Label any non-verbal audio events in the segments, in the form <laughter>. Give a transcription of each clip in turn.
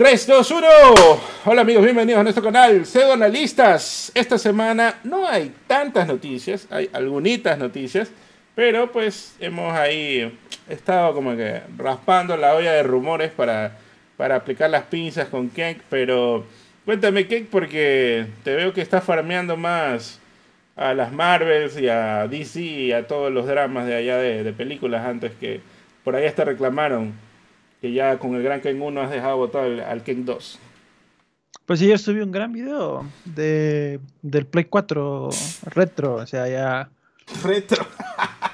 3, 2, 1. Hola amigos, bienvenidos a nuestro canal Pseudo Analistas. Esta semana no hay tantas noticias, hay algunas noticias, pero pues hemos ahí estado como que raspando la olla de rumores para, para aplicar las pinzas con Kenk. Pero cuéntame, Kenk, porque te veo que estás farmeando más a las Marvels y a DC y a todos los dramas de allá de, de películas antes que por ahí hasta reclamaron que ya con el Gran Ken 1 has dejado votar al, Ken 2. Pues ayer subí un gran video de, del Play 4 retro, o sea, ya... Retro.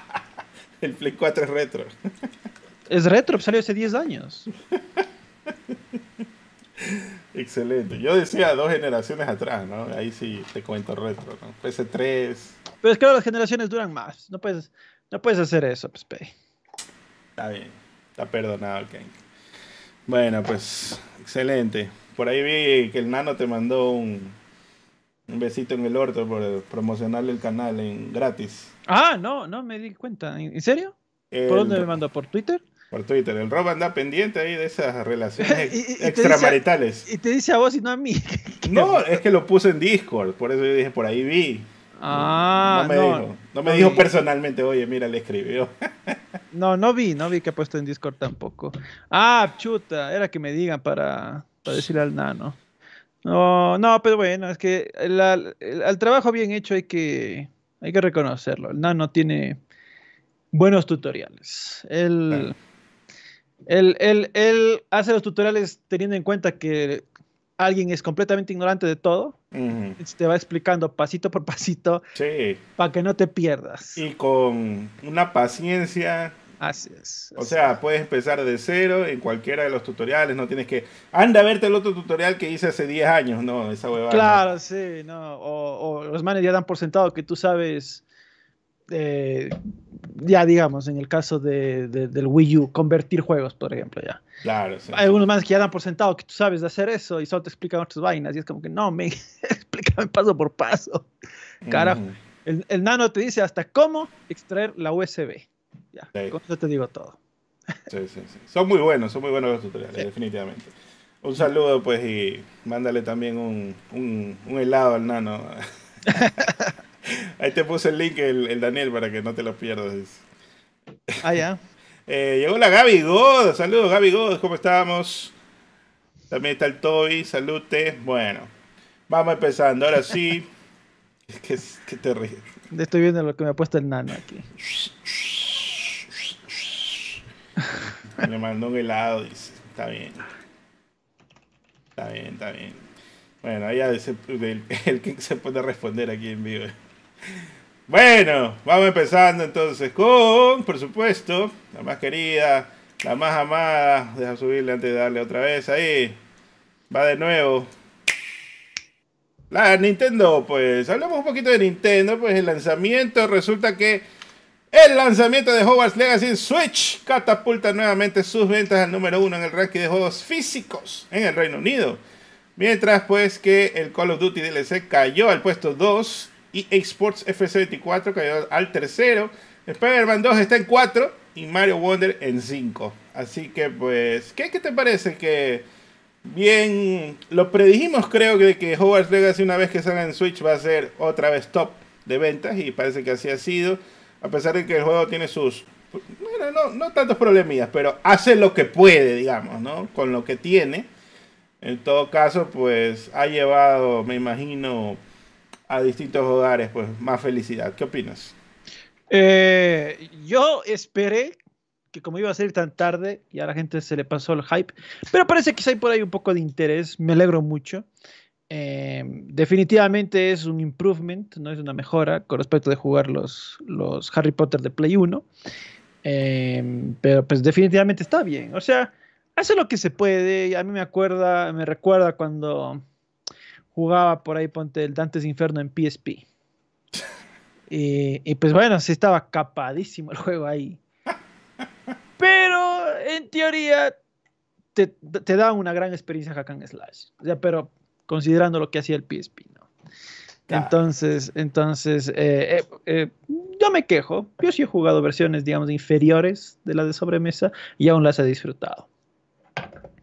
<laughs> el Play 4 es retro. es retro, salió hace 10 años. Excelente. Yo decía dos generaciones atrás, ¿no? Ahí sí te cuento retro, ¿no? PS3. Pero es que ahora las generaciones duran más. No puedes, no puedes hacer eso, pues, Está bien. Está perdonado el Bueno, pues excelente. Por ahí vi que el nano te mandó un, un besito en el orto por promocionarle el canal en gratis. Ah, no, no me di cuenta. ¿En serio? ¿Por dónde me mandó? ¿Por Twitter? Por Twitter. El Rob anda pendiente ahí de esas relaciones <laughs> extramaritales. y te dice a vos y no a mí. <laughs> no, es que lo puse en Discord. Por eso yo dije, por ahí vi. Ah, no me, dijo, no me dijo personalmente, oye, mira, le escribió. <laughs> no, no vi, no vi que ha puesto en Discord tampoco. Ah, chuta, era que me digan para, para decirle al nano. No, no, pero bueno, es que el, trabajo bien hecho hay que, hay que reconocerlo. El nano tiene buenos tutoriales. Él, él, él hace los tutoriales teniendo en cuenta que alguien es completamente ignorante de todo, te va explicando pasito por <laughs> pasito para que no te pierdas. Y con una paciencia. Así es. O sea, puedes empezar de cero en cualquiera de los tutoriales, no tienes que. Anda a verte el otro tutorial que hice hace 10 años, no, esa huevada. Claro, sí, no. O, o, los manes ya dan por sentado que tú sabes eh, ya digamos, en el caso de, del Wii U, convertir juegos, por ejemplo, ya. Claro, Hay algunos más que ya dan por sentado que tú sabes de hacer eso y solo te explican otras vainas y es como que no, me <laughs> explícame paso por paso. Carajo. el, nano te dice hasta cómo extraer la USB. Ya, con eso te digo todo. Sí, sí, sí. Son muy buenos, son muy buenos los tutoriales, definitivamente. Un saludo, pues, y mándale también un, un, un helado al nano. <laughs> <laughs> Ahí te puse el link, el, Daniel, para que no te lo pierdas. Ah, ya. <laughs> Eh, llegó la Gaby God. Saludos, Gaby God. ¿Cómo estamos? También está el Toby. Salute. Bueno, vamos empezando. Ahora sí. <laughs> ¿Qué, qué te ríes? Estoy viendo lo que me ha puesto el nano aquí. Le mandó un helado, dice. Está bien. Está bien, está bien. Bueno, ahí el, el que se puede responder aquí en vivo. Bueno, vamos empezando entonces con, por supuesto, la más querida, la más amada. Deja subirle antes de darle otra vez. Ahí. Va de nuevo. La Nintendo, pues. Hablamos un poquito de Nintendo, pues el lanzamiento. Resulta que el lanzamiento de Hogwarts Legacy en Switch catapulta nuevamente sus ventas al número uno en el ranking de juegos físicos en el Reino Unido. Mientras pues que el Call of Duty DLC cayó al puesto 2 y Sports FC24 cayó al tercero. Spider-Man 2 está en 4 y Mario Wonder en 5. Así que pues, ¿qué, ¿qué, te parece que bien lo predijimos creo que, que Hogwarts Legacy una vez que salga en Switch va a ser otra vez top de ventas y parece que así ha sido. A pesar de que el juego tiene sus, bueno, no, no tantos problemillas, pero hace lo que puede, digamos, ¿no? Con lo que tiene. En todo caso, pues ha llevado, me imagino, a distintos hogares, pues más felicidad. ¿Qué opinas? Eh, yo esperé que como iba a salir tan tarde, y a la gente se le pasó el hype, pero parece que hay por ahí un poco de interés, me alegro mucho. Eh, definitivamente es un improvement, no es una mejora con respecto de jugar los, los Harry Potter de Play 1, eh, pero pues definitivamente está bien, o sea, hace lo que se puede, a mí me acuerda, me recuerda cuando jugaba por ahí, ponte el Dantes Inferno en PSP. Y, pues bueno, sí estaba capadísimo el juego ahí. Pero en teoría te, da una gran experiencia Hack and Slash. O sea, pero considerando lo que hacía el PSP, ¿no? Entonces, entonces eh, eh, eh, yo me quejo. Yo sí he jugado versiones, digamos, inferiores de la de sobremesa y aún las he disfrutado.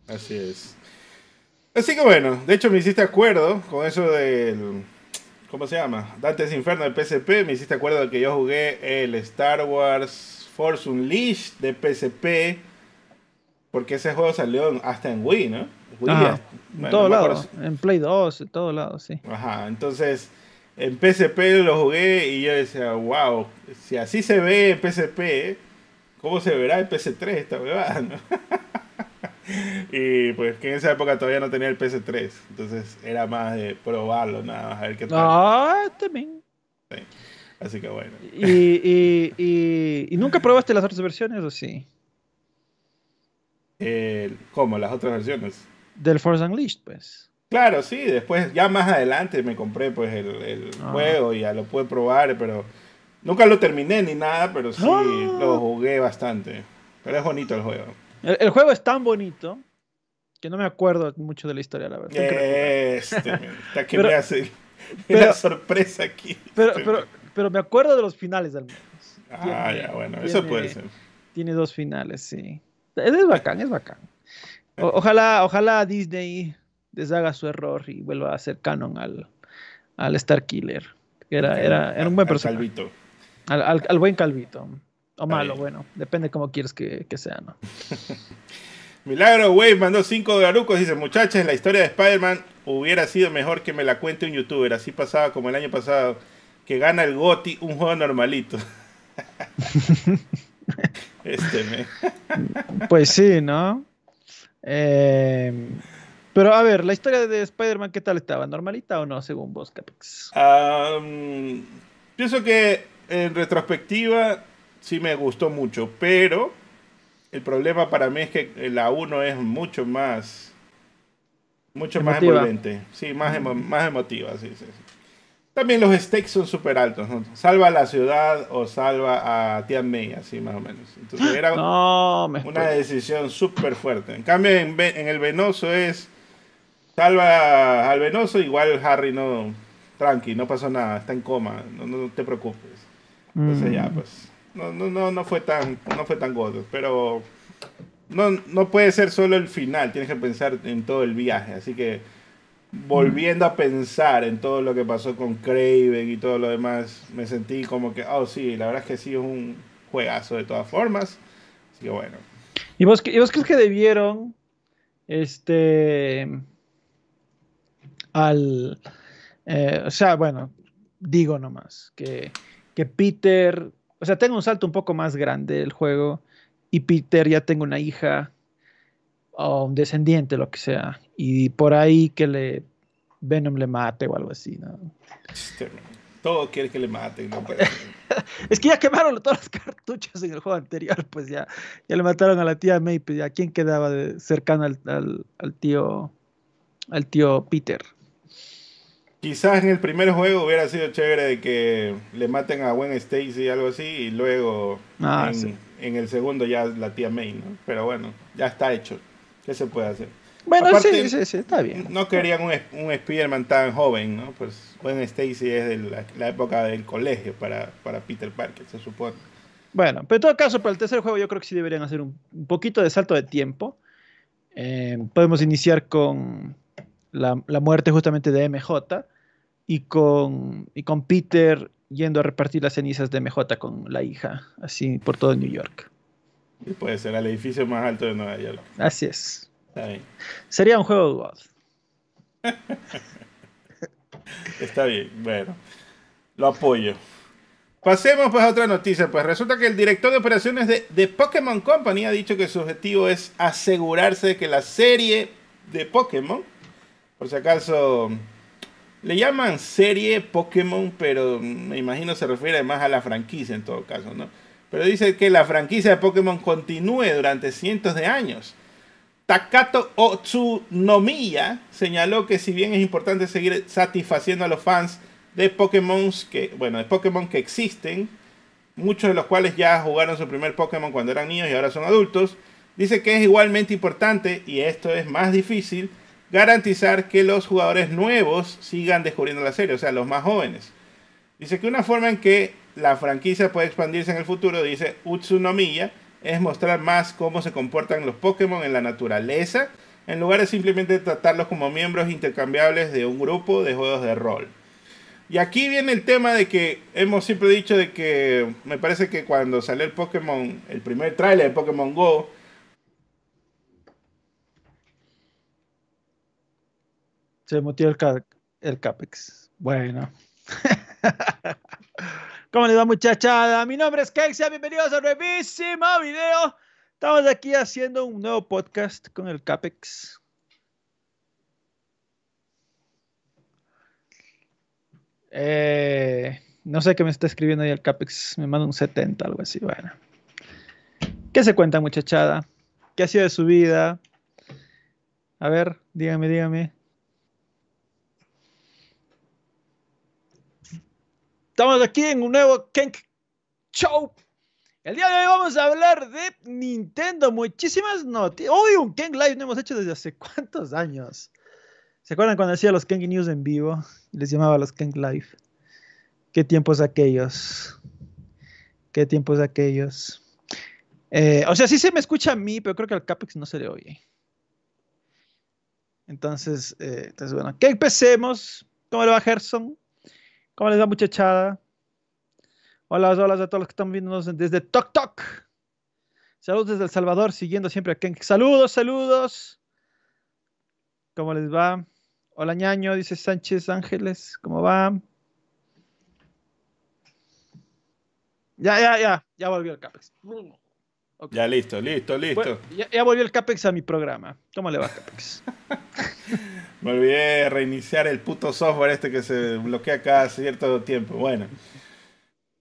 Así es. Así que bueno, de hecho me hiciste acuerdo con eso del. ¿Cómo se llama? Dante's Inferno del PSP. Me hiciste acuerdo de que yo jugué el Star Wars Force Unleashed de PSP. Porque ese juego salió hasta en Wii, ¿no? Wii, Ajá. bueno, en todos no lados. En Play 2, en todos lados, sí. Ajá, entonces en PSP lo jugué y yo decía, wow, si así se ve en PSP, ¿cómo se verá en PS3 esta huevada? no?" <laughs> <laughs> y pues que en esa época todavía no tenía el PS3, entonces era más de probarlo, nada más, a ver qué tal. Ah, también. Sí. Así que bueno. ¿Y, y, y, ¿Y nunca probaste las otras versiones o sí? ¿Cómo? Las otras versiones. Del Force Unleashed, pues. Claro, sí, después ya más adelante me compré pues el, el Ah. juego y ya lo pude probar, pero nunca lo terminé ni nada, pero sí Ah. lo jugué bastante. Pero es bonito el juego. El, el juego es tan bonito que no me acuerdo mucho de la historia, la verdad. Este, <laughs> que Pero- me hace pero- una sorpresa aquí. Pero, pero, pero me acuerdo de los finales al menos. ah, tiene- ya, bueno, tiene- eso puede ser. Tiene dos finales, sí. Es, es bacán, es bacán. O- ojalá, ojalá Disney deshaga su error y vuelva a hacer canon al, al Star Killer. Era, era, era un buen personaje. Calvito. Al, al- al buen calvito. O malo, bueno. Depende cómo quieres que, que sea, ¿no? <laughs> Milagro Wave mandó 5 dolarucos. Dice: Muchachas, la historia de Spider-Man hubiera sido mejor que me la cuente un youtuber. Así pasaba como el año pasado, que gana el GOTI un juego normalito. <laughs> este me. <laughs> Pues sí, ¿no? Eh, pero a ver, la historia de Spider-Man, ¿qué tal estaba? ¿Normalita o no, según vos, Capex? Pienso que en retrospectiva sí me gustó mucho, pero el problema para mí es que la 1 es mucho más mucho más envolvente, sí, más, emo- más emotiva, sí, sí, sí. También los stakes son súper altos, ¿no? Salva a la ciudad o salva a Tian May, así más o menos. Entonces era No, me una decisión súper fuerte. En cambio, en, en el Venoso es. Salva al Venoso, igual Harry no. Tranqui, no pasó nada, está en coma, no, no te preocupes. Entonces ya, Mm. pues. No, no, no, no fue tan, no fue tan gordo, pero. No, no puede ser solo el final, tienes que pensar en todo el viaje. Así que, volviendo a pensar en todo lo que pasó con Craven y todo lo demás, me sentí como que, oh sí, la verdad es que sí es un juegazo de todas formas. Así que bueno. ¿Y vos, y vos crees que debieron este al eh, o sea, bueno, digo nomás que, que Peter, o sea, tengo un salto un poco más grande el juego y Peter ya tengo una hija o un descendiente, lo que sea, y por ahí que le Venom le mate o algo así, ¿no? Todo quiere que le maten, no. <laughs> Es que ya quemaron todos los cartuchos en el juego anterior, pues ya, ya le mataron a la tía May, pues ya quién quedaba de- cercano al, al- al tío al tío Peter. Quizás en el primer juego hubiera sido chévere de que le maten a Gwen Stacy algo así y luego Ah, en, sí. en el segundo ya la tía May, ¿no? Pero bueno, ya está hecho. ¿Qué se puede hacer? Bueno, Aparte, sí, sí, sí, está bien. No querían un, un Spider-Man tan joven, ¿no? Pues Gwen Stacy es de la, la época del colegio para, para Peter Parker, se supone. Bueno, pero en todo caso, para el tercer juego yo creo que sí deberían hacer un, un poquito de salto de tiempo. Eh, podemos iniciar con la, la muerte justamente de MJ y con, y con Peter yendo a repartir las cenizas de MJ con la hija, así por todo New York. Y puede ser al edificio más alto de Nueva York. Así es. Está bien. Sería un juego de God. <laughs> Está bien, bueno. Lo apoyo. Pasemos pues a otra noticia. Pues resulta que el director de operaciones de, de Pokémon Company ha dicho que su objetivo es asegurarse de que la serie de Pokémon, por si acaso le llaman serie Pokémon, pero me imagino se refiere más a la franquicia en todo caso, ¿no? Pero dice que la franquicia de Pokémon continúe durante cientos de años. Takato Otsunomiya señaló que si bien es importante seguir satisfaciendo a los fans de Pokémon que, bueno, de Pokémon que existen, muchos de los cuales ya jugaron su primer Pokémon cuando eran niños y ahora son adultos, dice que es igualmente importante, y esto es más difícil, garantizar que los jugadores nuevos sigan descubriendo la serie, o sea, los más jóvenes. Dice que una forma en que la franquicia puede expandirse en el futuro, dice Utsunomiya, es mostrar más cómo se comportan los Pokémon en la naturaleza en lugar de simplemente tratarlos como miembros intercambiables de un grupo de juegos de rol. Y aquí viene el tema de que hemos siempre dicho de que me parece que cuando salió el Pokémon, el primer tráiler de Pokémon Go, se metió el, el Capex. Bueno. <laughs> ¿Cómo les va muchachada? Mi nombre es Kexia, bienvenidos a un nuevísimo video. Estamos aquí haciendo un nuevo podcast con el Capex. Eh, no sé qué me está escribiendo ahí el Capex, me manda un 70, algo así. Bueno. ¿Qué se cuenta muchachada? ¿Qué ha sido de su vida? A ver, dígame, dígame. Estamos aquí en un nuevo Kenk Show. El día de hoy vamos a hablar de Nintendo. Muchísimas noticias. Hoy un Kenk Live no hemos hecho desde hace <laughs> cuántos años. ¿Se acuerdan cuando hacía los Kenk News en vivo? Les llamaba los Kenk Live. Qué tiempos aquellos. Qué tiempos aquellos. Eh, o sea, sí se me escucha a mí, pero creo que al Capex no se le oye. Entonces, eh, entonces bueno, ¿qué empecemos? ¿Cómo le va Gerson? ¿Cómo les va, muchachada? Hola, hola a todos los que están viéndonos desde Tok Tok. Saludos desde El Salvador, siguiendo siempre a Ken. Saludos, saludos. ¿Cómo les va? Hola, ñaño, dice Sánchez Ángeles. ¿Cómo va? Ya, ya, ya. Ya volvió el Capex. Ya, listo, listo, listo. ya, ya, volvió el Capex a mi programa. ¿Cómo le va, Capex? <laughs> Me olvidé de reiniciar el puto software este que se bloquea cada cierto tiempo. Bueno.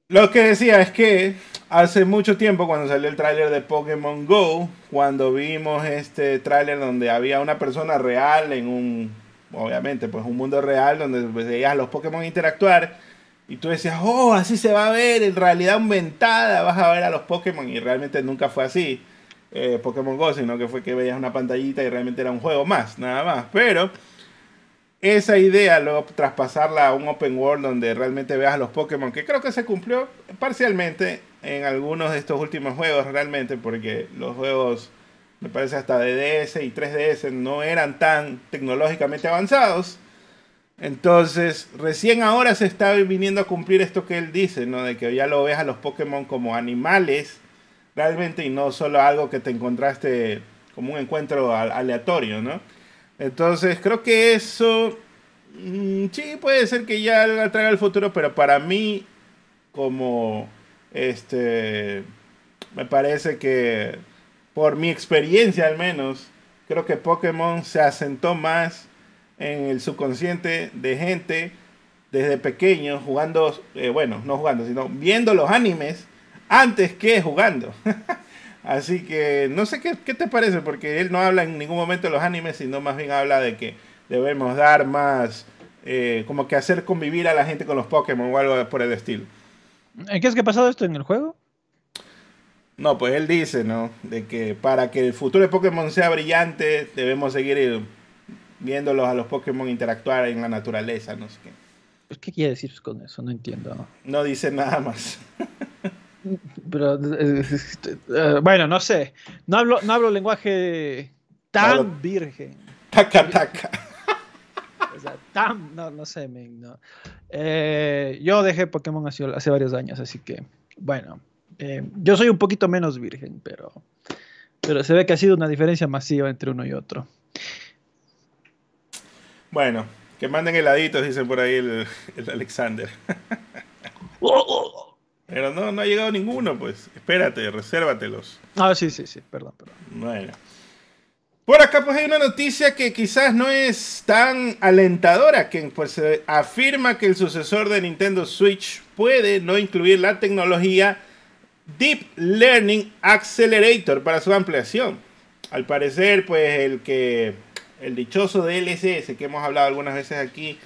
Lo que decía es que hace mucho tiempo cuando salió el tráiler de Pokémon Go, cuando vimos este tráiler donde había una persona real en un, obviamente, pues un mundo real donde veías a los Pokémon interactuar y tú decías, oh, así se va a ver, en realidad aumentada vas a ver a los Pokémon y realmente nunca fue así. Eh, Pokémon Go, sino que fue que veías una pantallita y realmente era un juego más, nada más. Pero esa idea, luego traspasarla a un open world donde realmente veas a los Pokémon, que creo que se cumplió parcialmente en algunos de estos últimos juegos realmente, porque los juegos, me parece hasta de DS y 3DS no eran tan tecnológicamente avanzados. Entonces, recién ahora se está viniendo a cumplir esto que él dice, ¿no? De que ya lo ves a los Pokémon como animales, realmente, y no solo algo que te encontraste como un encuentro aleatorio, ¿no? Entonces creo que eso mm, sí puede ser que ya traiga el futuro, pero para mí como este me parece que por mi experiencia al menos creo que Pokémon se asentó más en el subconsciente de gente desde pequeño jugando, eh, bueno, no jugando, sino viendo los animes antes que jugando. <laughs> Así que no sé qué, te parece, porque él no habla en ningún momento de los animes, sino más bien habla de que debemos dar más, eh, como que hacer convivir a la gente con los Pokémon o algo por el estilo. ¿Qué es que ha pasado esto en el juego? No, pues él dice, ¿no? De que para que el futuro de Pokémon sea brillante, debemos seguir viéndolos a los Pokémon interactuar en la naturaleza, no sé qué. ¿Qué quiere decir con eso? No entiendo. No dice nada más. <laughs> Pero, eh, eh, bueno, no sé. No hablo, no hablo lenguaje tan virgen. Taca, taca. O sea, tan, no, no sé, no. Eh, yo dejé Pokémon hace, hace, varios años, así que, bueno, yo soy un poquito menos virgen, pero, pero se ve que ha sido una diferencia masiva entre uno y otro. Bueno, que manden heladitos, dicen por ahí el, el Alexander. Oh, oh, oh. Pero no, no ha llegado ninguno, pues. Espérate, resérvatelos. Ah, sí, sí, sí, perdón, perdón. Bueno. Por acá pues hay una noticia que quizás no es tan alentadora, que pues afirma que el sucesor de Nintendo Switch puede no incluir la tecnología Deep Learning Accelerator para su ampliación. Al parecer, pues el que el dichoso DLSS que hemos hablado algunas veces aquí,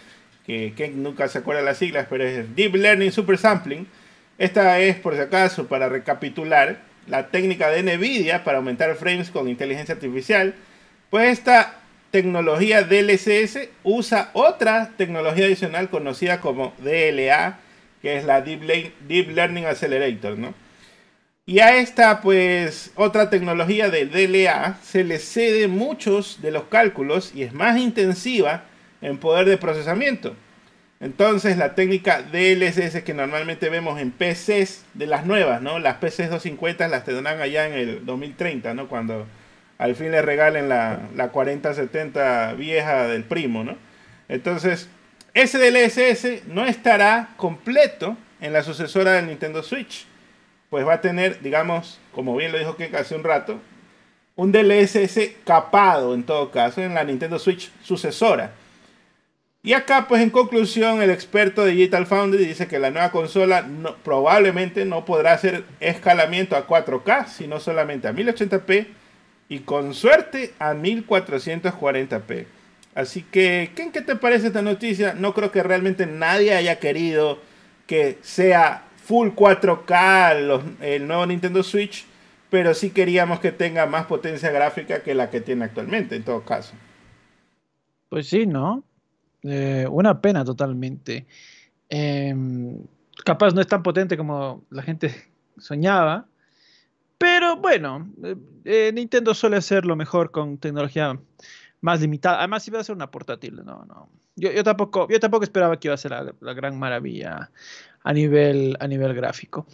que, nunca se acuerda las siglas, pero es Deep Learning Super Sampling esta es, por si acaso, para recapitular, la técnica de NVIDIA para aumentar frames con inteligencia artificial. Pues esta tecnología DLSS usa otra tecnología adicional conocida como DLA, que es la Deep, Learning Accelerator, ¿no? Y a esta, pues, otra tecnología del DLA se le cede muchos de los cálculos y es más intensiva en poder de procesamiento. Entonces, la técnica DLSS que normalmente vemos en PCs de las nuevas, ¿no? Las PCs 250 las tendrán allá en el 2030, ¿no? Cuando al fin le regalen la, la 4070 vieja del primo, ¿no? Entonces, ese DLSS no estará completo en la sucesora del Nintendo Switch pues va a tener, digamos, como bien lo dijo Ken hace un rato, un DLSS capado en todo caso en la Nintendo Switch sucesora. Y acá, pues en conclusión, el experto de Digital Foundry dice que la nueva consola probablemente no podrá hacer escalamiento a 4K, sino solamente a 1080p y con suerte a 1440p. Así que, ¿qué, ¿qué te parece esta noticia? No creo que realmente nadie haya querido que sea full 4K el nuevo Nintendo Switch, pero sí queríamos que tenga más potencia gráfica que la que tiene actualmente, en todo caso. Pues sí, ¿no? Eh, una pena totalmente. Em, capaz no es tan potente como la gente <laughs> soñaba, pero bueno, eh, eh, Nintendo suele hacerlo mejor con tecnología más limitada. Además, iba a ser una portátil, no, no. Yo, tampoco, yo tampoco esperaba que iba a ser la gran maravilla a nivel, a nivel gráfico.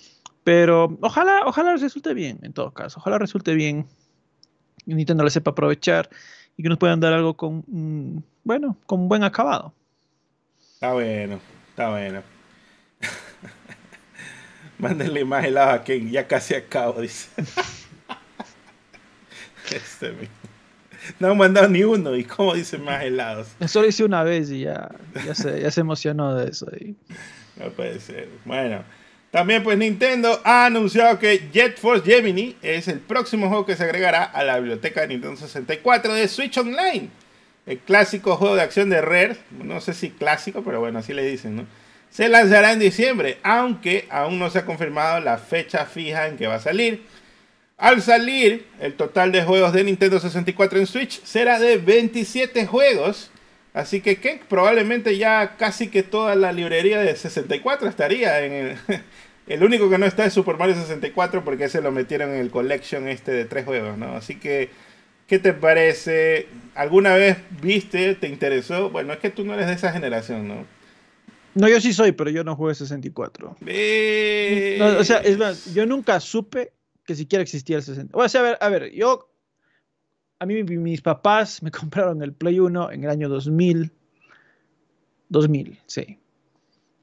Pero ojalá, ojalá resulte bien, en todo caso. Ojalá resulte bien Nintendo le sepa aprovechar y que nos puedan dar algo con, bueno, con buen acabado. Está bueno, está bueno. <laughs> Mándenle más helado a Ken, ya casi acabo, dice. <laughs> este, no han mandado ni uno, y cómo dice más helados. Solo hice una vez y ya, ya, se, ya se emocionó de eso. Y... No puede ser. Bueno. También pues Nintendo ha anunciado que Jet Force Gemini es el próximo juego que se agregará a la biblioteca de Nintendo 64 de Switch Online. El clásico juego de acción de Rare, no sé si clásico, pero bueno, así le dicen, ¿no? Se lanzará en diciembre, aunque aún no se ha confirmado la fecha fija en que va a salir. Al salir, el total de juegos de Nintendo 64 en Switch será de 27 juegos Así que, ¿qué? Probablemente ya casi que toda la librería de 64 estaría en el... <laughs> el único que no está es Super Mario 64 porque ese lo metieron en el collection este de tres juegos, ¿no? Así que, ¿qué te parece? ¿Alguna vez viste, te interesó? Bueno, es que tú no eres de esa generación, ¿no? No, yo sí soy, pero yo no jugué 64. o sea, es más, yo nunca supe que siquiera existía el 64. O sea, a ver, a ver, yo a mí mis papás me <laughs> compraron el Play 1 en el año 2000. 2000, sí.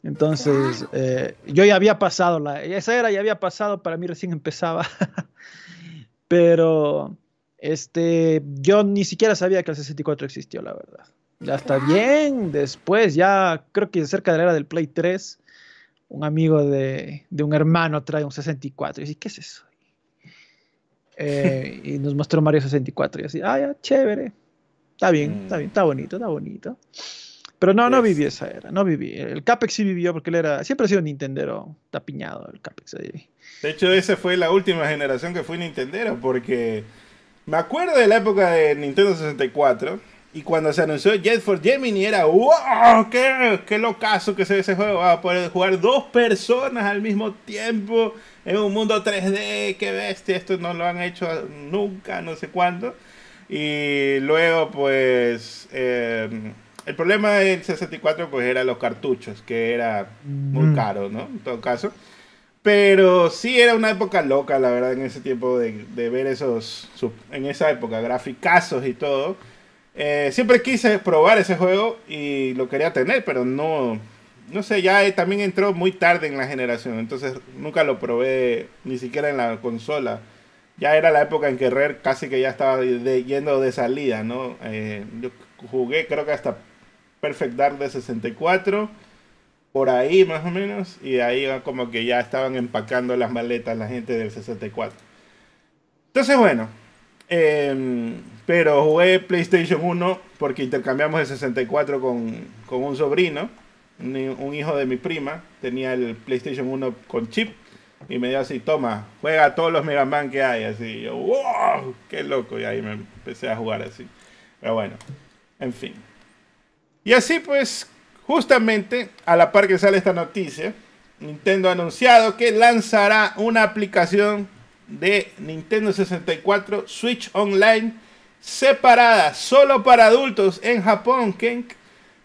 Entonces, eh, yo ya había pasado, la, esa era ya había pasado, para mí recién empezaba. <laughs> Pero este, yo ni siquiera sabía que el 64 existió, la verdad. Ya está bien, después, ya creo que cerca de la era del Play 3, un amigo de, de un hermano trae un 64. Y dije, ¿qué es eso? Eh, y nos mostró Mario 64 y así, ah, ya, chévere. Está bien, está bien, está bonito, está bonito. Pero no, no viví esa era, no viví. El Capex sí vivió porque él era, siempre ha sido Nintendero tapiñado el Capex ahí. De hecho, esa fue la última generación que fui Nintendero porque me acuerdo de la época de Nintendo 64 y cuando se anunció Jet for Gemini era ¡Wow! ¡Qué, qué locazo que se ve ese juego! Va a poder jugar dos personas al mismo tiempo en un mundo 3D, qué bestia, esto no lo han hecho nunca, no sé cuándo. Y luego, pues, em, el problema del 64 pues era los cartuchos, que era muy caro, ¿no? En todo caso. Pero sí era una época loca, la verdad, en ese tiempo de, de ver esos, en esa época, graficazos y todo. Eh, siempre quise probar ese juego y lo quería tener, pero no, no sé, ya también entró muy tarde en la generación, entonces nunca lo probé ni siquiera en la consola. Ya era la época en que Rare casi que ya estaba yendo de salida, ¿no? Eh, yo jugué creo que hasta Perfect Dark de 64, por ahí más o menos, y ahí como que ya estaban empacando las maletas la gente del 64. Entonces, bueno, em, pero jugué PlayStation 1 porque intercambiamos el 64 con, con un sobrino un, hijo de mi prima tenía el PlayStation 1 con chip y me dio así, toma, juega todos los Mega Man que hay, así, yo, wow, qué loco, y ahí me empecé a jugar así. Pero bueno, en fin. Y así pues, justamente a la par que sale esta noticia, Nintendo ha anunciado que lanzará una aplicación de Nintendo 64 Switch Online separada solo para adultos en Japón, Kenk.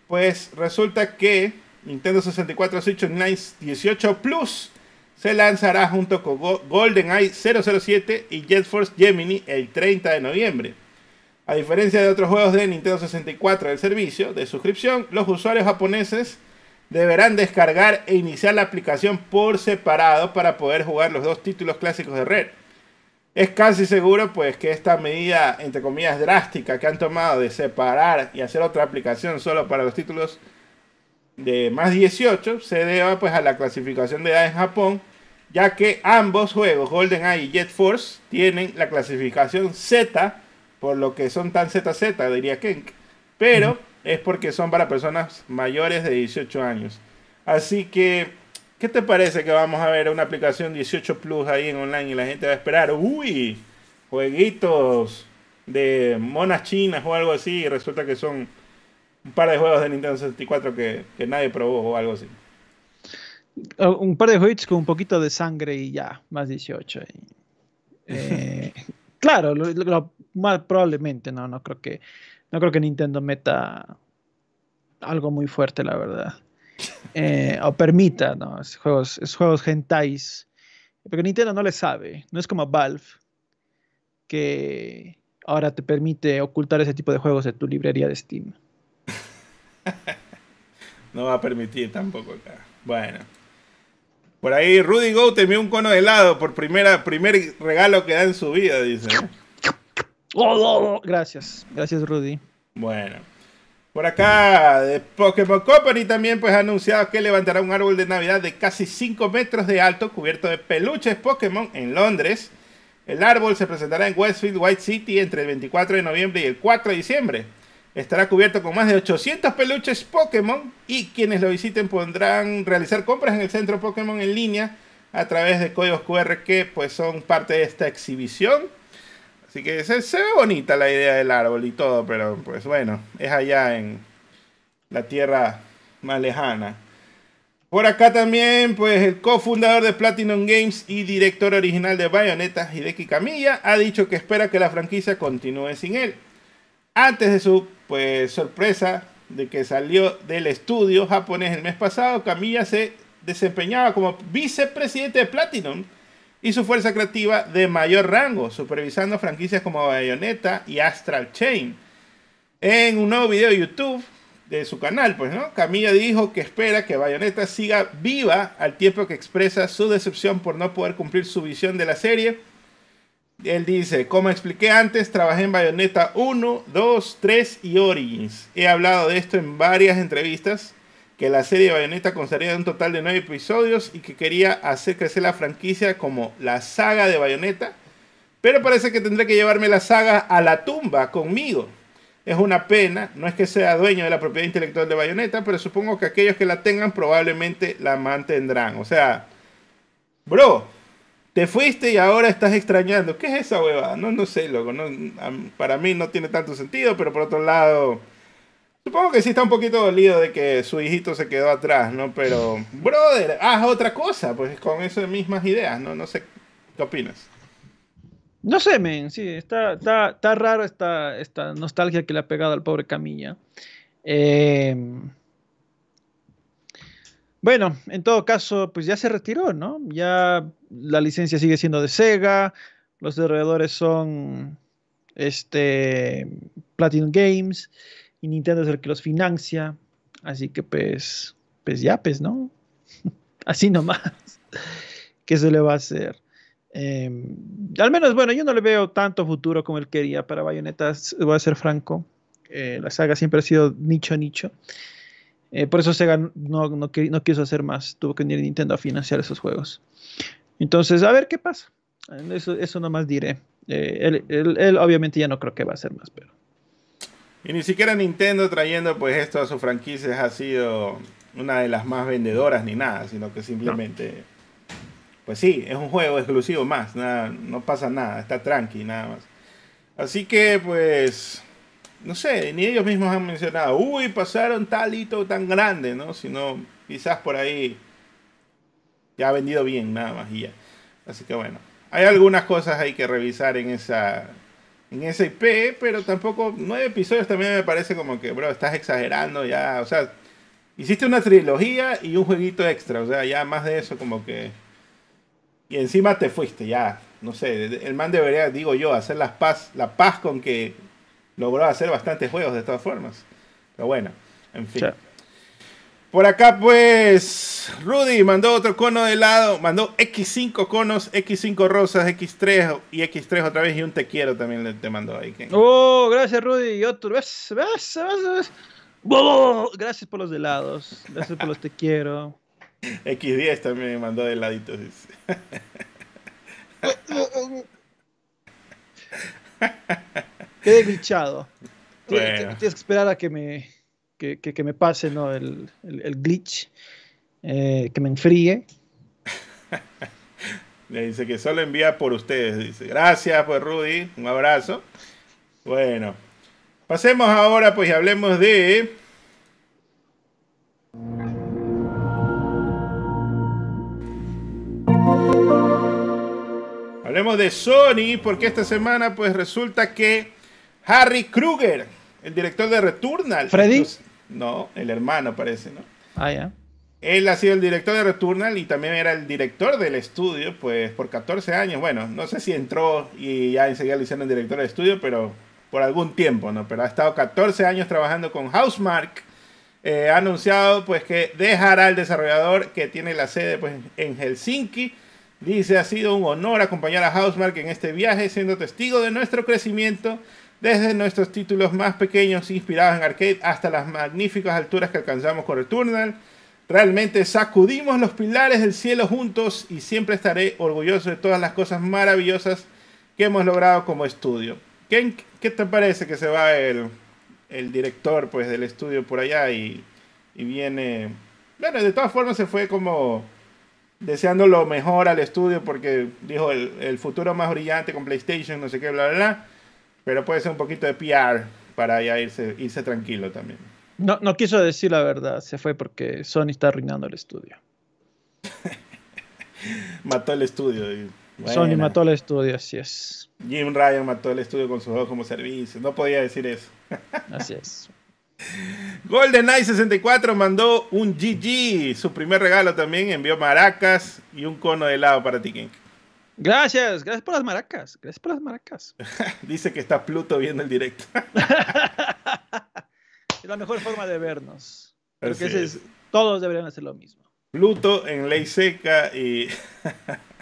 Pues resulta que Nintendo 64 Switch Online 18 Plus se lanzará junto con GoldenEye 007 y Jet Force Gemini el 30 de noviembre. A diferencia de otros juegos de Nintendo 64 del servicio de suscripción, los usuarios japoneses deberán descargar e iniciar la aplicación por separado para poder jugar los dos títulos clásicos de Red. Es casi seguro pues que esta medida, entre comillas, drástica que han tomado de separar y hacer otra aplicación solo para los títulos de más 18 se deba pues a la clasificación de edad en Japón, ya que ambos juegos, GoldenEye y Jet Force, tienen la clasificación Z, por lo que son tan ZZ, diría Kenk, pero es porque son para personas mayores de 18 años. Así que, ¿qué te parece que vamos a ver una aplicación 18 Plus ahí en online y la gente va a esperar, uy, jueguitos de monas chinas o algo así y resulta que son un par de juegos de Nintendo 64 que, nadie probó o algo así. Un par de juegos con un poquito de sangre y ya, más 18. <laughs> Eh, claro, lo, más probablemente, no, no creo que no creo que Nintendo meta algo muy fuerte, la verdad. <laughs> Eh, o permita, ¿no? Es juegos, es juegos hentais. Porque Nintendo no le sabe. No es como Valve, que ahora te permite ocultar ese tipo de juegos de tu librería de Steam. <laughs> no va a permitir tampoco acá. Bueno. Por ahí Rudy Go te envió un cono de helado por primera, primer regalo que da en su vida, dice. Gracias, gracias Rudy. Bueno. Por acá, de Pokémon Company también pues ha anunciado que levantará un árbol de Navidad de casi 5 metros de alto cubierto de peluches Pokémon en Londres. El árbol se presentará en Westfield White City entre el 24 de noviembre y el 4 de diciembre. Estará cubierto con más de 800 peluches Pokémon y quienes lo visiten podrán realizar compras en el centro Pokémon en línea a través de códigos QR que pues son parte de esta exhibición. Así que se, ve bonita la idea del árbol y todo, pero pues bueno, es allá en la tierra más lejana. Por acá también, pues el cofundador de Platinum Games y director original de Bayonetta, Hideki Kamiya, ha dicho que espera que la franquicia continúe sin él. Antes de su pues sorpresa de que salió del estudio japonés el mes pasado, Kamiya se desempeñaba como vicepresidente de Platinum y su fuerza creativa de mayor rango, supervisando franquicias como Bayonetta y Astral Chain. En un nuevo video de YouTube de su canal, pues, ¿no? Camilla dijo que espera que Bayonetta siga viva al tiempo que expresa su decepción por no poder cumplir su visión de la serie. Él dice, como expliqué antes, trabajé en Bayonetta 1, 2, 3 y Origins. He hablado de esto en varias entrevistas que la serie Bayonetta constaría de un total de nueve episodios y que quería hacer crecer la franquicia como la saga de Bayonetta, pero parece que tendré que llevarme la saga a la tumba conmigo. Es una pena, no es que sea dueño de la propiedad intelectual de Bayonetta, pero supongo que aquellos que la tengan probablemente la mantendrán. O sea, bro, te fuiste y ahora estás extrañando. ¿Qué es esa huevada? No, no sé, loco. Para mí no tiene tanto sentido, pero por otro lado Supongo que sí está un poquito dolido de que su hijito se quedó atrás, ¿no? Pero, brother, haz otra cosa, pues con esas mismas ideas, ¿no? No sé, ¿qué opinas? No sé, men, sí, está, está, raro esta, esta nostalgia que le ha pegado al pobre Camilla. Em, bueno, en todo caso, pues ya se retiró, ¿no? Ya la licencia sigue siendo de Sega, los desarrolladores son este, Platinum Games y Nintendo es el que los financia. Así que pues, pues ya, pues, ¿no? <laughs> Así nomás. <laughs> ¿Qué se le va a hacer? Em, al menos, bueno, yo no le veo tanto futuro como él quería para Bayonetta, voy a ser franco. Eh, la saga siempre ha sido nicho nicho. Eh, por eso Sega no, no, no, quiso hacer más. Tuvo que venir Nintendo a financiar esos juegos. Entonces, a ver qué pasa. Eso, eso nomás diré. Eh, él, obviamente ya no creo que va a hacer más, pero y ni siquiera Nintendo trayendo pues esto a sus franquicias ha sido una de las más vendedoras ni nada, sino que simplemente, pues sí, es un juego exclusivo más, nada, no pasa nada, está tranqui nada más. Así que pues, no sé, ni ellos mismos han mencionado, uy, pasaron tal hito tan grande, ¿no? Sino quizás por ahí ya ha vendido bien nada más y ya. Así que bueno, hay algunas cosas hay que revisar en esa en ese IP, pero tampoco nueve episodios también me parece como que, bro, estás exagerando ya, o sea, hiciste una trilogía y un jueguito extra, o sea, ya más de eso como que y encima te fuiste, ya, no sé, el man debería, digo yo, hacer las paz, la paz con que logró hacer bastantes juegos de todas formas. Pero bueno, en fin. Por acá, pues, Rudy mandó otro cono de helado, mandó X5 conos, X5 rosas, X3 y X3 otra vez y un te quiero también le, te mandó ahí. Oh, gracias Rudy y otro. ¿Ves? ¿Ves? ¿Ves? Gracias por los helados, gracias por los te quiero. X10 también me mandó de heladitos. Quedé glitchado. Tienes que esperar a que me, que, que, me pase ¿no? el, el, glitch, eh, que me enfríe. <laughs> Le dice que solo envía por ustedes. Dice, gracias pues Rudy, un abrazo. Bueno, pasemos ahora pues y hablemos de... Hablemos de Sony porque esta semana pues resulta que Harry Kruger, el director de Returnal. ¿Freddy? No, el hermano parece, ¿no? Ah, ya. Él ha sido el director de Returnal y también era el director del estudio, pues por 14 años. Bueno, no sé si entró y ya enseguida lo hicieron director del estudio, pero por algún tiempo, ¿no? Pero ha estado 14 años trabajando con Housemark. Eh, ha anunciado pues que dejará el desarrollador que tiene la sede pues, en Helsinki. Dice, ha sido un honor acompañar a Housemark en este viaje, siendo testigo de nuestro crecimiento desde nuestros títulos más pequeños inspirados en arcade hasta las magníficas alturas que alcanzamos con Returnal. Realmente sacudimos los pilares del cielo juntos y siempre estaré orgulloso de todas las cosas maravillosas que hemos logrado como estudio. ¿Qué, qué te parece que se va el, director pues, del estudio por allá y, y viene... Bueno, de todas formas se fue como deseando lo mejor al estudio porque dijo el, el futuro más brillante con PlayStation, no sé qué, bla, bla, bla. Pero puede ser un poquito de PR para ya irse, irse tranquilo también. No, no quiso decir la verdad, se fue porque Sony está arruinando el estudio. <laughs> mató el estudio. Sony mató el estudio, así es. Jim Ryan mató el estudio con sus juegos como servicio. No podía decir eso. <laughs> así es. GoldenEye 64 mandó un GG, su primer regalo también, envió maracas y un cono de helado para ti, King. Gracias, gracias por las maracas. Gracias por las maracas. <laughs> Dice que está Pluto viendo el directo. <laughs> es la mejor forma de vernos. Porque todos deberían hacer lo mismo. Pluto en ley seca y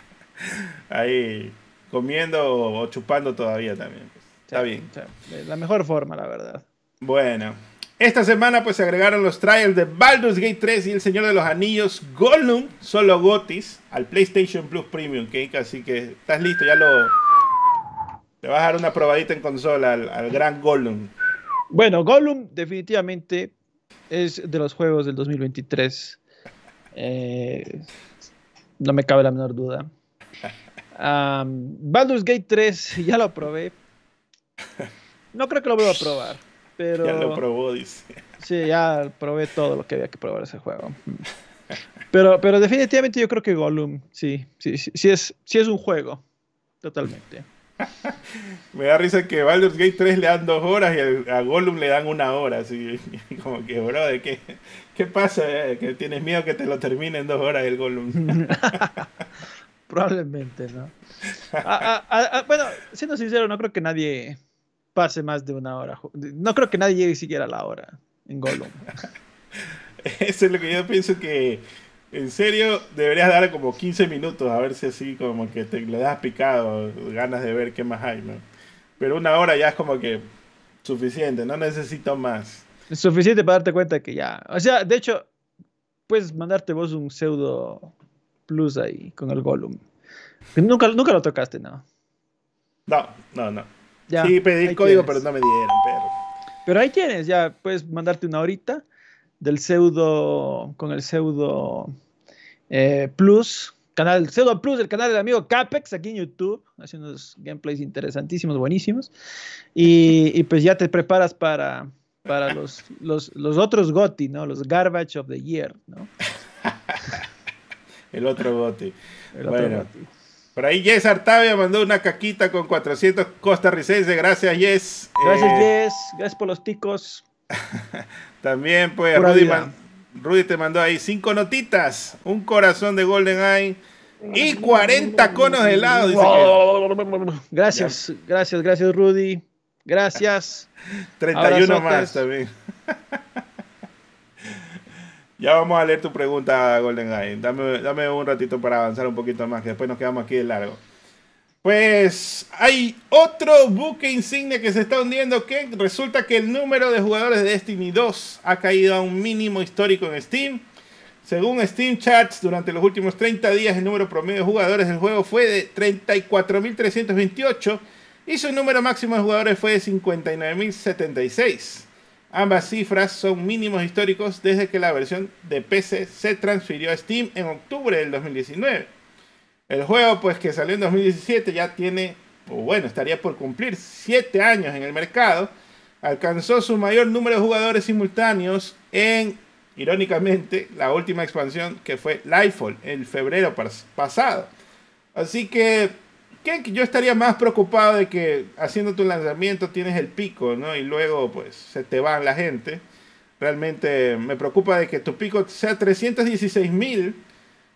<laughs> ahí comiendo o chupando todavía también. Está bien. La mejor forma, la verdad. Bueno, esta semana pues se agregaron los trials de Baldur's Gate 3 y El Señor de los Anillos Gollum, solo Gotis, al PlayStation Plus Premium, Cake. Así que estás listo, ya lo... Te vas a dar una probadita en consola al, gran Gollum. Bueno, Gollum definitivamente es de los juegos del 2023. Eh, no me cabe la menor duda. Baldur's Gate 3 <laughs> ya lo probé. No creo que lo vuelva a probar. Pero, ya lo probó, dice. Sí, ya probé todo lo que había que probar ese juego. Pero, pero definitivamente yo creo que Gollum, sí, sí, sí, es, sí es un juego. Totalmente. <laughs> Me da risa que Baldur's Gate 3 le dan dos horas y a Gollum le dan una hora. Así <laughs> como que, bro, ¿de qué, qué pasa? Eh? Que tienes miedo que te lo termine en dos horas el Gollum. <laughs> Probablemente, ¿no? bueno, siendo sincero, no creo que nadie pase más de una hora. No creo que nadie llegue siquiera a la hora en Gollum. <laughs> Eso es lo que yo pienso que, en serio, deberías dar como 15 minutos a ver si así como que te le das picado, ganas de ver qué más hay, ¿no? Pero una hora ya es como que suficiente, no necesito más. Es suficiente para darte cuenta que ya. O sea, de hecho, puedes mandarte vos un pseudo plus ahí con el Gollum. Nunca, nunca lo tocaste, ¿no? No, no, no sí, pedí el código, pero no me dieron, pero. Pero ahí tienes, ya puedes mandarte una horita del pseudo, con el pseudo eh, Plus, canal pseudo Plus, el canal del amigo Capex aquí en YouTube, haciendo unos gameplays interesantísimos, buenísimos. Y, pues ya te preparas para, para los, los, los otros GOTI, ¿no? Los Garbage of the Year, ¿no? <laughs> el otro GOTI. bueno. Por ahí Jess Artavia mandó una caquita con 400 costarricenses. Gracias, Jess. Gracias, eh, Jess. Gracias por los ticos. <laughs> También, pues, Rudy, Rudy, te mandó ahí cinco notitas. Un corazón de Golden Eye y 40 conos de helado. Dice Gracias, gracias, gracias, Rudy. Gracias. <laughs> 31 más también. <laughs> ya vamos a leer tu pregunta, Golden Eye. Dame, dame un ratito para avanzar un poquito más, que después nos quedamos aquí de largo. Pues hay otro buque insignia que se está hundiendo que resulta que el número de jugadores de Destiny 2 ha caído a un mínimo histórico en Steam. Según Steam Charts, durante los últimos 30 días el número promedio de jugadores del juego fue de 34.328 y su número máximo de jugadores fue de 59.076. Ambas cifras son mínimos históricos desde que la versión de PC se transfirió a Steam en octubre del 2019. El juego, pues que salió en 2017, ya tiene, o bueno, estaría por cumplir 7 años en el mercado. Alcanzó su mayor número de jugadores simultáneos en, irónicamente, la última expansión que fue Lightfall, en febrero pasado. Así que yo estaría más preocupado de que haciendo tu lanzamiento tienes el pico, ¿no? Y luego pues se te va la gente. Realmente me preocupa de que tu pico sea 316 mil.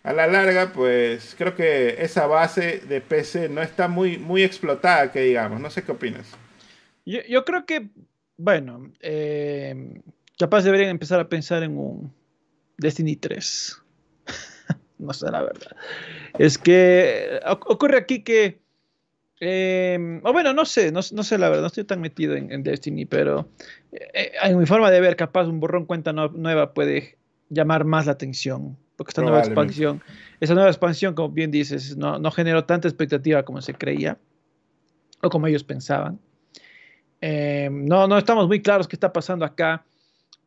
A la larga, pues creo que esa base de PC no está muy, muy explotada, que digamos. No sé qué opinas. Yo, creo que, bueno, eh, capaz deberían empezar a pensar en un Destiny 3. <laughs> no sé la verdad. Es que ocurre aquí que, em, o bueno, no sé, no, sé la verdad, no estoy tan metido en, Destiny, pero eh, en mi forma de ver, capaz un borrón cuenta nueva puede llamar más la atención, porque esta nueva expansión, esa nueva expansión, como bien dices, no, no generó tanta expectativa como se creía, o como ellos pensaban. Em, no, no estamos muy claros qué está pasando acá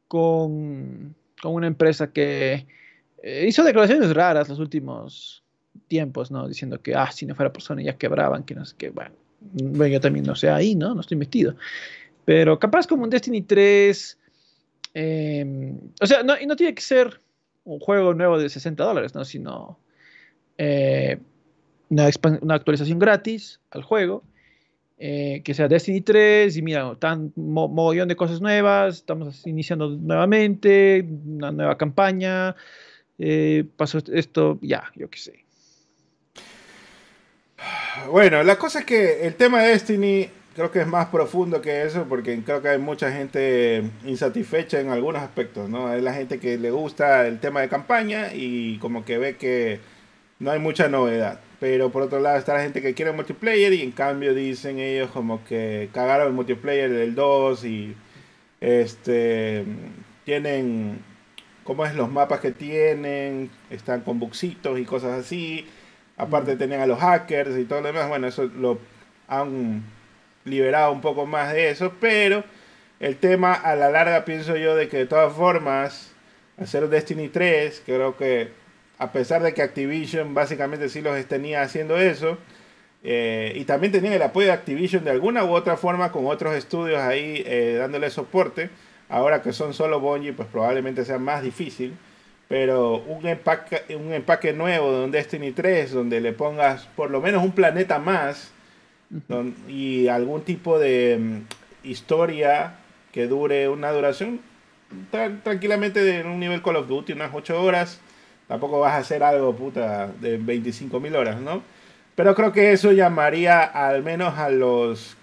con, con una empresa que eh, hizo declaraciones raras los últimos tiempos, ¿no? Diciendo que, ah, si no fuera persona ya quebraban, que no sé qué, bueno, bueno, yo también no sé ahí, ¿no? No estoy metido. Pero capaz como un Destiny 3, em, o sea, no, y no tiene que ser un juego nuevo de 60 dólares, ¿no? Sino eh, una, una, actualización gratis al juego, eh, que sea Destiny 3, y mira, tan mogollón de cosas nuevas, estamos iniciando nuevamente, una nueva campaña, eh, pasó esto, ya, yo qué sé. Bueno, la cosa es que el tema de Destiny creo que es más profundo que eso, porque creo que hay mucha gente insatisfecha en algunos aspectos, ¿no? Hay la gente que le gusta el tema de campaña y como que ve que no hay mucha novedad. Pero por otro lado está la gente que quiere multiplayer y en cambio dicen ellos como que cagaron el multiplayer del 2 y este tienen cómo es los mapas que tienen, están con buxitos y cosas así. Aparte tenían a los hackers y todo lo demás. Bueno, eso lo han liberado un poco más de eso, pero el tema a la larga pienso yo de que de todas formas hacer Destiny 3, creo que a pesar de que Activision básicamente sí los tenía haciendo eso, eh, y también tenían el apoyo de Activision de alguna u otra forma con otros estudios ahí eh, dándole soporte, Ahora que son solo Bungie, pues probablemente sea más difícil. Pero un empaque, un empaque nuevo de un Destiny 3, donde le pongas por lo menos un planeta más y algún tipo de mm, historia que dure una duración tranquilamente de un nivel Call of Duty, unas 8 horas. Tampoco vas a hacer algo puta de 25 mil horas, ¿no? Pero creo que eso llamaría al menos a los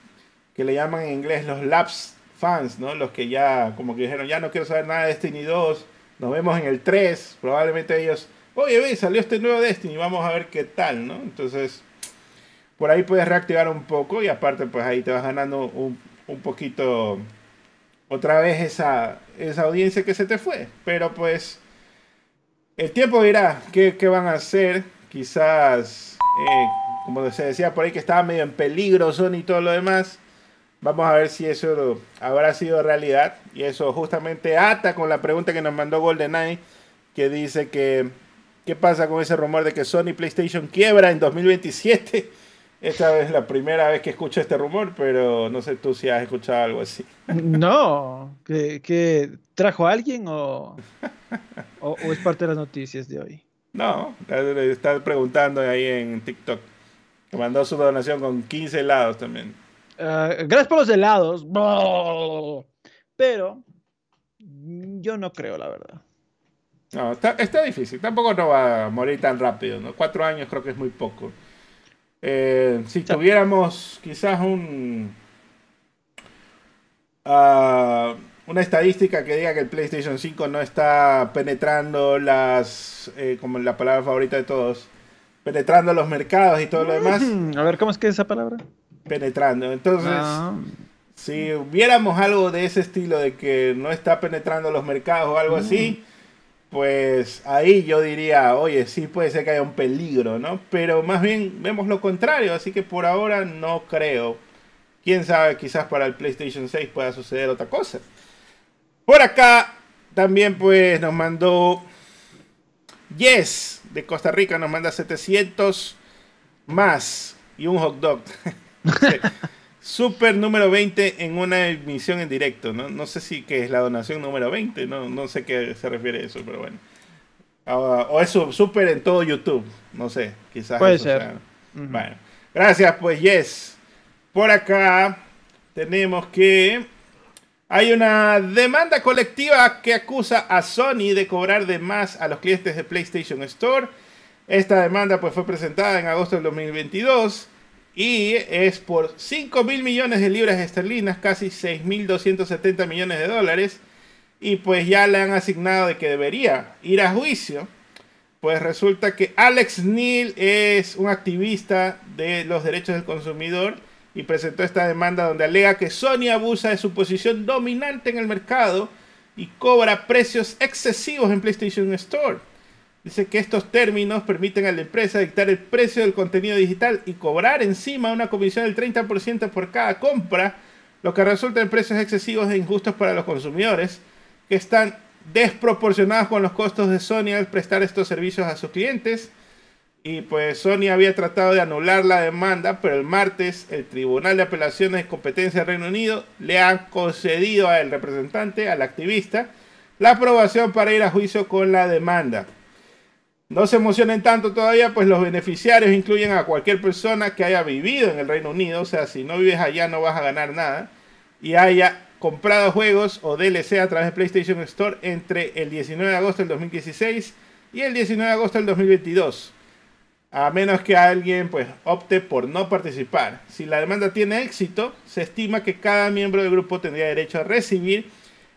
que le llaman en inglés los laps fans, ¿no? Los que ya como que dijeron, ya no quiero saber nada de Destiny 2, nos vemos en el 3, probablemente ellos, oye, ve, salió este nuevo Destiny, vamos a ver qué tal, ¿no? Entonces, por ahí puedes reactivar un poco y aparte pues ahí te vas ganando un, un poquito otra vez esa, esa audiencia que se te fue. Pero pues el tiempo dirá qué, qué van a hacer. Quizás, eh, como se decía por ahí, que estaba medio en peligro Sony y todo lo demás. Vamos a ver si eso habrá sido realidad. Y eso justamente ata con la pregunta que nos mandó GoldenEye, que dice que qué pasa con ese rumor de que Sony PlayStation quiebra en 2027. <laughs> Esta es la primera vez que escucho este rumor, pero no sé tú si has escuchado algo así. <laughs> No, que, trajo a alguien o, o, es parte de las noticias de hoy. No, está preguntando ahí en TikTok. Mandó su donación con 15 helados también. Uh, gracias por los helados. Pero yo no creo, la verdad. No, está, está, difícil. Tampoco no va a morir tan rápido, ¿no? Cuatro años creo que es muy poco. Eh, si tuviéramos quizás un... Uh, una estadística que diga que el PlayStation 5 no está penetrando las, eh, como la palabra favorita de todos, penetrando los mercados y todo lo demás. A ver, ¿cómo es que es esa palabra? Penetrando. Entonces, si viéramos algo de ese estilo, de que no está penetrando los mercados o algo así, mm. pues ahí yo diría, oye, sí puede ser que haya un peligro, ¿no? Pero más bien vemos lo contrario, así que por ahora no creo. Quién sabe, quizás para el PlayStation 6 pueda suceder otra cosa. Por acá también pues nos mandó Yes de Costa Rica, nos manda 700 más y un hot dog. <laughs> Super número 20 en una emisión en directo. ¿no? no sé si que es la donación número 20, no, no sé qué se refiere a eso, pero bueno. Uh, o eso, super en todo YouTube, no sé, quizás. Puede ser. Sea. Bueno, gracias pues, yes. Por acá tenemos que hay una demanda colectiva que acusa a Sony de cobrar de más a los clientes de PlayStation Store. Esta demanda pues, fue presentada en agosto del 2022 y es por 5 mil millones de libras esterlinas, casi 6.270 millones de dólares. Y pues ya le han asignado de que debería ir a juicio. Pues resulta que Alex Neal es un activista de los derechos del consumidor y presentó esta demanda donde alega que Sony abusa de su posición dominante en el mercado y cobra precios excesivos en PlayStation Store. Dice que estos términos permiten a la empresa dictar el precio del contenido digital y cobrar encima una comisión del 30% por cada compra, lo que resulta en precios excesivos e injustos para los consumidores, que están desproporcionados con los costos de Sony al prestar estos servicios a sus clientes y pues Sony había tratado de anular la demanda, pero el martes el Tribunal de Apelaciones de Competencia del Reino Unido le ha concedido al representante, al activista, la aprobación para ir a juicio con la demanda. No se emocionen tanto todavía, pues los beneficiarios incluyen a cualquier persona que haya vivido en el Reino Unido, o sea, si no vives allá no vas a ganar nada, y haya comprado juegos o DLC a través de PlayStation Store entre el 19 de agosto del 2016 y el 19 de agosto del 2022 a menos que alguien pues opte por no participar. Si la demanda tiene éxito, se estima que cada miembro del grupo tendría derecho a recibir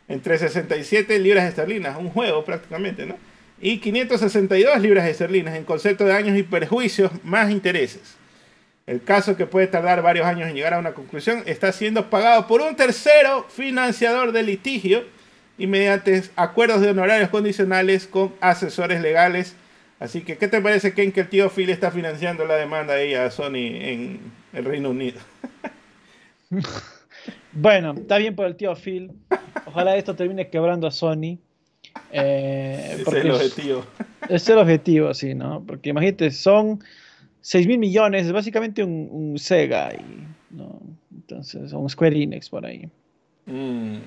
entre 67 libras esterlinas, un juego prácticamente, ¿no? Y 562 libras esterlinas en concepto de daños y perjuicios más intereses. El caso que puede tardar varios años en llegar a una conclusión está siendo pagado por un tercero financiador del litigio y mediante acuerdos de honorarios condicionales con asesores legales Así que, ¿qué te parece, Ken, que el tío Phil está financiando la demanda de a Sony en el Reino Unido? <laughs> bueno, está bien por el tío Phil. Ojalá esto termine quebrando a Sony. Eh, es el objetivo. <laughs> Es, el objetivo, sí, ¿no? Porque imagínate, son 6 mil millones, es básicamente un, Sega, y, ¿no? Entonces, un Square Enix por ahí. Mm,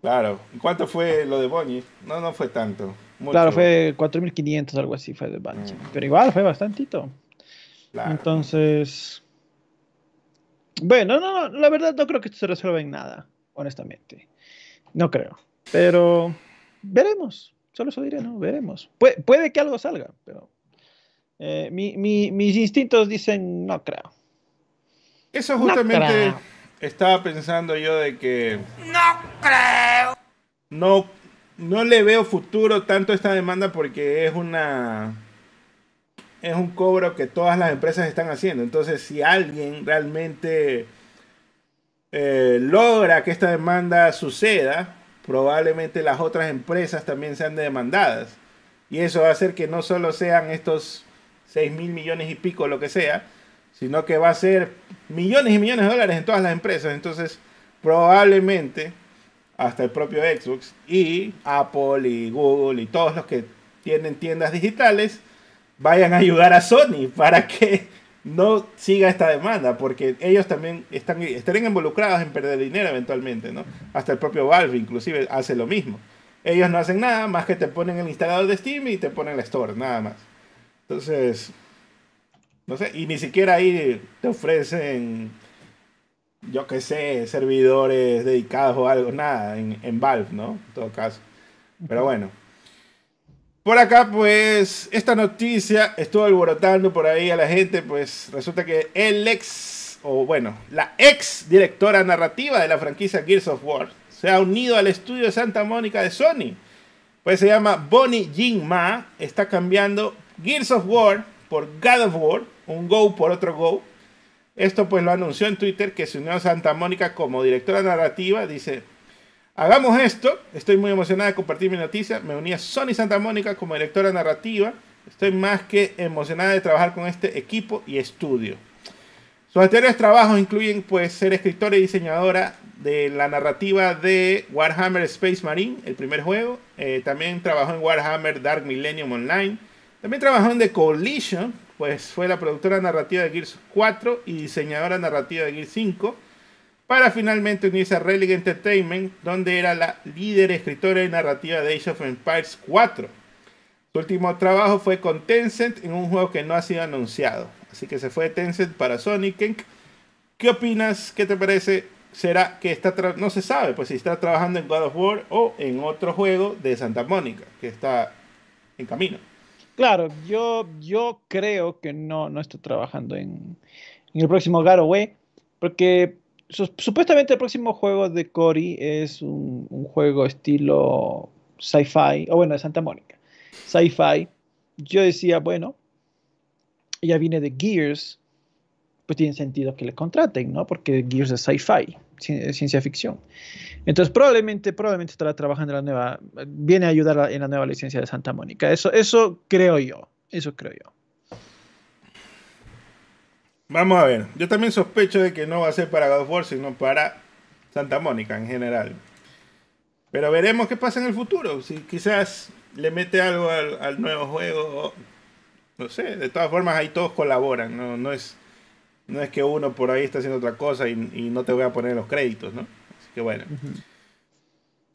claro. ¿Cuánto fue lo de Bonnie? No, no fue tanto. Claro, fue 4.500, algo así fue de Banshee. Mm. Pero igual fue bastantito. Entonces. Bueno, no, la verdad no creo que esto se resuelva en nada, honestamente. No creo. Pero veremos. Solo eso diré, ¿no? Veremos. puede que algo salga, pero. Eh, mis instintos dicen no creo. Eso justamente estaba pensando yo de que. No creo. No no le veo futuro tanto a esta demanda porque es una es un cobro que todas las empresas están haciendo. Entonces, si alguien realmente eh, logra que esta demanda suceda, probablemente las otras empresas también sean demandadas. Y eso va a hacer que no solo sean estos 6 mil millones y pico, lo que sea, sino que va a ser millones y millones de dólares en todas las empresas. Entonces, probablemente hasta el propio Xbox y Apple y Google y todos los que tienen tiendas digitales vayan a ayudar a Sony para que no siga esta demanda, porque ellos también están, estarían involucrados en perder dinero eventualmente, ¿no? Hasta el propio Valve inclusive hace lo mismo. Ellos no hacen nada más que te ponen el instalador de Steam y te ponen la store, nada más. Entonces, No sé, y ni siquiera ahí te ofrecen, yo qué sé, servidores dedicados o algo, nada, en, en Valve, ¿no? En todo caso. Pero bueno. Por acá, pues, esta noticia estuvo alborotando por ahí a la gente, pues resulta que el ex, o bueno, la ex directora narrativa de la franquicia Gears of War se ha unido al estudio de Santa Mónica de Sony. Pues se llama Bonnie Jin Ma, está cambiando Gears of War por God of War, un Go por otro Go. Esto pues lo anunció en Twitter que se unió a Santa Mónica como directora narrativa. Dice, hagamos esto, estoy muy emocionada de compartir mi noticia. Me uní a Sony Santa Mónica como directora narrativa. Estoy más que emocionada de trabajar con este equipo y estudio. Sus anteriores trabajos incluyen pues ser escritora y diseñadora de la narrativa de Warhammer Space Marine, el primer juego. Eh, también trabajó en Warhammer Dark Millennium Online. También trabajó en The Coalition, pues fue la productora narrativa de Gears 4 y diseñadora narrativa de Gears 5, para finalmente unirse a Relic Entertainment, donde era la líder escritora y narrativa de Age of Empires 4. Su último trabajo fue con Tencent en un juego que no ha sido anunciado. Así que se fue de Tencent para Sonic. ¿Qué opinas? ¿Qué te parece? ¿Será que está no se sabe pues si está trabajando en God of War o en otro juego de Santa Mónica que está en camino? Claro, yo, yo creo que no, no está trabajando en, en el próximo God porque supuestamente el próximo juego de Cory es un, juego estilo sci-fi, o bueno, de Santa Mónica, sci-fi. Yo decía, bueno, ya viene de Gears, pues tiene sentido que le contraten, ¿no? Porque Gears es sci-fi, ciencia ficción. Entonces probablemente, probablemente estará trabajando en la nueva, viene a ayudar en la nueva licencia de Santa Mónica. Eso, eso creo yo, eso creo yo. Vamos a ver, yo también sospecho de que no va a ser para God of War, sino para Santa Mónica en general. Pero veremos qué pasa en el futuro. Si quizás le mete algo al, al nuevo juego, no sé, de todas formas ahí todos colaboran, no, no es no es que uno por ahí está haciendo otra cosa y, no te voy a poner los créditos, ¿no? Así que bueno.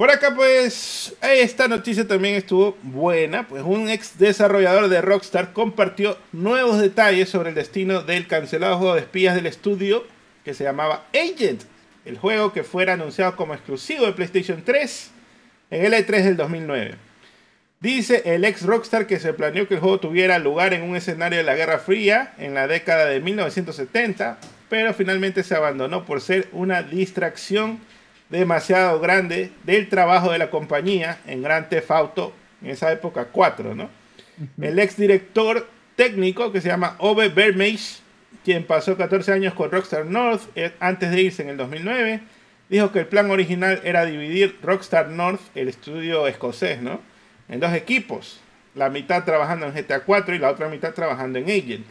Por acá, pues, esta noticia también estuvo buena. Pues un ex desarrollador de Rockstar compartió nuevos detalles sobre el destino del cancelado juego de espías del estudio que se llamaba Agent. El juego que fuera anunciado como exclusivo de PlayStation 3 en el E3 del 2009. Dice el ex Rockstar que se planeó que el juego tuviera lugar en un escenario de la Guerra Fría en la década de 1970, pero finalmente se abandonó por ser una distracción demasiado grande del trabajo de la compañía en Grand Theft Auto en esa época 4, ¿no? El ex director técnico que se llama Ove Bermage, quien pasó 14 años con Rockstar North eh, antes de irse en el 2009, dijo que el plan original era dividir Rockstar North, el estudio escocés, ¿no? en dos equipos, la mitad trabajando en GTA 4 y la otra mitad trabajando en Agent.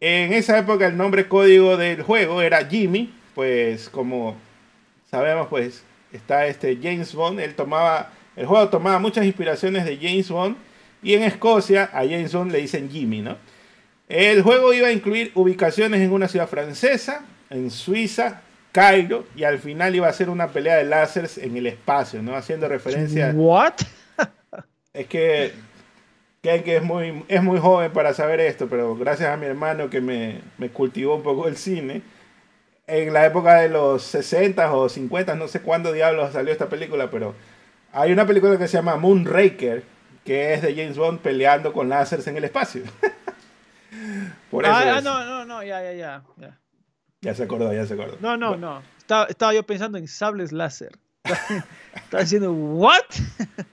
En esa época el nombre código del juego era Jimmy, pues como sabemos pues está este James Bond, él tomaba, el juego tomaba muchas inspiraciones de James Bond y en Escocia a James Bond le dicen Jimmy, ¿no? El juego iba a incluir ubicaciones en una ciudad francesa, en Suiza, Cairo y al final iba a ser una pelea de láseres en el espacio, ¿no? Haciendo referencia ¿What? Es que, que es, muy, es muy joven para saber esto, pero gracias a mi hermano que me, me cultivó un poco el cine, en la época de los 60 o 50, no sé cuándo diablos salió esta película, pero hay una película que se llama Moonraker, que es de James Bond peleando con láseres en el espacio. <laughs> Por eso ah, ah no, no, no, ya, ya, ya, ya. Ya se acordó, ya se acordó. No, no, no. Estaba, estaba, yo pensando en sables láser. <laughs> Estaba diciendo, ¿what?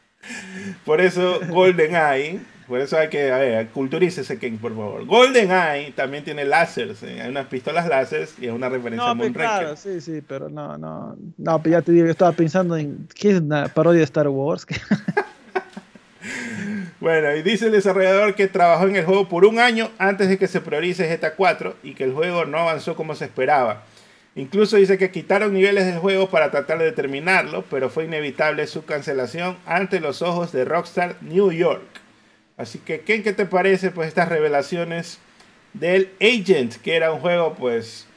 <laughs> Por eso Golden Eye, por eso hay que, a ver, culturícese King, por favor. Golden Eye también tiene láseres, ¿eh? hay unas pistolas láseres y es una referencia no, a Claro, sí, sí, pero no, no, no, pero ya te digo, yo estaba pensando en, ¿qué es una parodia de Star Wars? <laughs> bueno, y dice el desarrollador que trabajó en el juego por un año antes de que se priorice GTA 4 y que el juego no avanzó como se esperaba. Incluso dice que quitaron niveles del juego para tratar de terminarlo, pero fue inevitable su cancelación ante los ojos de Rockstar New York. Así que, ¿qué, qué te parece pues estas revelaciones del Agent, que era un juego pues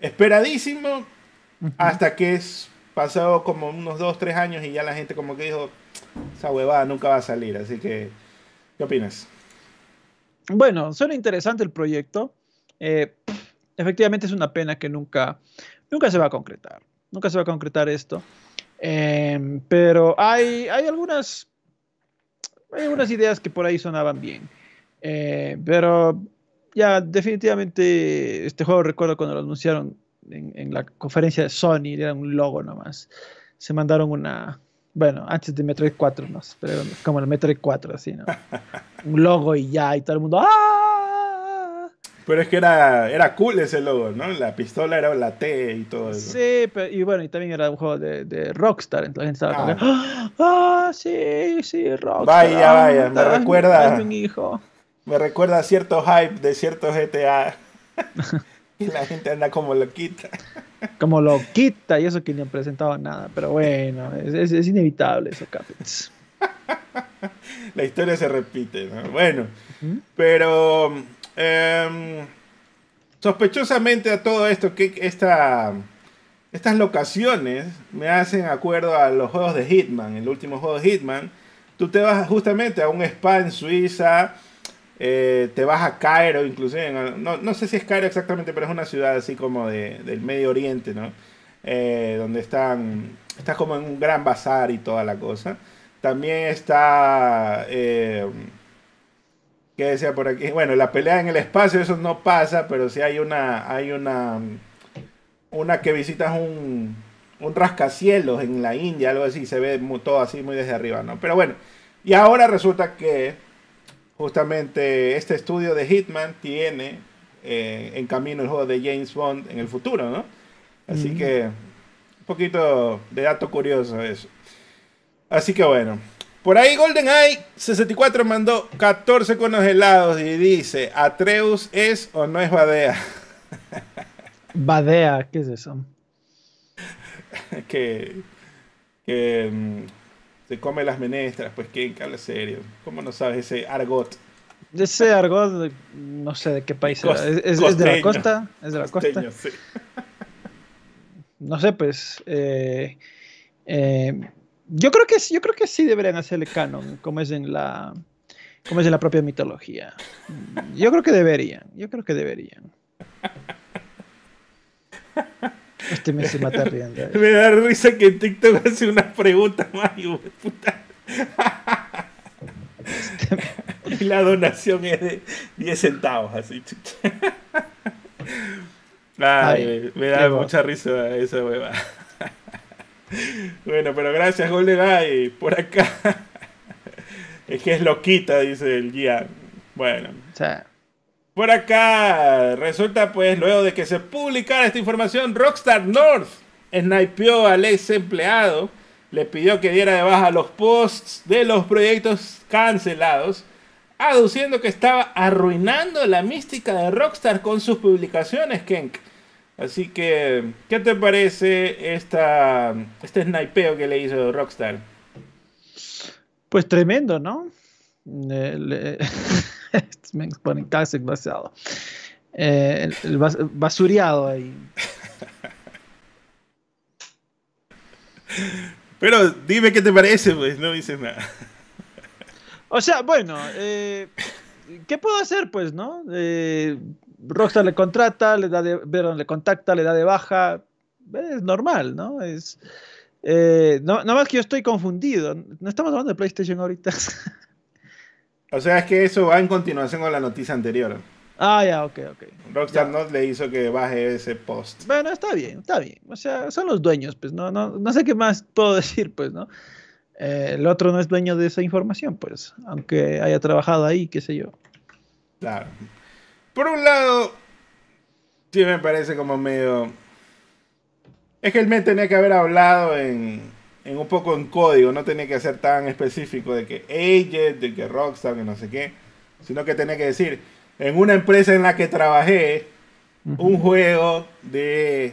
esperadísimo hasta que es pasado como unos 2, 3 años y ya la gente como que dijo, esa huevada nunca va a salir. Así que, ¿qué opinas? Bueno, suena interesante el proyecto. Eh, efectivamente es una pena que nunca, nunca se va a concretar. Nunca se va a concretar esto. Em, pero hay, hay algunas hay algunas ideas que por ahí sonaban bien. Eh, pero ya definitivamente este juego recuerdo cuando lo anunciaron en, la conferencia de Sony, era un logo nomás. Se mandaron una, bueno, antes de Metroid 4, no pero como el Metroid 4, así, ¿no? <laughs> un logo y ya, y todo el mundo, ¡ah! Pero es que era, era cool ese logo, ¿no? La pistola era la T y todo eso. Sí, pero, y bueno, y también era un juego de, de Rockstar, entonces la gente estaba ah. ¡ah! Sí, sí, Rockstar. Vaya, vaya, me recuerda. mi hijo. Me recuerda a cierto hype de cierto GTA. <laughs> y la gente anda como loquita. como loquita, y eso que ni han presentado nada. Pero bueno, es, es, inevitable eso, Capitz. <laughs> la historia se repite, ¿no? Bueno, pero em, sospechosamente a todo esto, que esta, estas locaciones me hacen acuerdo a los juegos de Hitman, el último juego de Hitman. Tú te vas justamente a un spa en Suiza eh, te vas a Cairo, inclusive, no, no, sé si es Cairo exactamente, pero es una ciudad así como de, del Medio Oriente, ¿no? Eh, donde están, estás como en un gran bazar y toda la cosa. También está, eh, ¿qué decía por aquí? Bueno, la pelea en el espacio, eso no pasa, pero sí hay una, hay una, una que visitas un, un rascacielos en la India, algo así, se ve todo así muy desde arriba, ¿no? Pero bueno, y ahora resulta que justamente este estudio de Hitman tiene eh, en camino el juego de James Bond en el futuro, ¿no? Así que un poquito de dato curioso eso. Así que bueno. Por ahí GoldenEye 64 mandó 14 conos helados y dice, ¿Atreus es o no es Badea? <laughs> Badea, ¿qué es eso? <laughs> que, que mm, se come las menestras, pues ¿quién habla serio? ¿Cómo no sabes ese argot? Ese argot, no sé de qué país es. ¿Es, de la costa? ¿Es de la costa? No sé, pues. Eh, eh, yo creo que yo creo que sí deberían hacerle canon, como es en la como es en la propia mitología. Yo creo que deberían, yo creo que deberían. Este me se mata riendo. Eh. Me da risa que TikTok hace una pregunta más, puta. y la donación es de 10 centavos, así. Ay, me da mucha risa esa hueva. Bueno, pero gracias, GoldenEye, por acá. es que es loquita, dice el Gian. Bueno. O sea, por acá resulta pues luego de que se publicara esta información, Rockstar North snipeó al ex empleado, le pidió que diera de baja los posts de los proyectos cancelados, aduciendo que estaba arruinando la mística de Rockstar con sus publicaciones, Kenk. Así que, ¿qué te parece esta, este snipeo que le hizo Rockstar? Pues tremendo, ¿no? <laughs> Me exponen casi demasiado. Eh, el, basureado ahí. <laughs> Pero dime qué te parece, pues, no dices nada. O sea, bueno, eh, ¿qué puedo hacer, pues, no? Eh, Rockstar le contrata, le da de, le contacta, le da de baja. Es normal, ¿no? Es. Eh, no, nada más que yo estoy confundido. No estamos hablando de PlayStation ahorita. <laughs> O sea, es que eso va en continuación con la noticia anterior. Ah, ya, ok, ok. Rockstar no le hizo que baje ese post. Bueno, está bien, está bien. O sea, son los dueños, pues, no, no, no sé qué más puedo <laughs> decir, pues, ¿no? Eh, el otro no es dueño de esa información, pues, aunque haya trabajado ahí, qué sé yo. Claro. Por un lado, sí me parece como medio... Es que el men tenía que haber hablado en, en un poco en código, no tenía que ser tan específico de que Agent, de que Rockstar, que no sé qué, sino que tenía que decir, en una empresa en la que trabajé, un juego de,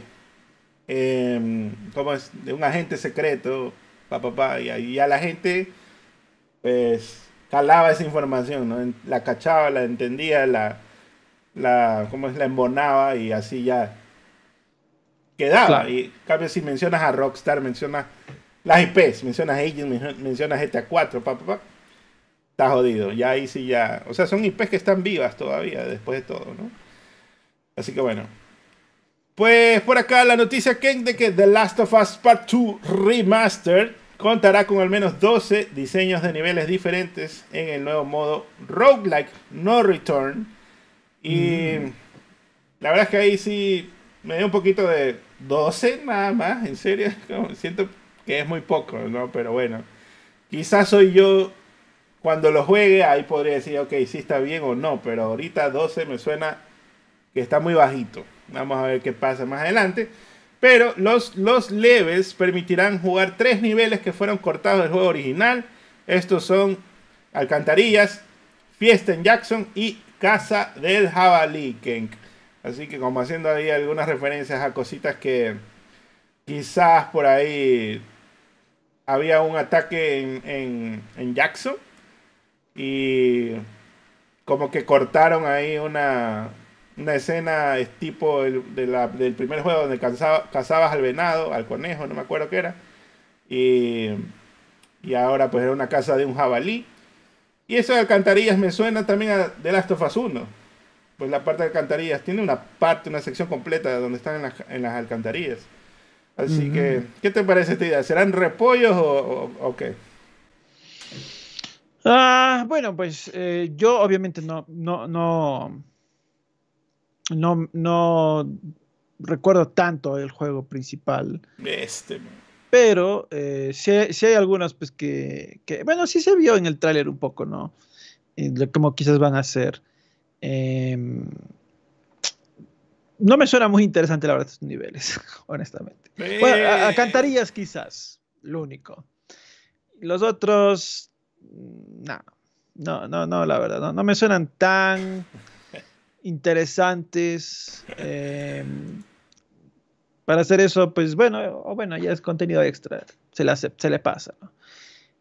eh, ¿cómo es? de un agente secreto, pa, y ahí ya la gente, pues, calaba esa información, ¿no? La cachaba, la entendía, la, la, ¿cómo es? La embonaba y así ya quedaba. Y cambio si mencionas a Rockstar, mencionas las IPs, mencionas Agent, mencionas GTA 4, pa, pa, Está jodido. Ya ahí sí ya. O sea, son IPs que están vivas todavía, después de todo, ¿no? Así que bueno. Pues por acá la noticia Ken de que The Last of Us Part 2 Remastered contará con al menos 12 diseños de niveles diferentes en el nuevo modo Roguelike No Return. Y la verdad es que ahí sí me dio un poquito de 12 nada más, en serio. <laughs> Como siento que es muy poco, ¿no? Pero bueno, quizás soy yo cuando lo juegue, ahí podría decir, ok, si está bien o no, pero ahorita 12 me suena que está muy bajito. Vamos a ver qué pasa más adelante. Pero los, los levels permitirán jugar tres niveles que fueron cortados del juego original. Estos son Alcantarillas, Fiesta en Jackson y Casa del Jabalí, Kenk. Así que como haciendo ahí algunas referencias a cositas que quizás por ahí había un ataque en, en Jackson. Y como que cortaron ahí una, una escena es tipo de la, del primer juego donde cazabas al venado, al conejo, no me acuerdo qué era. Y, y ahora pues era una casa de un jabalí. Y eso de alcantarillas me suena también a The Last of Us 1. Pues la parte de alcantarillas tiene una parte, una sección completa donde están en, las alcantarillas. Así que, ¿qué te parece esta idea? ¿Serán repollos o, o, qué? Ah, bueno, pues eh, yo obviamente no, no, no, no, no recuerdo tanto el juego principal. Este. Pero eh, si, hay algunos, pues que, bueno, sí se vio en el tráiler un poco, ¿no? como quizás van a ser. Em, no me suena muy interesante la verdad estos niveles, <laughs> honestamente. Bueno, a, a, cantarías quizás, lo único. Los otros, mm, no, no, no, no, la verdad, no, no me suenan tan <laughs> interesantes. Em, para hacer eso, pues bueno, o bueno, ya es contenido extra, se le, se le pasa.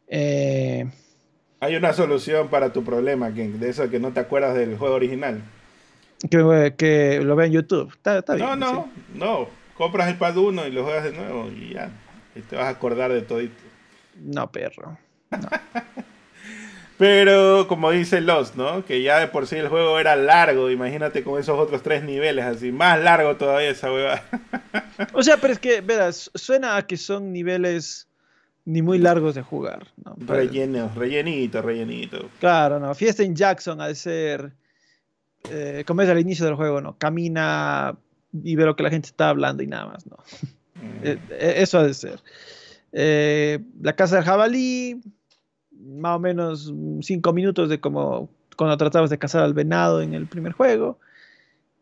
Eh, Hay una solución para tu problema, de eso que no te acuerdas del juego original. Que, que lo ve en YouTube. no, no, no. Compras el pad 1 y lo juegas de nuevo y ya. Y te vas a acordar de todito. No, perro. No. <laughs> Pero como dice Lost, ¿no? Que ya de por sí el juego era largo, imagínate con esos otros tres niveles, así, más largo todavía esa hueva. O sea, pero es que, verás, suena a que son niveles ni muy largos de jugar, ¿no? Relleno, rellenito, rellenito. Claro, ¿no? Fiesta en Jackson ha de ser, eh, como es al inicio del juego, ¿no? Camina y ve lo que la gente está hablando y nada más, ¿no? Mm. Eh, eh, eso ha de ser. la casa del jabalí, más o menos cinco minutos de como cuando tratabas de cazar al venado en el primer juego.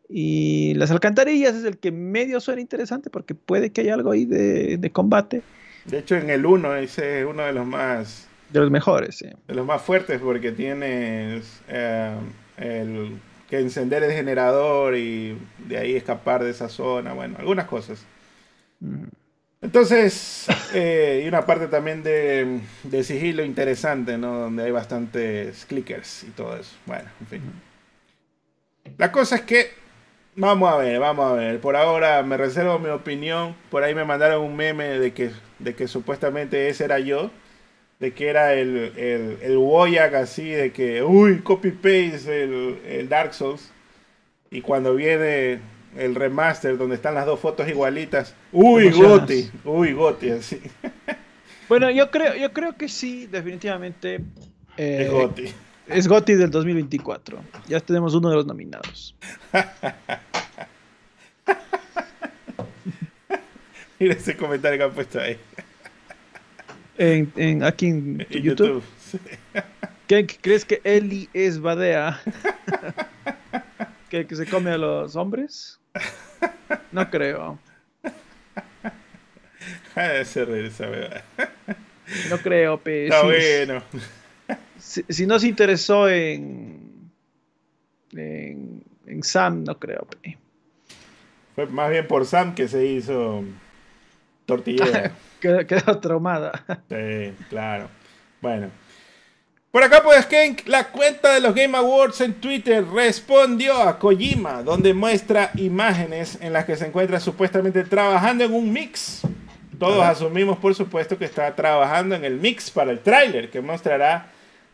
Y las alcantarillas es el que medio suena interesante porque puede que haya algo ahí de, combate. De hecho, en el 1 ese es uno de los más... De los mejores, sí. De los más fuertes porque tienes eh, el que encender el generador y de ahí escapar de esa zona. Bueno, algunas cosas. Entonces, eh, y una parte también de, sigilo interesante, ¿no? Donde hay bastantes clickers y todo eso. Bueno, en fin. La cosa es que, vamos a ver, vamos a ver. Por ahora me reservo mi opinión. Por ahí me mandaron un meme de que, de que supuestamente ese era yo. De que era el, el, el así, de que, uy, copy-paste el, el Dark Souls. Y cuando viene el remaster donde están las dos fotos igualitas. Uy, Goti, uy, Goti, así. <laughs> Bueno, yo creo, yo creo que sí, definitivamente. Eh, es Goti. Es Goti del 2024. Ya tenemos uno de los nominados. <laughs> Mira ese comentario que han puesto ahí. En, aquí en, YouTube. ¿Qué, ¿Crees que Eli es Badea? <laughs> ¿Que, ¿Que se come a los hombres? No creo. <laughs> No creo, pe. Está bueno. Si, no se interesó en, en, Sam, no creo, pe. Fue más bien por Sam que se hizo tortillera. <laughs> quedó traumada. Sí, claro. Bueno, por acá pues Kenk, la cuenta de los Game Awards en Twitter respondió a Kojima, donde muestra imágenes en las que se encuentra supuestamente trabajando en un mix. Todos asumimos por supuesto que está trabajando en el mix para el tráiler que mostrará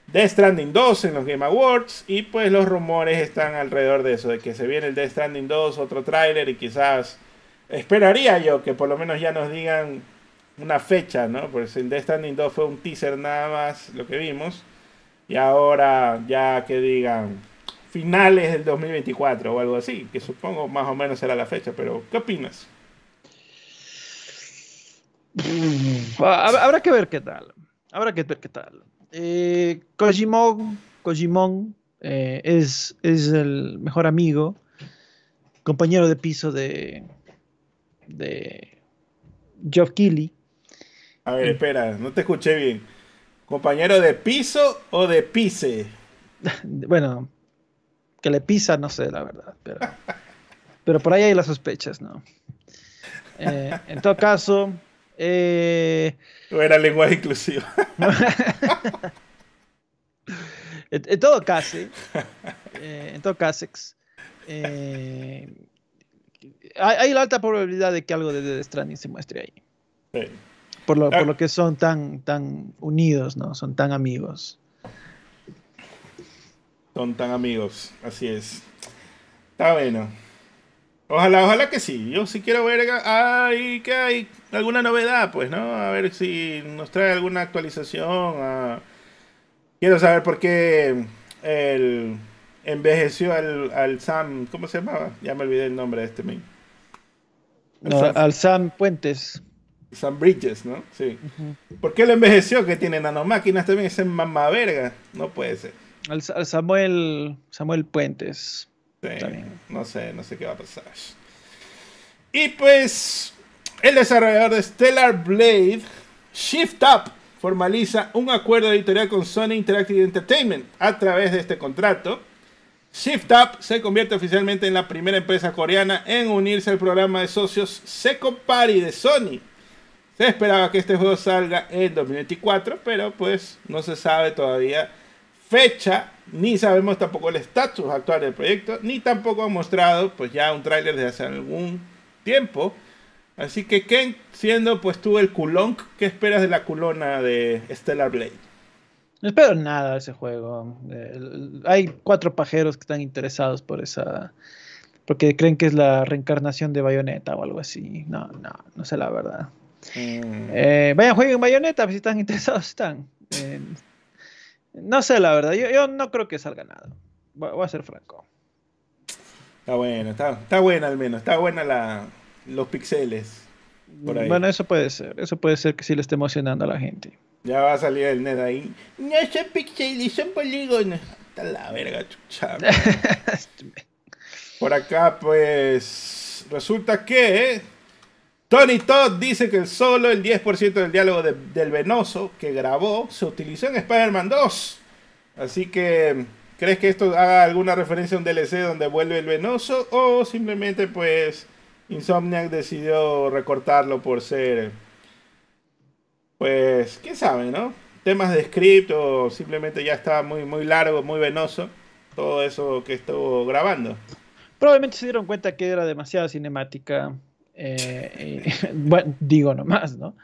Death Stranding 2 en los Game Awards y pues los rumores están alrededor de eso, de que se viene el Death Stranding 2, otro tráiler y quizás esperaría yo que por lo menos ya nos digan una fecha, ¿no? Porque el Death Stranding 2 fue un teaser nada más lo que vimos y ahora ya que digan finales del 2024 o algo así, que supongo más o menos será la fecha, pero ¿qué opinas? Habrá que ver qué tal. Habrá que ver qué tal. Eh, Kojimon, Kojimon eh, es, es el mejor amigo, compañero de piso de, de Geoff Keighley. A ver, espera, no te escuché bien. ¿Compañero de piso o de pise? <laughs> bueno, que le pisa, no sé, la verdad. Pero, pero por ahí hay las sospechas, ¿no? Eh, en todo caso, eh, era lenguaje inclusivo. <laughs> en, todo caso, eh, en todo caso, hay, la alta probabilidad de que algo de Death Stranding se muestre ahí. Por, lo, por ah. lo que son tan, tan unidos, ¿no? Son tan amigos. Son tan amigos, así es. Está bueno. Ojalá, ojalá que sí. Yo sí quiero ver ay, que hay alguna novedad, pues, ¿no? A ver si nos trae alguna actualización. Ah, quiero saber por qué el envejeció al, Sam, ¿cómo se llamaba? Ya me olvidé el nombre de este men. al Sam Puentes. Sam Bridges, ¿no? Sí. ¿Por qué lo envejeció? Que tiene nanomáquinas también, ese mamá verga. No puede ser. Al, Samuel, Samuel Puentes. no sé, no sé qué va a pasar. Y pues, el desarrollador de Stellar Blade, Shift Up, formaliza un acuerdo editorial con Sony Interactive Entertainment a través de este contrato. Shift Up se convierte oficialmente en la primera empresa coreana en unirse al programa de socios Second Party de Sony. Se esperaba que este juego salga en 2024, pero pues no se sabe todavía fecha, ni sabemos tampoco el estatus actual del proyecto, ni tampoco han mostrado pues ya un tráiler de hace algún tiempo. Así que Ken, siendo pues tú el culón, ¿qué esperas de la culona de Stellar Blade? No espero nada de ese juego. Eh, hay cuatro pajeros que están interesados por esa. Porque creen que es la reencarnación de Bayonetta o algo así. No, no, no sé la verdad. Mm. Eh, vayan, jueguen Bayonetta si están <laughs> interesados. Están. no sé la verdad. Yo, no creo que salga nada. Voy, a ser franco. Está bueno, está, está buena al menos. Está buena la, los pixeles. Bueno, eso puede ser. Eso puede ser que sí le esté emocionando a la gente. Ya va a salir el net ahí. No son pixeles, son polígonos. Está la verga, chucha. <laughs> Por acá, pues. Resulta que. Tony Todd dice que solo el 10% del diálogo del Venoso que grabó se utilizó en Spider-Man 2. Así que, ¿crees que esto haga alguna referencia a un DLC donde vuelve el Venoso? O simplemente, pues, Insomniac decidió recortarlo por ser, pues, quién sabe, ¿no? Temas de script o simplemente ya estaba muy, muy largo, muy venoso, todo eso que estuvo grabando. Probablemente se dieron cuenta que era demasiada cinemática. Eh, <laughs> bueno, digo nomás, ¿no?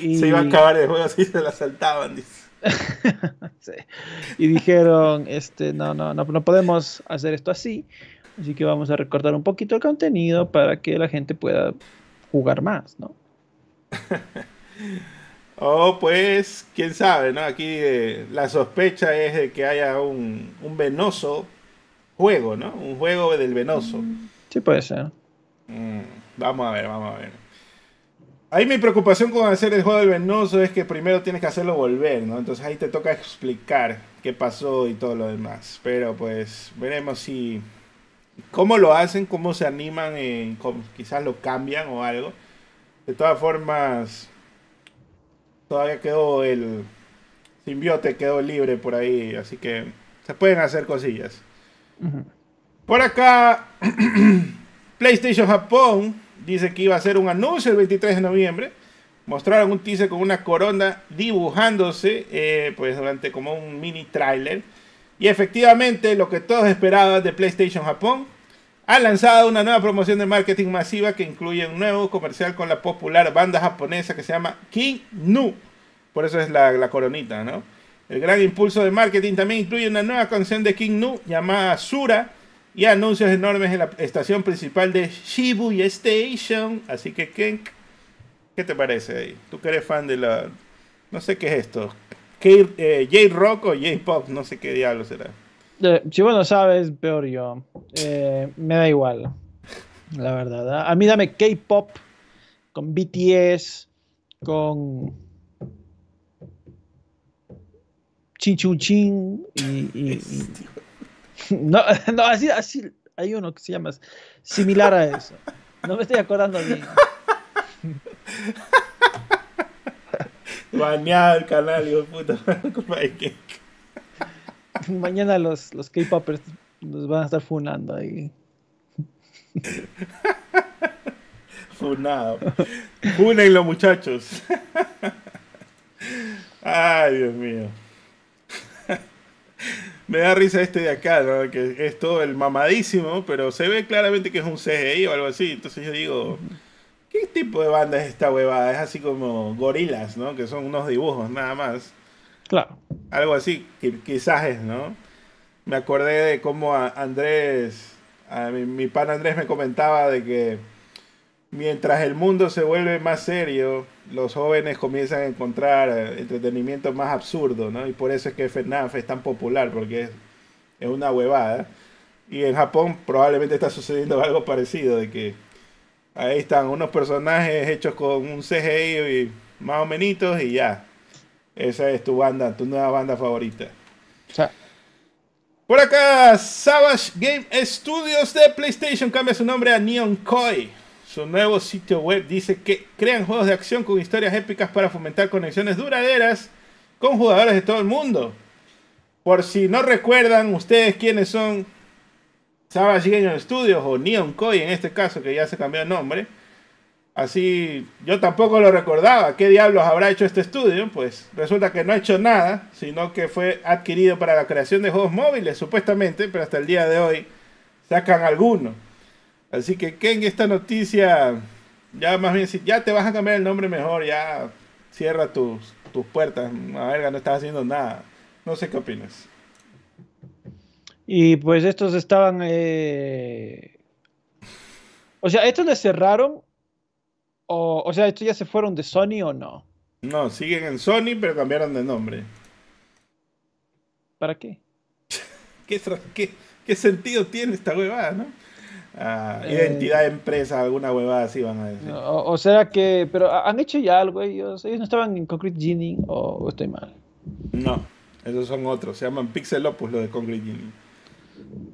Y, se iba a acabar el juego <laughs> así se la saltaban, <laughs> Y dijeron, este, no, no, no, no podemos hacer esto así. Así que vamos a recortar un poquito el contenido para que la gente pueda jugar más, ¿no? oh, pues, quién sabe, ¿no? Aquí eh, la sospecha es de que haya un, venoso juego, ¿no? Un juego del venoso. Sí, puede ser. Mm, vamos a ver, vamos a ver. Ahí mi preocupación con hacer el juego del venoso es que primero tienes que hacerlo volver, ¿no? Entonces ahí te toca explicar qué pasó y todo lo demás. Pero pues veremos si cómo lo hacen, cómo se animan, en, quizás lo cambian o algo. De todas formas, todavía quedó el simbiote, quedó libre por ahí, así que se pueden hacer cosillas. Por acá, <clears throat> PlayStation Japón dice que iba a hacer un anuncio el 23 de noviembre. Mostraron un teaser con una corona dibujándose, eh, pues durante como un mini trailer y efectivamente, lo que todos esperaban de PlayStation Japón, ha lanzado una nueva promoción de marketing masiva que incluye un nuevo comercial con la popular banda japonesa que se llama King Nu. Por eso es la, coronita, ¿no? El gran impulso de marketing también incluye una nueva canción de King Nu llamada Sura y anuncios enormes en la estación principal de Shibuya Station. Así que, Ken, ¿qué te parece ahí? Tú que eres fan de la... No sé qué es esto. Eh, J-Rock o J-Pop, no sé qué diablo será. Eh, si vos no sabes, peor yo. Eh, me da igual, la verdad. A mí dame K-Pop con BTS, con Chin Chun Chin y, no, <laughs> no, así, así hay uno que se llama similar a eso. No me estoy acordando bien. Bañado el canal, hijo de puta. <laughs> <laughs> Mañana los, los K-Popers nos van a estar funando ahí. Funado. Funenlo, muchachos. Ay, Dios mío. Me da risa este de acá, ¿no? Que es todo el mamadísimo, pero se ve claramente que es un CGI o algo así. Entonces yo digo, ¿qué tipo de banda es esta huevada? Es así como gorilas, ¿no? Que son unos dibujos nada más. Claro. Algo así, quizás es, ¿no? Me acordé de cómo Andrés, a mi, mi pan Andrés me comentaba de que mientras el mundo se vuelve más serio, los jóvenes comienzan a encontrar eh, entretenimiento más absurdo, ¿no? Y por eso es que FNAF es tan popular, porque es, es una huevada. Y en Japón probablemente está sucediendo <laughs> algo parecido, de que ahí están unos personajes hechos con un CGI y más o menos y ya. Esa es tu banda, tu nueva banda favorita. Por acá, Savage Game Studios de PlayStation cambia su nombre a Neon Koi. Su nuevo sitio web dice que crean juegos de acción con historias épicas para fomentar conexiones duraderas con jugadores de todo el mundo. Por si no recuerdan ustedes quiénes son Savage Game Studios o Neon Koi en este caso, que ya se cambió de nombre. Así, yo tampoco lo recordaba. ¿Qué diablos habrá hecho este estudio? Pues resulta que no ha hecho nada, sino que fue adquirido para la creación de juegos móviles, supuestamente, pero hasta el día de hoy sacan alguno. Así que, Ken, esta noticia, ya más bien, si ya te vas a cambiar el nombre mejor, ya cierra tus, tus puertas. A verga, no estás haciendo nada. No sé qué opinas. Y pues estos estaban. Eh... O sea, ¿estos les cerraron? O, o sea, ¿estos ya se fueron de Sony o no? No, siguen en Sony, pero cambiaron de nombre. ¿Para qué? <laughs> ¿Qué, qué, qué sentido tiene esta huevada, no? Ah, eh, identidad de empresa, alguna huevada así van a decir. O, sea que, pero han hecho ya algo ellos. Ellos no estaban en Concrete Genie o, estoy mal. No, esos son otros. Se llaman Pixel Opus, los de Concrete Genie.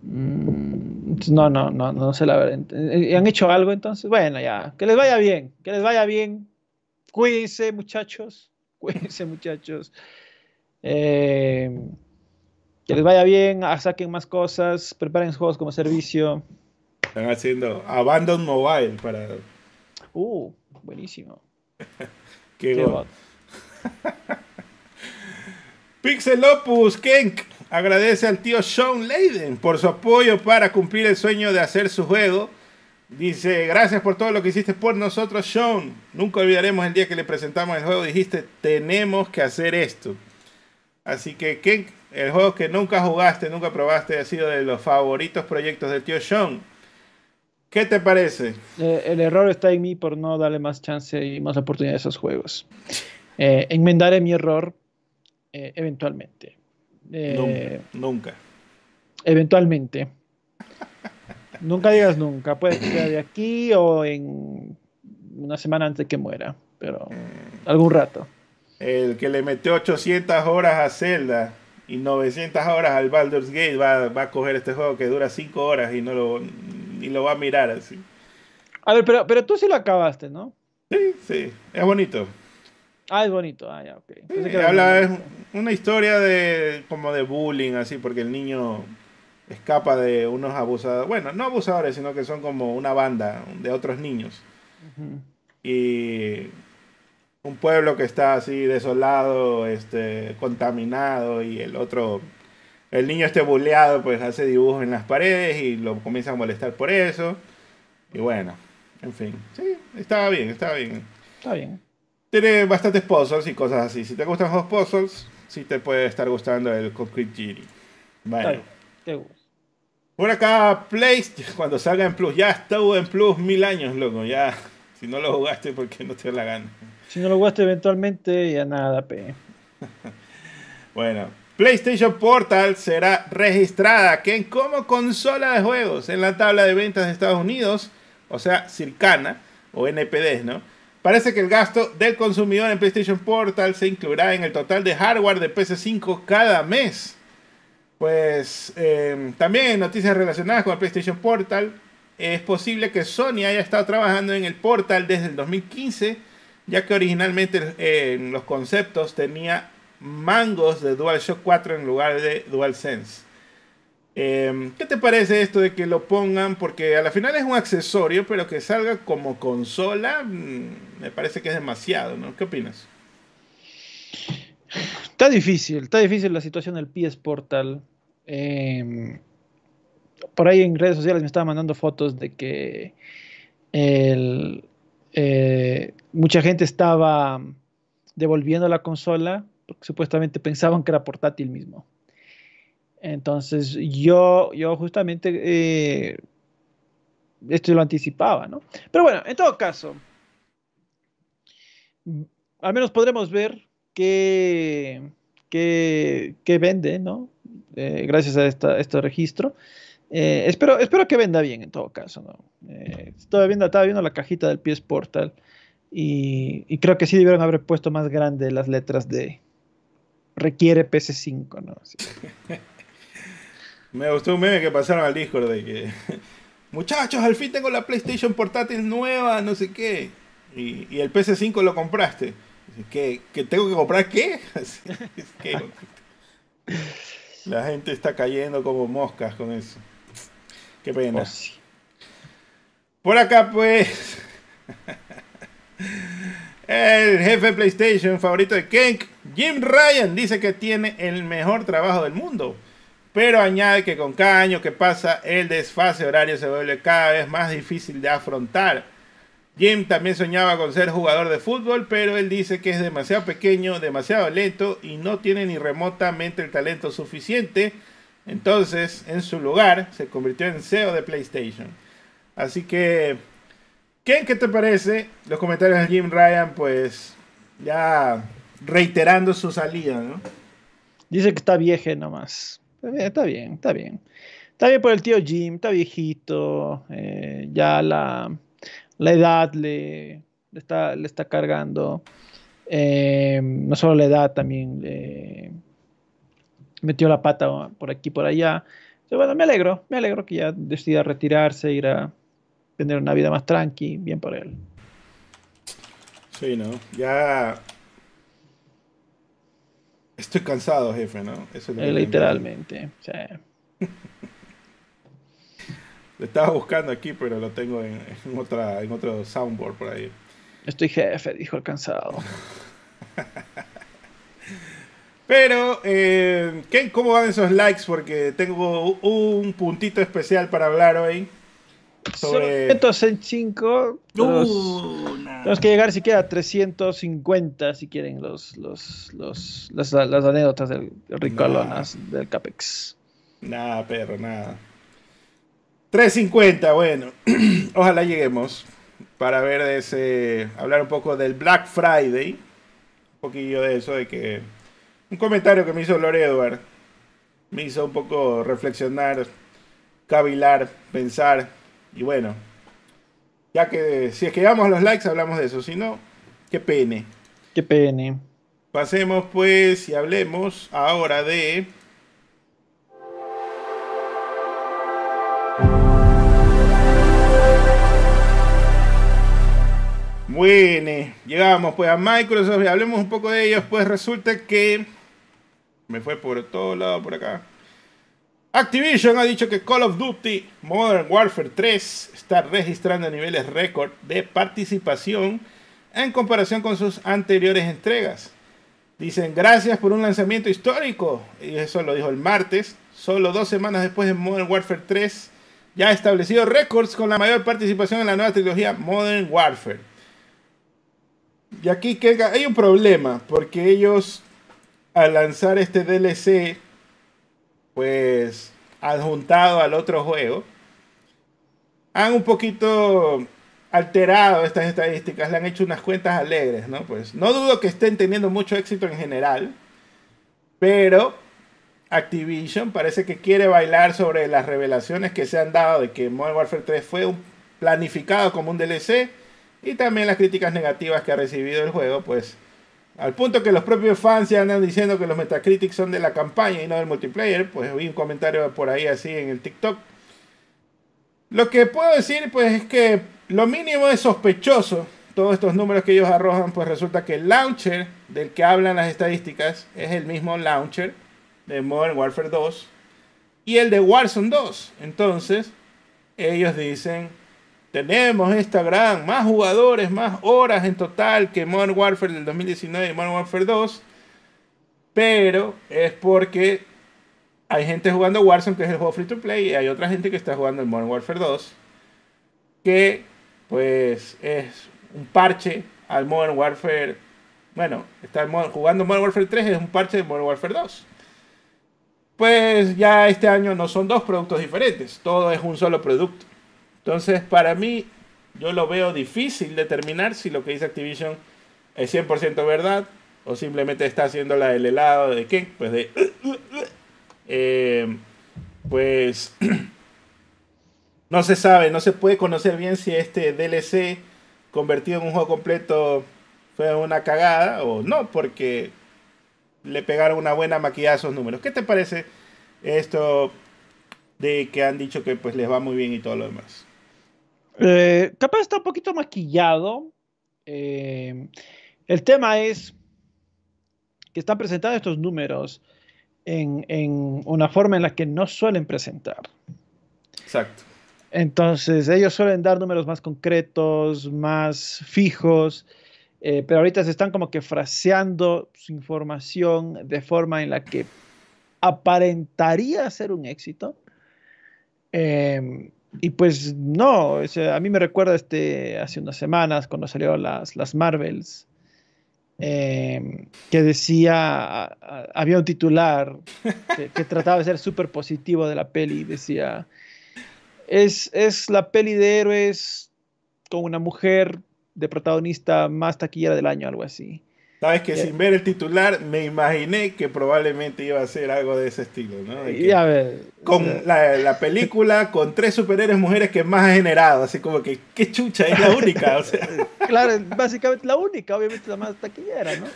Mm, no, no, no, no sé la verdad. Eh, ¿Han hecho algo entonces? Bueno, ya. Que les vaya bien, que les vaya bien. Cuídense, muchachos. <laughs> Cuídense, muchachos. Eh, que les vaya bien, saquen más cosas, preparen juegos como servicio. Están haciendo Abandon Mobile para. Uh, buenísimo. <laughs> Qué, Qué Pixel Opus Kenk agradece al tío Sean Leiden por su apoyo para cumplir el sueño de hacer su juego. Dice, gracias por todo lo que hiciste por nosotros, Sean. Nunca olvidaremos el día que le presentamos el juego. Dijiste, tenemos que hacer esto. Así que, Kenk, el juego que nunca jugaste, nunca probaste, ha sido de los favoritos proyectos del tío Sean. ¿Qué te parece? Eh, el error está en mí por no darle más chance y más oportunidad a esos juegos. Eh, enmendaré mi error eh, eventualmente. nunca. Eventualmente. nunca digas nunca. Puede ser de aquí o en una semana antes de que muera. Pero algún rato. El que le metió 800 horas a Zelda y 900 horas al Baldur's Gate va, va a coger este juego que dura 5 horas y no lo, y lo va a mirar así. A ver, pero, pero tú sí lo acabaste, ¿no? Sí, sí, es bonito. Ah, es bonito, ah, ya, ok. habla, es una historia de como de bullying, así, porque el niño escapa de unos abusadores, bueno, no abusadores, sino que son como una banda de otros niños. Y un pueblo que está así desolado, este, contaminado, y el otro el niño esté buleado, pues hace dibujos en las paredes y lo comienza a molestar por eso. Y bueno, en fin, sí, estaba bien, estaba bien. Está bien. Tiene bastantes puzzles y cosas así. Si te gustan los puzzles, sí te puede estar gustando el Concrete Genie. Bueno. Qué Por acá, Play, cuando salga en Plus, ya estuvo en Plus mil años, loco. Ya, si no lo jugaste, porque no te da la gana. Si no lo jugaste eventualmente, ya nada, pe. <laughs> Bueno, PlayStation Portal será registrada como consola de juegos en la tabla de ventas de Estados Unidos, o sea, Circana o NPD, ¿no? Parece que el gasto del consumidor en PlayStation Portal se incluirá en el total de hardware de PS5 cada mes. Pues eh, también noticias relacionadas con el PlayStation Portal, es posible que Sony haya estado trabajando en el Portal desde el 2015, ya que originalmente eh, los conceptos tenía mangos de DualShock 4 en lugar de DualSense. Eh, ¿Qué te parece esto de que lo pongan? Porque a la final es un accesorio, pero que salga como consola, mm, me parece que es demasiado, ¿no? ¿Qué opinas? Está difícil, está difícil la situación del PS Portal. Eh, por ahí en redes sociales me estaban mandando fotos de que eh, mucha gente estaba devolviendo la consola porque supuestamente pensaban que era portátil mismo. Entonces yo, yo justamente eh, esto lo anticipaba, ¿no? Pero bueno, en todo caso, al menos podremos ver qué, qué, qué vende, ¿no? Eh, gracias a esta, este registro. Eh, espero, espero que venda bien en todo caso, ¿no? Estaba, viendo, estaba viendo la cajita del PS Portal y, y, creo que sí debieron haber puesto más grande las letras de requiere PS5, ¿no? Sí. <laughs> Me gustó un meme que pasaron al Discord de que <laughs> muchachos, al fin tengo la PlayStation portátil nueva, no sé qué. Y, y el PS5 lo compraste. ¿Qué, ¿Que tengo que comprar qué? <laughs> ¿Qué? La gente está cayendo como moscas con eso. Qué pena. Oh. Por acá, pues. El jefe de PlayStation favorito de Kenk, Jim Ryan, dice que tiene el mejor trabajo del mundo. Pero añade que con cada año que pasa, el desfase horario se vuelve cada vez más difícil de afrontar. Jim también soñaba con ser jugador de fútbol, pero él dice que es demasiado pequeño, demasiado lento y no tiene ni remotamente el talento suficiente. Entonces, en su lugar, se convirtió en CEO de PlayStation. Así que, ¿qué, te parece? Los comentarios de Jim Ryan, pues, ya reiterando su salida, ¿no? Dice que está vieje nomás. Está bien, está bien. Está bien por el tío Jim, está viejito. Eh, ya la, la edad le, le, está, le está cargando. Eh, no solo la edad, también eh, metió la pata por aquí por allá. Bueno, me alegro, me alegro que ya decida retirarse, ir a tener una vida más tranqui, bien por él. Sí, ¿no? Ya estoy cansado, jefe, ¿no? Eso es lo eh, literalmente, sí. <laughs> Lo estaba buscando aquí, pero lo tengo en, en, otra, en otro soundboard por ahí. Estoy jefe, dijo el cansado. <laughs> pero, eh, ¿qué, ¿cómo van esos likes? Porque tengo un puntito especial para hablar hoy. Sobre... 105. Uh, tenemos que llegar siquiera a 350 si quieren los, los, los, las, las anécdotas del Ricolonas nah. del Capex. Nada, perro, nada. 350, bueno. <clears throat> Ojalá lleguemos para ver ese. hablar un poco del Black Friday. Un poquillo de eso, de que. Un comentario que me hizo Lore Edward. Me hizo un poco reflexionar, cavilar, pensar. Y bueno. Ya que si es que a los likes, hablamos de eso. Si no, qué pene. Qué pene. Pasemos pues y hablemos ahora de. Bueno, llegamos pues a Microsoft y hablemos un poco de ellos. Pues resulta que me fue por todo lado por acá. Activision ha dicho que Call of Duty Modern Warfare 3 está registrando niveles récord de participación en comparación con sus anteriores entregas. Dicen gracias por un lanzamiento histórico. Y eso lo dijo el martes. Solo dos semanas después de Modern Warfare 3 ya ha establecido récords con la mayor participación en la nueva trilogía Modern Warfare. Y aquí hay un problema, porque ellos al lanzar este DLC, pues adjuntado al otro juego, han un poquito alterado estas estadísticas, le han hecho unas cuentas alegres, ¿no? Pues no dudo que estén teniendo mucho éxito en general, pero Activision parece que quiere bailar sobre las revelaciones que se han dado de que Modern Warfare 3 fue planificado como un DLC y también las críticas negativas que ha recibido el juego, pues al punto que los propios fans ya andan diciendo que los Metacritics son de la campaña y no del multiplayer, pues vi un comentario por ahí así en el TikTok. Lo que puedo decir pues es que lo mínimo es sospechoso. Todos estos números que ellos arrojan, pues resulta que el launcher del que hablan las estadísticas es el mismo launcher de Modern Warfare 2 y el de Warzone 2. Entonces, ellos dicen, tenemos esta gran, más jugadores, más horas en total que Modern Warfare del 2019 y Modern Warfare 2. Pero es porque hay gente jugando Warzone, que es el juego free to play, y hay otra gente que está jugando el Modern Warfare 2, que pues es un parche al Modern Warfare. Bueno, está jugando Modern Warfare 3 es un parche de Modern Warfare 2. Pues ya este año no son dos productos diferentes, todo es un solo producto. Entonces, para mí, yo lo veo difícil determinar si lo que dice Activision es 100% verdad o simplemente está haciendo la del helado de qué, pues de... <coughs> Eh, pues <clears throat> no se sabe, no se puede conocer bien si este DLC convertido en un juego completo fue una cagada o no, porque le pegaron una buena maquillada a esos números. ¿Qué te parece esto de que han dicho que pues les va muy bien y todo lo demás? Eh, capaz está un poquito maquillado. Eh, el tema es que están presentando estos números en, en, una forma en la que no suelen presentar. Exacto. Entonces, ellos suelen dar números más concretos, más fijos, eh, pero ahorita se están como que fraseando su información de forma en la que aparentaría ser un éxito. Eh, y pues no, a mí me recuerda este, hace unas semanas cuando salieron las, las Marvels, eh, que decía, había un titular que, trataba de ser súper positivo de la peli, decía, es, es la peli de héroes con una mujer de protagonista más taquillera del año, algo así. Sabes que sin ver el titular me imaginé que probablemente iba a ser algo de ese estilo, ¿no? Y a ver, con la, película con tres superhéroes mujeres que más ha generado, así como que qué chucha, es la única, o sea. <laughs> Claro, básicamente la única, obviamente la más taquillera, ¿no?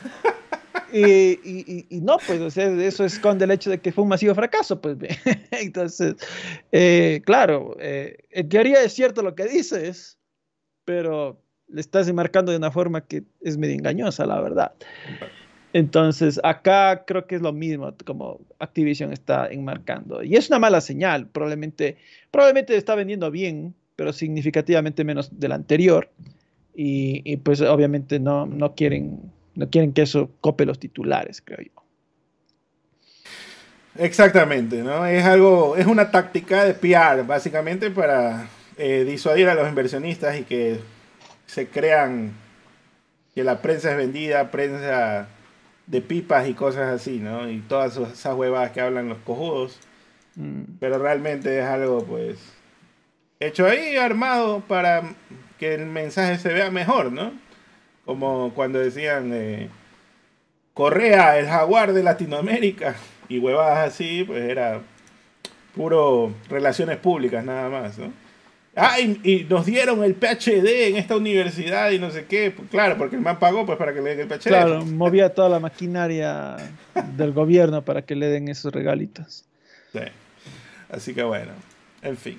Y, y, no, pues, o sea, eso esconde el hecho de que fue un masivo fracaso, pues. <laughs> Entonces, eh, claro, eh, en teoría es cierto lo que dices, pero le estás enmarcando de una forma que es medio engañosa, la verdad. Entonces, acá creo que es lo mismo como Activision está enmarcando. Y es una mala señal. Probablemente, probablemente está vendiendo bien, pero significativamente menos del anterior. Y, pues obviamente no, no, quieren, no quieren que eso cope los titulares, creo yo. Exactamente, ¿no? Es algo, es una táctica de PR, básicamente, para eh, disuadir a los inversionistas y que se crean que la prensa es vendida, prensa de pipas y cosas así, ¿no? Y todas esas huevadas que hablan los cojudos. Mm. Pero realmente es algo, pues, hecho ahí, armado para que el mensaje se vea mejor, ¿no? Como cuando decían eh, Correa, el jaguar de Latinoamérica, y huevadas así, pues era puro relaciones públicas nada más, ¿no? Ah, y, nos dieron el PhD en esta universidad y no sé qué. Pues, claro, porque el man pagó pues para que le den el PhD. Claro, movía toda la maquinaria del gobierno para que le den esos regalitos. Sí. Así que bueno, en fin.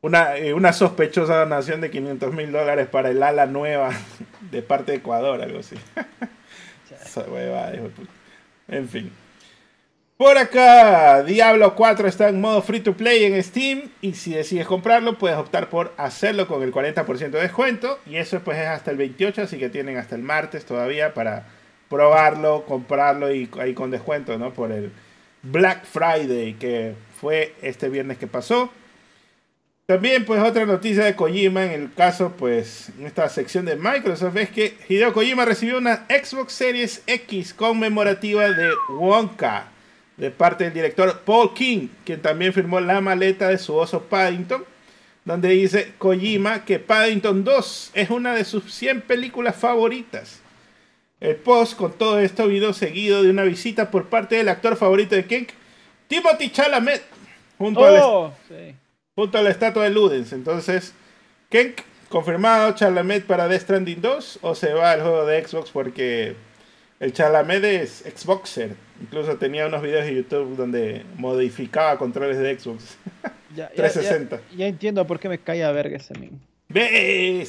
Una, eh, una sospechosa donación de 500 mil dólares para el ala nueva de parte de Ecuador, algo así. <laughs> En fin. Por acá, Diablo 4 está en modo free to play en Steam y si decides comprarlo puedes optar por hacerlo con el 40% de descuento y eso pues es hasta el 28, así que tienen hasta el martes todavía para probarlo, comprarlo y ahí con descuento, ¿no? Por el Black Friday que fue este viernes que pasó. También, pues, otra noticia de Kojima en el caso, pues, en esta sección de Microsoft es que Hideo Kojima recibió una Xbox Series X conmemorativa de Wonka de parte del director Paul King, quien también firmó la maleta de su oso Paddington, donde dice Kojima que Paddington 2 es una de sus 100 películas favoritas. El post con todo esto vino seguido de una visita por parte del actor favorito de King, Timothy Chalamet, junto Oh, sí. junto a la estatua de Ludens. Entonces, Kenk, confirmado Chalamet para Death Stranding 2 o se va al juego de Xbox porque el Chalamet es Xboxer. Incluso tenía unos videos de YouTube donde modificaba controles de Xbox. <laughs> Ya, ya- 360. Ya, ya entiendo por qué me cae a verga ese meme. Eh,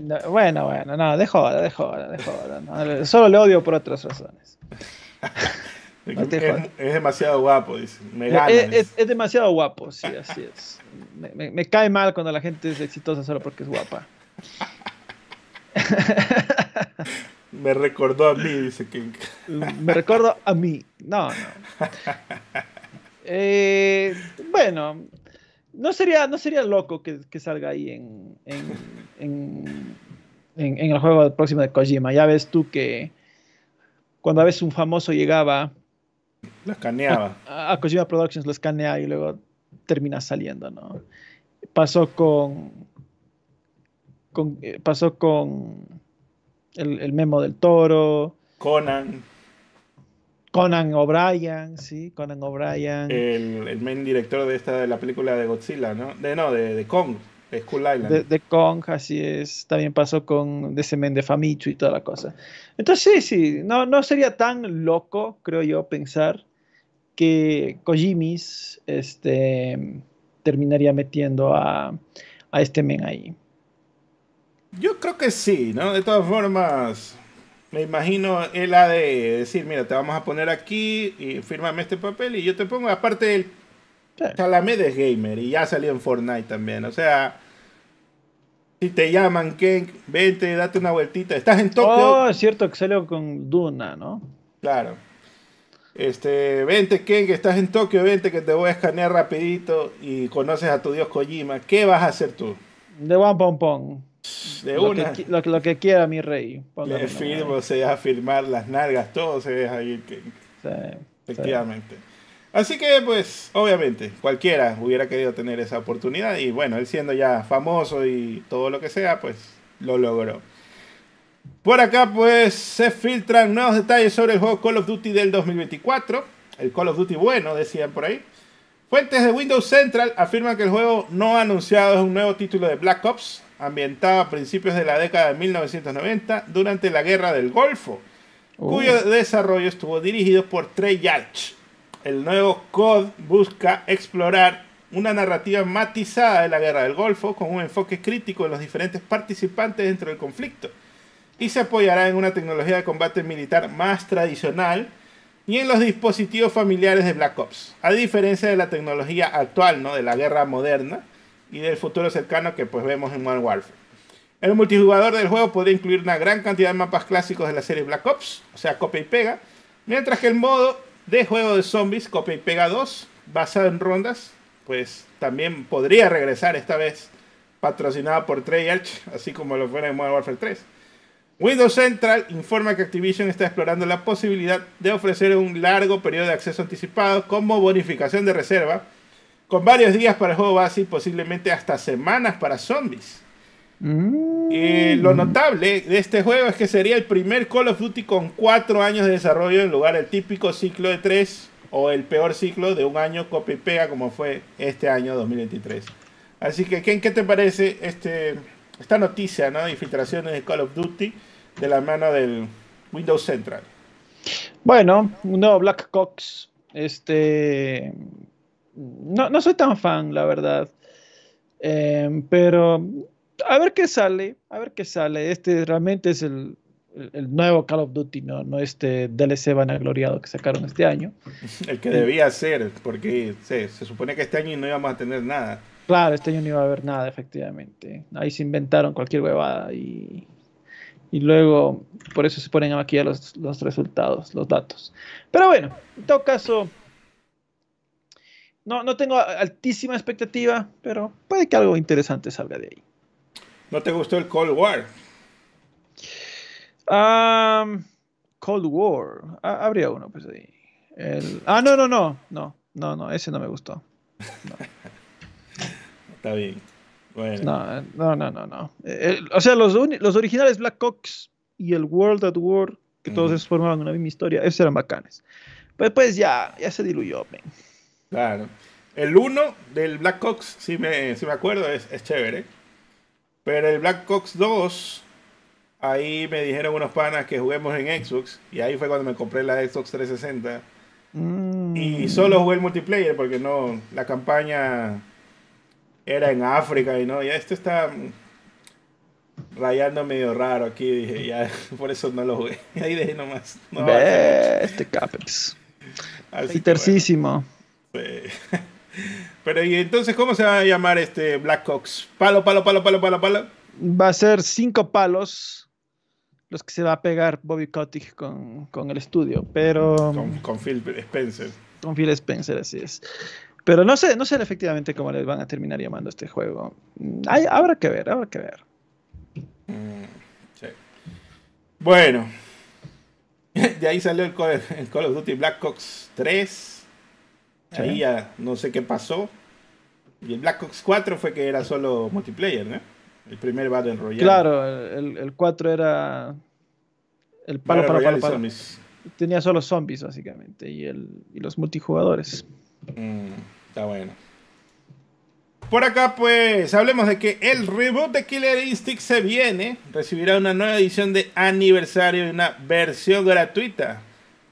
no, bueno, bueno, no, de joda, de joda, de joda. no, solo le odio por otras razones. <laughs> No Es, demasiado guapo, dice. Me gana. es- dice. es demasiado guapo, sí, así es. Me, me- me cae mal cuando la gente es exitosa solo porque es guapa. <laughs> Me recordó a mí, dice Kenk. Me recuerdo a mí. No, no. <laughs> Eh, bueno, no sería, no sería loco que, que salga ahí en, en, en, en- en el juego próximo de Kojima. Ya ves tú que cuando a veces un famoso llegaba Lo escaneaba. a, a Kojima Productions, lo escanea y luego termina saliendo, ¿no? Pasó con, con eh, pasó con el, el memo del toro, Conan, Conan O'Brien, sí, Conan O'Brien. el, el main director de esta de la película de Godzilla, ¿no? De no, de, de Kong, de Skull Island. de, de Kong, así es. También pasó con de ese men de Famitsu y toda la cosa. Entonces, sí, sí, no, no sería tan loco, creo yo, pensar que Kojimis este, terminaría metiendo a, a este men ahí. Yo creo que sí, ¿no? De todas formas, me imagino él ha de decir, mira, te vamos a poner aquí y fírmame este papel y yo te pongo, aparte el. Chalamet es gamer y ya salió en Fortnite también, o sea, si te llaman, Ken, vente, date una vueltita, estás en Tokio, Oh, es cierto que salió con Duna, ¿no? claro. Este, vente, Ken, que estás en Tokio, vente que te voy a escanear rapidito y conoces a tu dios Kojima, ¿qué vas a hacer tú? De One Pom. De Lo una. que, lo, lo que quiera mi rey. Le firmo, se deja firmar las nalgas, todo se deja ir, Ken. Sí, sí. Efectivamente. Así que, pues, obviamente, cualquiera hubiera querido tener esa oportunidad y bueno, él siendo ya famoso y todo lo que sea, pues lo logró. Por acá, pues, se filtran nuevos detalles sobre el juego Call of Duty del 2024. El Call of Duty bueno, decían por ahí. Fuentes de Windows Central afirman que el juego no anunciado es un nuevo título de Black Ops, ambientado a principios de la década de 1990 durante la Guerra del Golfo Uh, cuyo desarrollo estuvo dirigido por Trey Yarch. El nuevo COD busca explorar una narrativa matizada de la guerra del Golfo con un enfoque crítico en los diferentes participantes dentro del conflicto y se apoyará en una tecnología de combate militar más tradicional y en los dispositivos familiares de Black Ops, a diferencia de la tecnología actual, ¿no? de la guerra moderna y del futuro cercano que pues vemos en Modern Warfare. El multijugador del juego podría incluir una gran cantidad de mapas clásicos de la serie Black Ops, o sea, copia y pega, mientras que el modo de juego de zombies, copia y pega 2, basado en rondas, pues también podría regresar esta vez patrocinado por Treyarch, así como lo fuera en Modern Warfare 3. Windows Central informa que Activision está explorando la posibilidad de ofrecer un largo periodo de acceso anticipado como bonificación de reserva, con varios días para el juego base y posiblemente hasta semanas para zombies. mm, Y lo notable de este juego es que sería el primer Call of Duty con cuatro años de desarrollo en lugar del típico ciclo de tres o el peor ciclo de un año copia y pega como fue este año 2023. Así que, Ken, ¿qué te parece este, esta noticia ¿no? de infiltraciones de Call of Duty de la mano del Windows Central? Bueno, un nuevo Black Cox. Este. No, no soy tan fan, la verdad. Em, pero a ver qué sale. A ver qué sale. Este realmente es el, el- nuevo Call of Duty, no, no este DLC vanagloriado que sacaron este año. <laughs> El que debía ser, porque se, se supone que este año no íbamos a tener nada. Claro, este año no iba a haber nada, efectivamente. Ahí se inventaron cualquier huevada y, y luego por eso se ponen aquí a los, los resultados, los datos. Pero bueno, en todo caso, No, no tengo altísima expectativa, pero puede que algo interesante salga de ahí. ¿No te gustó el Cold War? Um, Cold War. Ah, habría uno, pues ahí. El... Ah, no, no, no. No, no, no. Ese no me gustó. No. <laughs> Está bien. Bueno. No, no, no, no. no. Eh, o sea, los, los originales Black Ops y el World at War, que todos esos formaban una misma historia, esos eran bacanes. Pero pues ya, ya se diluyó, men. Claro. El 1 del Black Ops, si me, si me acuerdo, es, es chévere. Pero el Black Ops 2, ahí me dijeron unos panas que juguemos en Xbox. Y ahí fue cuando me compré la Xbox 360. Mm. Y solo jugué el multiplayer porque no, la campaña era en África y no, ya esto está rayando medio raro aquí. Dije, ya, <laughs> por eso no lo jugué. <laughs> Y ahí dejé nomás. No este Capex. Así que <laughs> Pero y entonces, ¿cómo se va a llamar este Black Ops? Palo, palo, palo, palo, palo, palo. Va a ser cinco palos los que se va a pegar Bobby Kotick con, con el estudio, pero Con, con Phil Spencer. con Phil Spencer, así es. Pero no sé, no sé efectivamente cómo les van a terminar llamando a este juego. Hay- habrá que ver, habrá que ver. Mm, sí. Bueno. <laughs> De ahí salió el Call, el Call of Duty Black Ops 3. Ahí ya no sé qué pasó. Y el Black Ops 4 fue que era solo multiplayer, ¿no? El primer Battle Royale. Claro, el, el 4 era el palo, Battle palo. Tenía solo zombies, básicamente, y, el, y los multijugadores. Mm, está bueno. Por acá, pues, hablemos de que el reboot de Killer Instinct se viene. Recibirá una nueva edición de aniversario y una versión gratuita.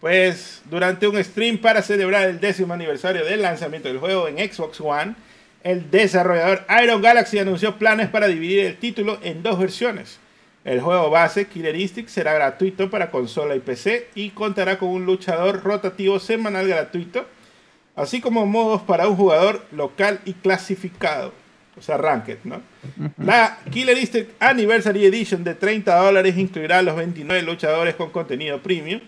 Pues, durante un stream para celebrar el décimo aniversario del lanzamiento del juego en Xbox One, el desarrollador Iron Galaxy anunció planes para dividir el título en dos versiones. El juego base, Killer Instinct, será gratuito para consola y PC y contará con un luchador rotativo semanal gratuito así como modos para un jugador local y clasificado, o sea, ranked, ¿no? La Killer Instinct Anniversary Edition de 30 dólares incluirá a los 29 luchadores con contenido premium.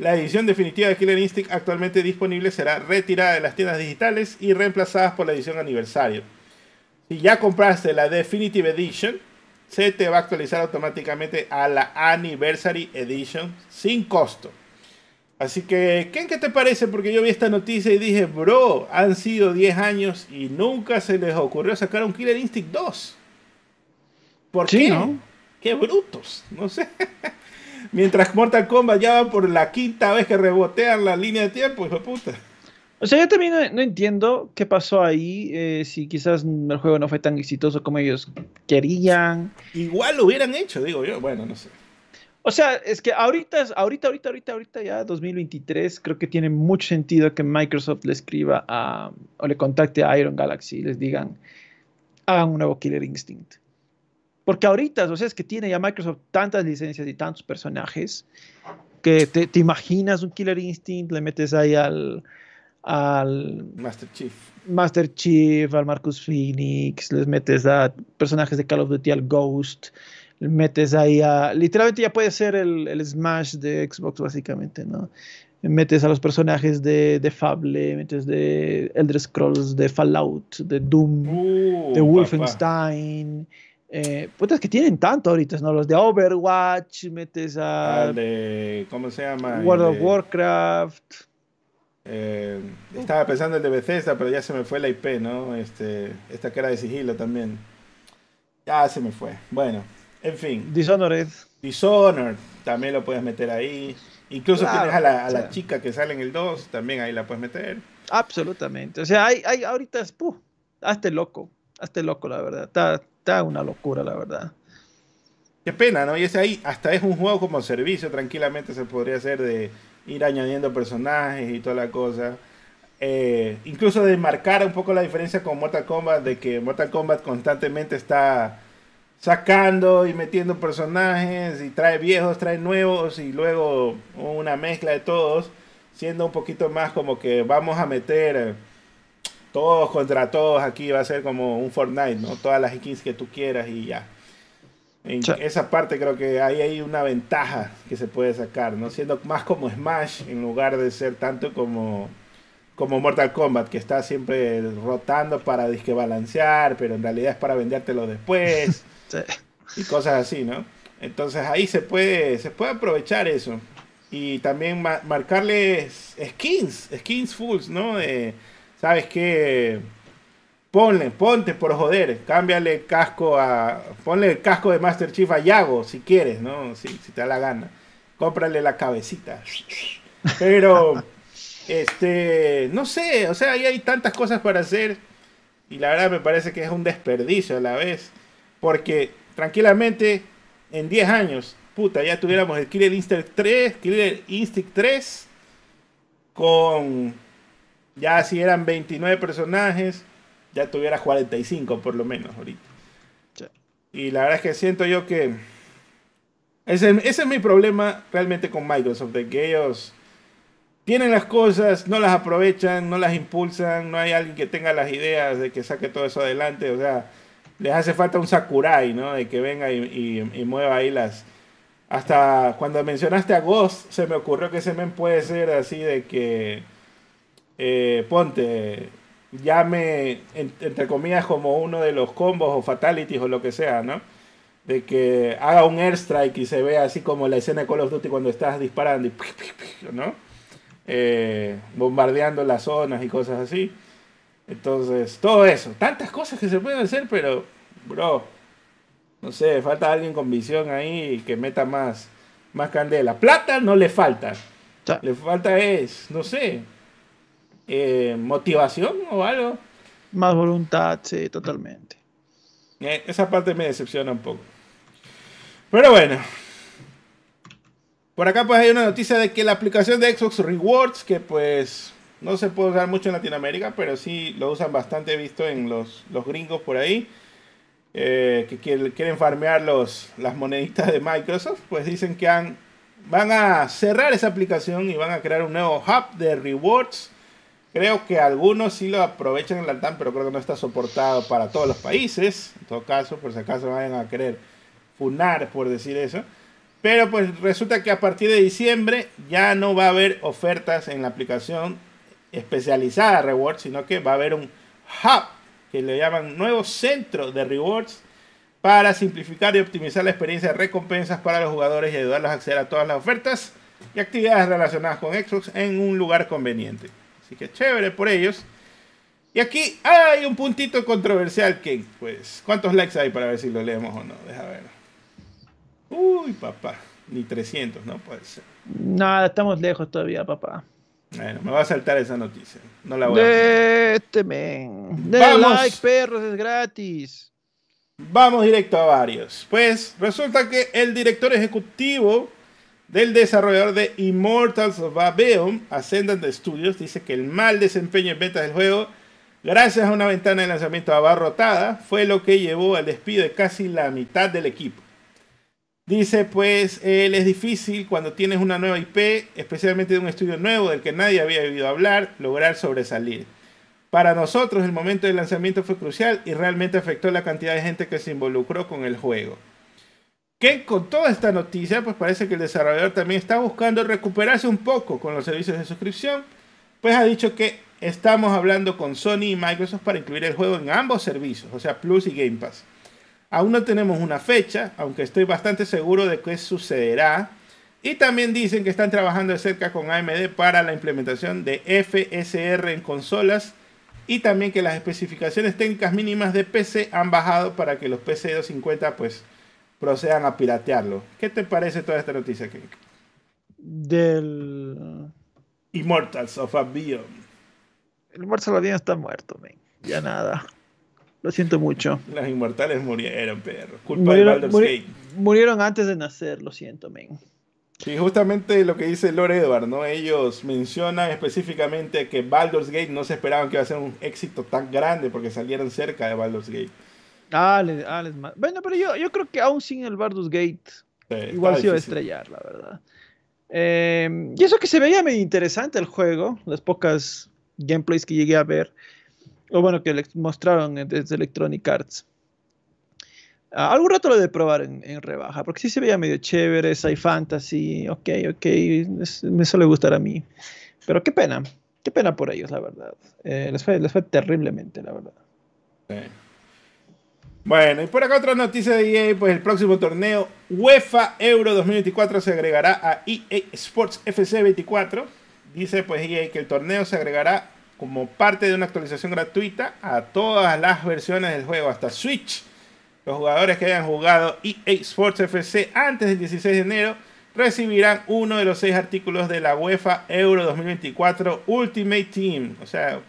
La edición definitiva de Killer Instinct actualmente disponible será retirada de las tiendas digitales y reemplazadas por la edición aniversario. Si ya compraste la Definitive Edition, se te va a actualizar automáticamente a la Anniversary Edition sin costo. Así que, ¿qué, ¿qué te parece? Porque yo vi esta noticia y dije, bro, han sido 10 años y nunca se les ocurrió sacar un Killer Instinct 2. ¿Por Sí, qué? ¿no? Qué brutos, no sé. <laughs> Mientras Mortal Kombat ya va por la quinta vez que rebotean la línea de tiempo, hijo de puta. O sea, yo también no, no entiendo qué pasó ahí, eh, si quizás el juego no fue tan exitoso como ellos querían. Igual lo hubieran hecho, digo yo. Bueno, no sé. O sea, es que ahorita, ahorita, ahorita, ahorita, ahorita ya 2023, creo que tiene mucho sentido que Microsoft le escriba a, o le contacte a Iron Galaxy y les digan, hagan un nuevo Killer Instinct. Porque ahorita, o sea, es que tiene ya Microsoft tantas licencias y tantos personajes que te, te imaginas un Killer Instinct, le metes ahí al, al Master Chief. Master Chief, al Marcus Phoenix, les metes a personajes de Call of Duty, al Ghost, le metes ahí a... Literalmente ya puede ser el, el Smash de Xbox, básicamente, ¿no? Metes a los personajes de, de Fable, metes de Elder Scrolls, de Fallout, de Doom, Uh, de papá. Eh, que tienen tanto ahorita, ¿no? Los de Overwatch, metes a Al de, ¿Cómo se llama? World of de- Warcraft. Eh, estaba pensando en el de Bethesda, pero ya se me fue la IP, ¿no? Este, esta era de sigilo también. Ya se me fue. Bueno, en fin. Dishonored. Dishonored, también lo puedes meter ahí. Incluso Claro, tienes a la, a la chica que sale en el 2, también ahí la puedes meter. Absolutamente. O sea, hay, hay ahorita es, puh, hazte loco, hazte loco, la verdad. Está, está una locura, la verdad. Qué pena, ¿no? Y ese ahí hasta es un juego como servicio, tranquilamente se podría hacer de ir añadiendo personajes y toda la cosa. Eh, incluso de marcar un poco la diferencia con Mortal Kombat, de que Mortal Kombat constantemente está sacando y metiendo personajes y trae viejos, trae nuevos y luego una mezcla de todos, siendo un poquito más como que vamos a meter todos contra todos, aquí va a ser como un Fortnite, ¿no? Todas las skins que tú quieras y ya. En Sí. esa parte creo que ahí hay una ventaja que se puede sacar, ¿no? Siendo más como Smash en lugar de ser tanto como como Mortal Kombat, que está siempre rotando para disque balancear, pero en realidad es para vendértelo después. <laughs> Sí. y cosas así, ¿no? Entonces ahí se puede, se puede aprovechar eso. Y también ma- marcarles skins, skins fulls, ¿no? De, ¿Sabes qué? Ponle, ponte por joder, cámbiale el casco a. Ponle el casco de Master Chief a Yago si quieres, ¿no? Si, si te da la gana. Cómprale la cabecita. Pero, <laughs> este, no sé, o sea, ahí hay tantas cosas para hacer. Y la verdad me parece que es un desperdicio a la vez. Porque tranquilamente en 10 años, puta, ya tuviéramos el Killer Instinct 3, Killer Instinct 3 con ya si eran 29 personajes, ya tuvieras 45 por lo menos ahorita. Sí. Y la verdad es que siento yo que ese, ese es mi problema realmente con Microsoft, de que ellos tienen las cosas, no las aprovechan, no las impulsan, no hay alguien que tenga las ideas de que saque todo eso adelante, o sea, les hace falta un Sakurai, ¿no? De que venga y, y- y mueva ahí las... Hasta cuando mencionaste a Ghost, se me ocurrió que ese men puede ser así de que... eh, ponte, llame, en- entre comillas, como uno de los combos o fatalities o lo que sea, ¿no? De que haga un airstrike y se vea así como la escena de Call of Duty cuando estás disparando y... ¿no? Eh, bombardeando las zonas y cosas así. Entonces, todo eso. Tantas cosas que se pueden hacer, pero, bro, no sé, falta alguien con visión ahí que meta más, más candela. Plata no le falta. Le falta es, no sé, eh, motivación o algo. Más voluntad, sí, totalmente. Eh, esa parte me decepciona un poco. Pero bueno. Por acá pues hay una noticia de que la aplicación de Xbox Rewards, que pues no se puede usar mucho en Latinoamérica, pero sí lo usan bastante, he visto en los, los gringos por ahí, eh, que quieren, quieren farmear los, las moneditas de Microsoft, pues dicen que han, van a cerrar esa aplicación y van a crear un nuevo hub de rewards. Creo que algunos sí lo aprovechan en la TAM, pero creo que no está soportado para todos los países. En todo caso, por si acaso vayan a querer funar por decir eso. Pero pues resulta que a partir de diciembre ya no va a haber ofertas en la aplicación especializada rewards, sino que va a haber un hub que le llaman nuevo centro de rewards para simplificar y optimizar la experiencia de recompensas para los jugadores y ayudarlos a acceder a todas las ofertas y actividades relacionadas con Xbox en un lugar conveniente. Así que chévere por ellos. Y aquí hay un puntito controversial que, pues, ¿cuántos likes hay para ver si lo leemos o no? Deja ver. Uy, papá, ni 300, no puede ser. Nada, estamos lejos todavía, papá. Bueno, me va a saltar esa noticia. No la voy a De este men. Vamos. like, perros, es gratis. Vamos directo a varios. Pues resulta que el director ejecutivo del desarrollador de Immortals of Abeum, Ascendant Studios, dice que el mal desempeño en ventas del juego, gracias a una ventana de lanzamiento abarrotada, fue lo que llevó al despido de casi la mitad del equipo. Dice, pues, él es difícil cuando tienes una nueva IP, especialmente de un estudio nuevo del que nadie había oído hablar, lograr sobresalir. Para nosotros el momento del lanzamiento fue crucial y realmente afectó la cantidad de gente que se involucró con el juego. Que con toda esta noticia, pues parece que el desarrollador también está buscando recuperarse un poco con los servicios de suscripción, pues ha dicho que estamos hablando con Sony y Microsoft para incluir el juego en ambos servicios, o sea, Plus y Game Pass. Aún no tenemos una fecha, aunque estoy bastante seguro de que sucederá. Y también dicen que están trabajando de cerca con AMD para la implementación de FSR en consolas y también que las especificaciones técnicas mínimas de PC han bajado para que los PC 250 pues procedan a piratearlo. ¿Qué te parece toda esta noticia, Ken? Del. Immortals of Abion. El Marcelo bien está muerto, men. Ya nada. Lo siento mucho. Las inmortales murieron, perro. Culpa Murieron, de Baldur's muri- Gate. murieron antes de nacer, lo siento, men. Sí, justamente lo que dice Lord Edward, ¿no? Ellos mencionan específicamente que Baldur's Gate no se esperaban que iba a ser un éxito tan grande porque salieron cerca de Baldur's Gate. Ah, les, ah, les Bueno, pero yo, yo creo que aún sin el Baldur's Gate, Sí, igual se iba a estrellar, la verdad. Eh, y eso que se veía medio interesante el juego, las pocas gameplays que llegué a ver, o bueno, que le mostraron desde Electronic Arts. Ah, algún rato lo de probar en, en rebaja, porque sí se veía medio chévere, sci fantasy, ok, ok, es- me suele gustar a mí. Pero qué pena, qué pena por ellos, la verdad. Eh, les, fue, les fue terriblemente, la verdad. Sí. Bueno, y por acá otra noticia de EA, pues el próximo torneo UEFA Euro 2024 se agregará a EA Sports FC 24. Dice pues EA que el torneo se agregará como parte de una actualización gratuita a todas las versiones del juego, hasta Switch. Los jugadores que hayan jugado EA Sports FC antes del 16 de enero recibirán uno de los seis artículos de la UEFA Euro 2024 Ultimate Team. O sea,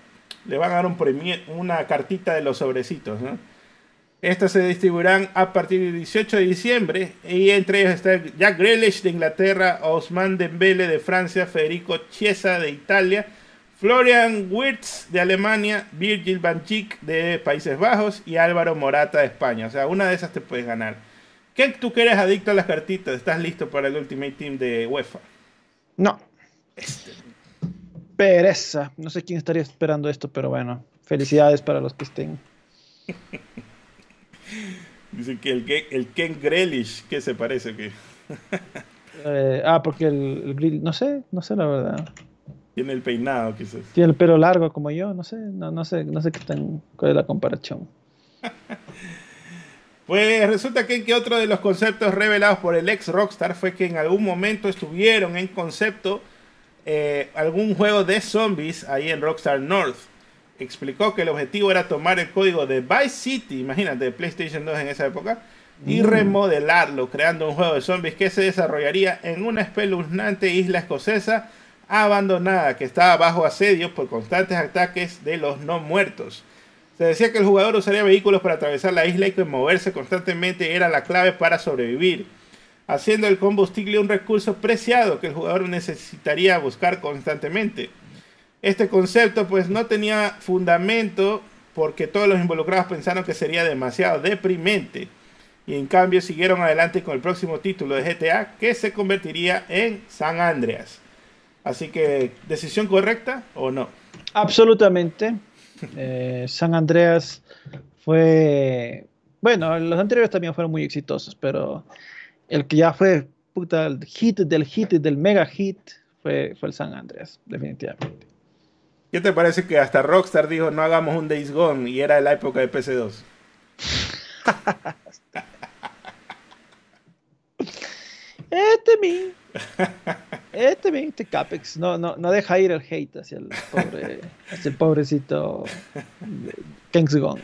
le van a dar un una cartita de los sobrecitos, ¿no? Estas se distribuirán a partir del 18 de diciembre y entre ellos está Jack Grealish de Inglaterra, Osman Dembele de Francia, Federico Chiesa de Italia, Florian Wirtz de Alemania, Virgil van Dijk de Países Bajos y Álvaro Morata de España. O sea, una de esas te puedes ganar. ¿Qué tú que eres adicto a las cartitas? ¿Estás listo para el Ultimate Team de UEFA? No. Pereza. No sé quién estaría esperando esto, pero bueno. Felicidades para los que estén. <laughs> <laughs> Dice que el, el Ken Grealish, ¿qué se parece que? <laughs> eh, ah, porque el, el, grill, no sé, no sé la verdad. Tiene el peinado, quizás. Tiene el pelo largo como yo, no sé, no, no sé, no sé qué tan, cuál es la comparación. <laughs> pues resulta que, que otro de los conceptos revelados por el ex Rockstar fue que en algún momento estuvieron en concepto eh, algún juego de zombies ahí en Rockstar North explicó que el objetivo era tomar el código de Vice City, imagínate, de PlayStation 2 en esa época, y remodelarlo, creando un juego de zombies que se desarrollaría en una espeluznante isla escocesa abandonada que estaba bajo asedio por constantes ataques de los no muertos. Se decía que el jugador usaría vehículos para atravesar la isla y que moverse constantemente era la clave para sobrevivir, haciendo el combustible un recurso preciado que el jugador necesitaría buscar constantemente. Este concepto pues no tenía fundamento porque todos los involucrados pensaron que sería demasiado deprimente y en cambio siguieron adelante con el próximo título de GTA que se convertiría en San Andreas. Así que, ¿decisión correcta o no? Absolutamente. <laughs> Eh, San Andreas fue, bueno, los anteriores también fueron muy exitosos, pero el que ya fue puta, el hit del hit del mega hit fue, fue el San Andreas, definitivamente. ¿Qué te parece que hasta Rockstar dijo no hagamos un Days Gone y era la época de PC2? este mi. Este mi, este Capex. No, no, no deja ir el hate hacia el pobre, hacia el pobrecito Kings Gone.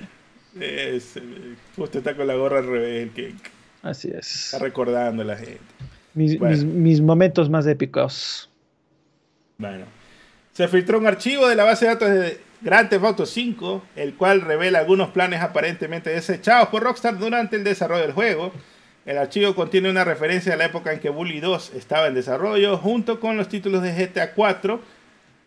Justo está con la gorra al revés King. Así es. Está recordando a la gente. Mis, bueno. mis, mis momentos más épicos. Bueno. Se filtró un archivo de la base de datos de Grand Theft Auto 5, el cual revela algunos planes aparentemente desechados por Rockstar durante el desarrollo del juego. El archivo contiene una referencia a la época en que Bully 2 estaba en desarrollo, junto con los títulos de GTA 4,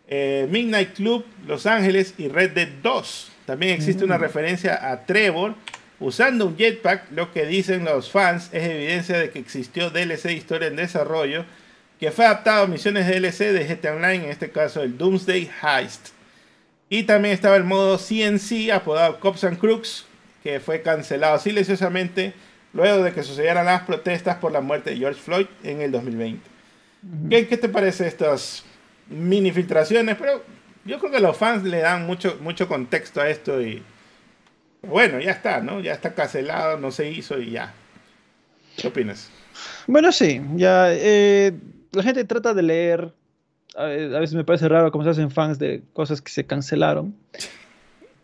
eh, Midnight Club, Los Ángeles y Red Dead 2. También existe una referencia a Trevor usando un jetpack. Lo que dicen los fans es evidencia de que existió DLC historia en desarrollo que fue adaptado a misiones de DLC de GTA Online, en este caso el Doomsday Heist. Y también estaba el modo CNC, apodado Cops and Crooks, que fue cancelado silenciosamente luego de que sucedieran las protestas por la muerte de George Floyd en el 2020. Uh -huh. ¿Qué, ¿Qué, te parece estas mini filtraciones? Pero yo creo que los fans le dan mucho, mucho contexto a esto y bueno, ya está, ¿no? Ya está cancelado, no se hizo y ya. ¿Qué opinas? Bueno, sí, ya eh, la gente trata de leer. A veces me parece raro cómo se hacen fans de cosas que se cancelaron.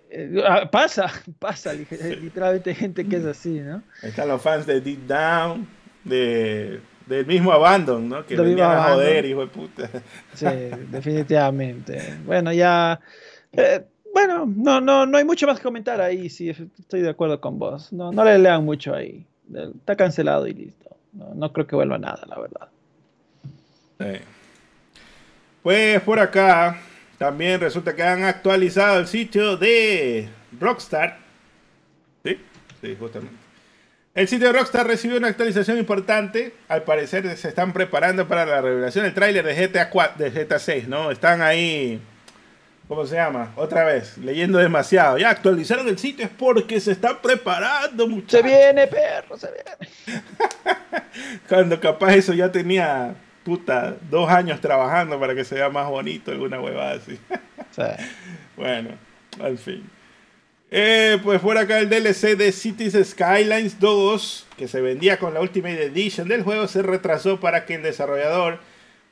Eh, pasa, <laughs> pasa, literalmente gente que es así, ¿no? Están los fans de Deep Down, de, del mismo Abandon, ¿no? Que venían a joder, hijo de puta. Sí, definitivamente. Bueno, ya. Eh, bueno, no, no, no hay mucho más que comentar ahí, sí, estoy de acuerdo con vos. No, no le lean mucho ahí. Está cancelado y listo. No, no creo que vuelva a nada, la verdad. Sí. Pues por acá también resulta que han actualizado el sitio de Rockstar. Sí, sí, justamente. El sitio de Rockstar recibió una actualización importante. Al parecer se están preparando para la revelación del tráiler de GTA 4, de GTA 6, ¿no? Están ahí, ¿cómo se llama? Otra vez, leyendo demasiado. Ya actualizaron el sitio es porque se están preparando, muchachos. Se viene, perro, se viene. <laughs> Cuando capaz eso ya tenía puta, dos años trabajando para que se vea más bonito, alguna huevada así. <laughs> Bueno, al fin. Eh, pues por acá el DLC de Cities Skylines 2, que se vendía con la Ultimate Edition del juego, se retrasó para que el desarrollador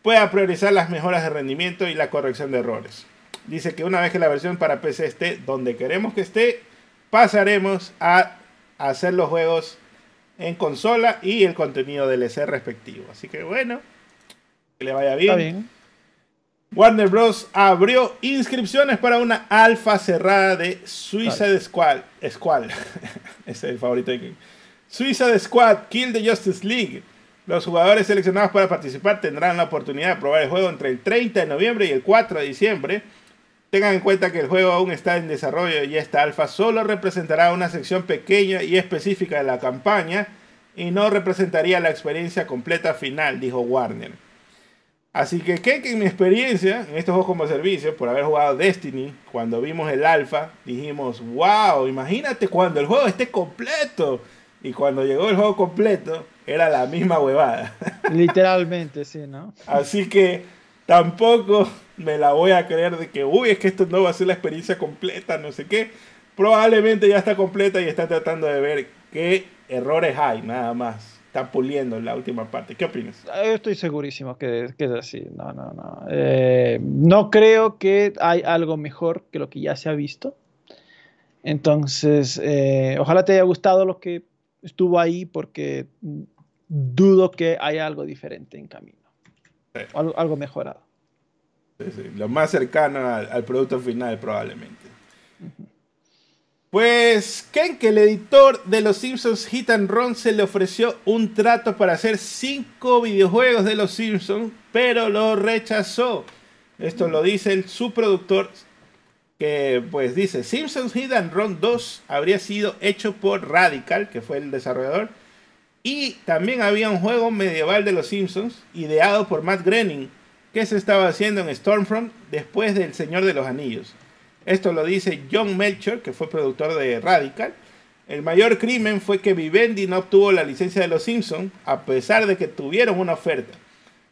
pueda priorizar las mejoras de rendimiento y la corrección de errores. Dice que una vez que la versión para PC esté donde queremos que esté, pasaremos a hacer los juegos en consola y el contenido DLC respectivo. Así que bueno, que le vaya bien. Está bien. Warner Bros. abrió inscripciones para una alfa cerrada de Suicide Squad. Squad. <laughs> Es el favorito de King. Suicide Squad Kill the Justice League. Los jugadores seleccionados para participar tendrán la oportunidad de probar el juego entre el 30 de noviembre y el 4 de diciembre. Tengan en cuenta que el juego aún está en desarrollo y esta alfa solo representará una sección pequeña y específica de la campaña y no representaría la experiencia completa final, dijo Warner. Así que, ¿qué? que en mi experiencia en estos juegos como servicio, por haber jugado Destiny, cuando vimos el alfa, dijimos, wow, imagínate cuando el juego esté completo. Y cuando llegó el juego completo, era la misma huevada. <laughs> Literalmente, sí, ¿no? Así que tampoco me la voy a creer de que, uy, es que esto no va a ser la experiencia completa, no sé qué. Probablemente ya está completa y está tratando de ver qué errores hay, nada más. Está puliendo la última parte. ¿Qué opinas? Yo estoy segurísimo que, que es así. No, no, no. Eh, no creo que hay algo mejor que lo que ya se ha visto. Entonces, eh, ojalá te haya gustado lo que estuvo ahí porque dudo que haya algo diferente en camino. Sí. Algo, algo mejorado. Sí, sí, Lo más cercano al, al producto final probablemente. Pues Ken, que el editor de Los Simpsons Hit and Run se le ofreció un trato para hacer cinco videojuegos de Los Simpsons, pero lo rechazó. Esto lo dice el subproductor que pues dice Simpsons Hit and Run 2 habría sido hecho por Radical, que fue el desarrollador, y también había un juego medieval de Los Simpsons ideado por Matt Groening, que se estaba haciendo en Stormfront después del Señor de los Anillos. Esto lo dice John Melcher, que fue productor de Radical. El mayor crimen fue que Vivendi no obtuvo la licencia de Los Simpsons, a pesar de que tuvieron una oferta.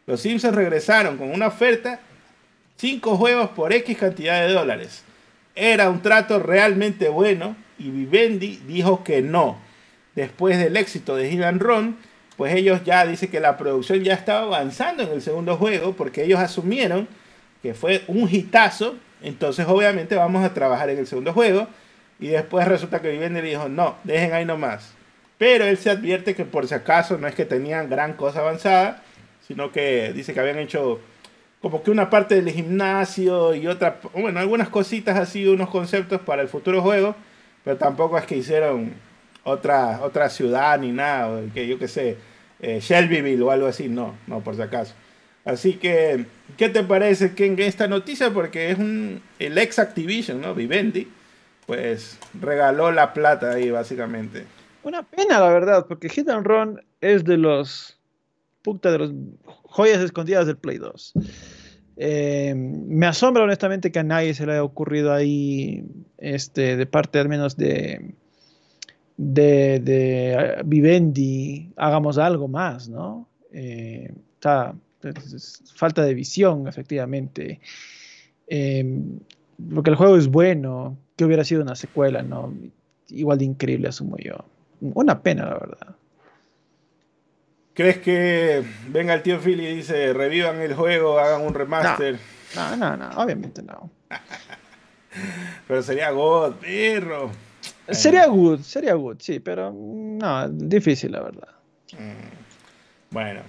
Los Simpsons regresaron con una oferta, cinco juegos por X cantidad de dólares. Era un trato realmente bueno y Vivendi dijo que no. Después del éxito de Hit and pues ellos ya dicen que la producción ya estaba avanzando en el segundo juego porque ellos asumieron que fue un hitazo entonces, obviamente, vamos a trabajar en el segundo juego. Y después resulta que Vivendi dijo, no, dejen ahí nomás. Pero él se advierte que por si acaso no es que tenían gran cosa avanzada, sino que dice que habían hecho como que una parte del gimnasio y otra, bueno, algunas cositas así, unos conceptos para el futuro juego, pero tampoco es que hicieron otra, otra ciudad ni nada, que yo qué sé, eh, Shelbyville o algo así, no, no, por si acaso. Así que, ¿qué te parece que en esta noticia? Porque es un, el ex Activision, ¿no? Vivendi, pues regaló la plata ahí básicamente. Una pena, la verdad, porque Hit and Run es de los puta de los joyas escondidas del Play 2. Eh, me asombra honestamente que a nadie se le haya ocurrido ahí, este, de parte al menos de, de, de Vivendi, hagamos algo más, ¿no? Eh, está, falta de visión, efectivamente. Eh, porque el juego es bueno, que hubiera sido una secuela, ¿no? Igual de increíble, asumo yo. Una pena, la verdad. ¿Crees que venga el tío Phil y dice, revivan el juego, hagan un remaster? No, no, no, obviamente no. <laughs> pero sería God, perro. Sería good, sería good, sí, pero no, difícil, la verdad. Mm. Bueno,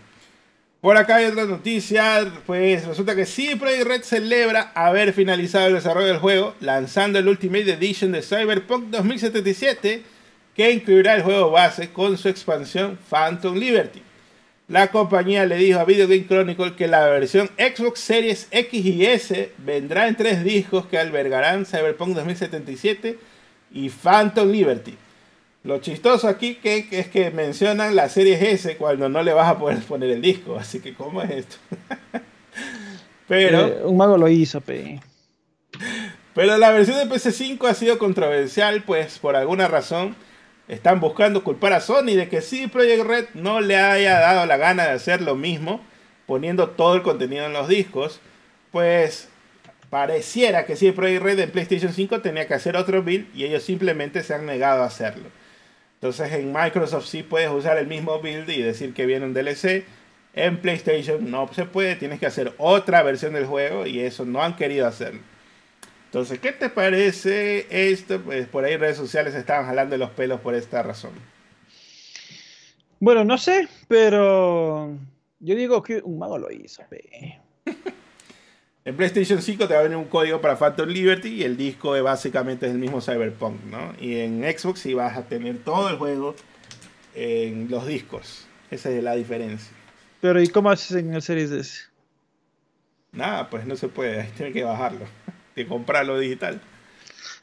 por acá hay otra noticia, pues resulta que sí, Projekt Red celebra haber finalizado el desarrollo del juego, lanzando el Ultimate Edition de Cyberpunk 2077, que incluirá el juego base con su expansión Phantom Liberty. La compañía le dijo a Video Game Chronicle que la versión Xbox Series X y S vendrá en tres discos que albergarán Cyberpunk 2077 y Phantom Liberty. Lo chistoso aquí que, que es que mencionan la serie S cuando no le vas a poder poner el disco. Así que, ¿cómo es esto? <laughs> pero. Eh, un mago lo hizo, pe. Pero la versión de PC5 ha sido controversial, pues por alguna razón están buscando culpar a Sony de que sí, Project Red no le haya dado la gana de hacer lo mismo, poniendo todo el contenido en los discos. Pues pareciera que si el Project Red en PlayStation 5 tenía que hacer otro build y ellos simplemente se han negado a hacerlo. Entonces en Microsoft sí puedes usar el mismo build y decir que viene un DLC. En PlayStation no se puede, tienes que hacer otra versión del juego y eso no han querido hacerlo. Entonces, ¿qué te parece esto? Pues por ahí redes sociales estaban jalando los pelos por esta razón. Bueno, no sé, pero yo digo que un mago lo hizo. Pe. <laughs> En PlayStation 5 te va a venir un código para Phantom Liberty y el disco es básicamente es el mismo Cyberpunk, ¿no? Y en Xbox sí vas a tener todo el juego en los discos. Esa es la diferencia. Pero ¿y cómo haces en el Series S? Nada, pues no se puede, ahí tienes que bajarlo, de comprarlo digital.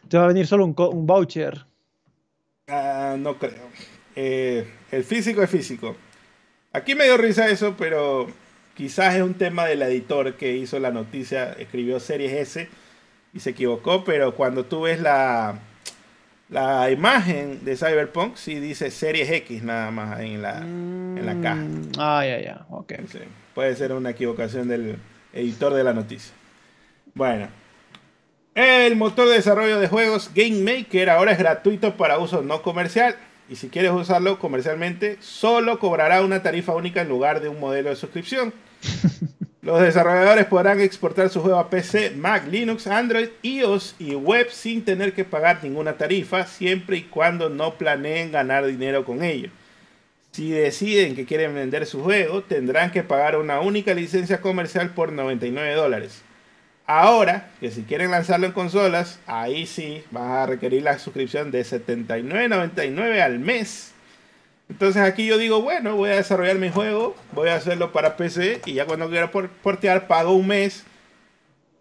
Te va a venir solo un, voucher. Ah, no creo. Eh, el físico es físico. Aquí me dio risa eso, pero quizás es un tema del editor que hizo la noticia, escribió Series S y se equivocó, pero cuando tú ves la, la imagen de Cyberpunk, sí dice Series X nada más en la, en la caja. Mm, Ah, ya, ya. Ok. Sí, puede ser una equivocación del editor de la noticia. Bueno, el motor de desarrollo de juegos Game Maker ahora es gratuito para uso no comercial. Y si quieres usarlo comercialmente, solo cobrará una tarifa única en lugar de un modelo de suscripción. <laughs> Los desarrolladores podrán exportar su juego a PC, Mac, Linux, Android, iOS y web sin tener que pagar ninguna tarifa, siempre y cuando no planeen ganar dinero con ello. Si deciden que quieren vender su juego, tendrán que pagar una única licencia comercial por 99 dólares. Ahora, que si quieren lanzarlo en consolas, ahí sí van a requerir la suscripción de 79.99 al mes. Entonces aquí yo digo, bueno, voy a desarrollar mi juego, voy a hacerlo para PC y ya cuando quiera por- portear pago un mes,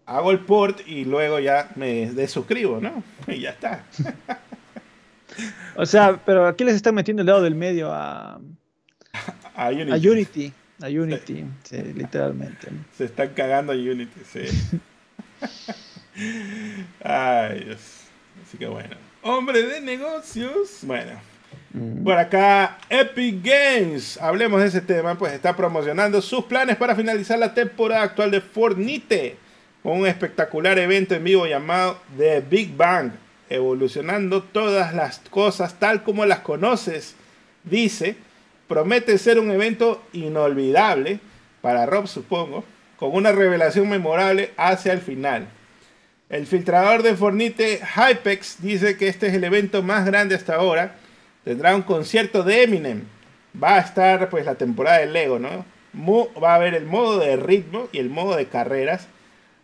hago el port y luego ya me desuscribo, ¿no? <laughs> Y ya está. O sea, pero aquí les están metiendo el dedo del medio a, A Unity. a Unity. <laughs> A Unity, sí, literalmente. Se están cagando a Unity, sí. <laughs> Ay, Dios. Así que bueno. Hombre de negocios. Bueno. Mm. Por acá, Epic Games. Hablemos de ese tema. Pues está promocionando sus planes para finalizar la temporada actual de Fortnite. Con un espectacular evento en vivo llamado The Big Bang. Evolucionando todas las cosas tal como las conoces. Dice. Promete ser un evento inolvidable. Para Rob, supongo. Con una revelación memorable hacia el final. El filtrador de Fornite Hypex dice que este es el evento más grande hasta ahora. Tendrá un concierto de Eminem. Va a estar pues la temporada de Lego, ¿no? Va a haber el modo de ritmo y el modo de carreras.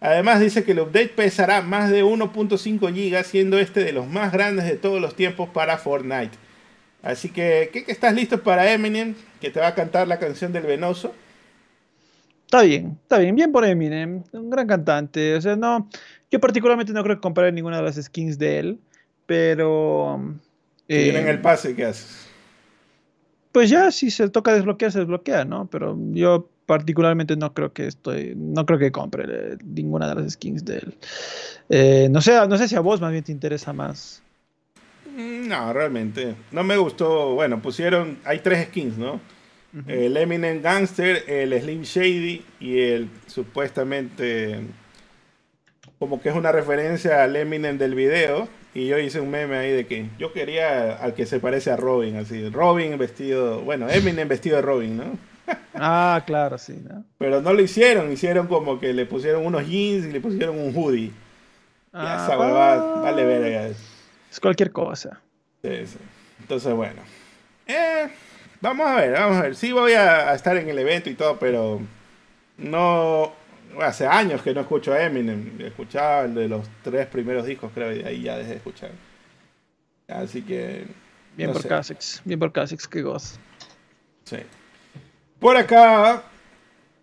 Además dice que el update pesará más de 1.5 GB, siendo este de los más grandes de todos los tiempos para Fortnite. Así que, ¿qué, qué estás listo para Eminem? Que te va a cantar la canción del venoso. Está bien, está bien, bien por Eminem, un gran cantante. O sea, no, yo particularmente no creo que compraré ninguna de las skins de él, pero eh, en el pase, ¿qué haces? pues ya si se toca desbloquear, se desbloquea, ¿no? Pero yo particularmente no creo que estoy, no creo que compre eh, ninguna de las skins de él. Eh, no sé, no sé si a vos más bien te interesa más. Mm, No, realmente. No me gustó. Bueno, pusieron. Hay tres skins, ¿no? El Eminem Gangster, el Slim Shady y el supuestamente. Como que es una referencia al Eminem del video. Y yo hice un meme ahí de que yo quería al que se parece a Robin, así. Robin vestido. Bueno, Eminem vestido de Robin, ¿no? <laughs> Ah, claro, sí, ¿no? Pero no lo hicieron. Hicieron como que le pusieron unos jeans y le pusieron un hoodie. Ah, esa huevada, vale verga. Es cualquier cosa. Sí, sí. Entonces, bueno. Eh, vamos a ver, vamos a ver. Sí voy a, a estar en el evento y todo, pero no... Hace años que no escucho a Eminem. Escuchaba el de los tres primeros discos, creo, y de ahí ya dejé de escuchar. Así que... Bien no por. Kha'Zix, bien por Kha'Zix, qué goz. Sí. Por acá,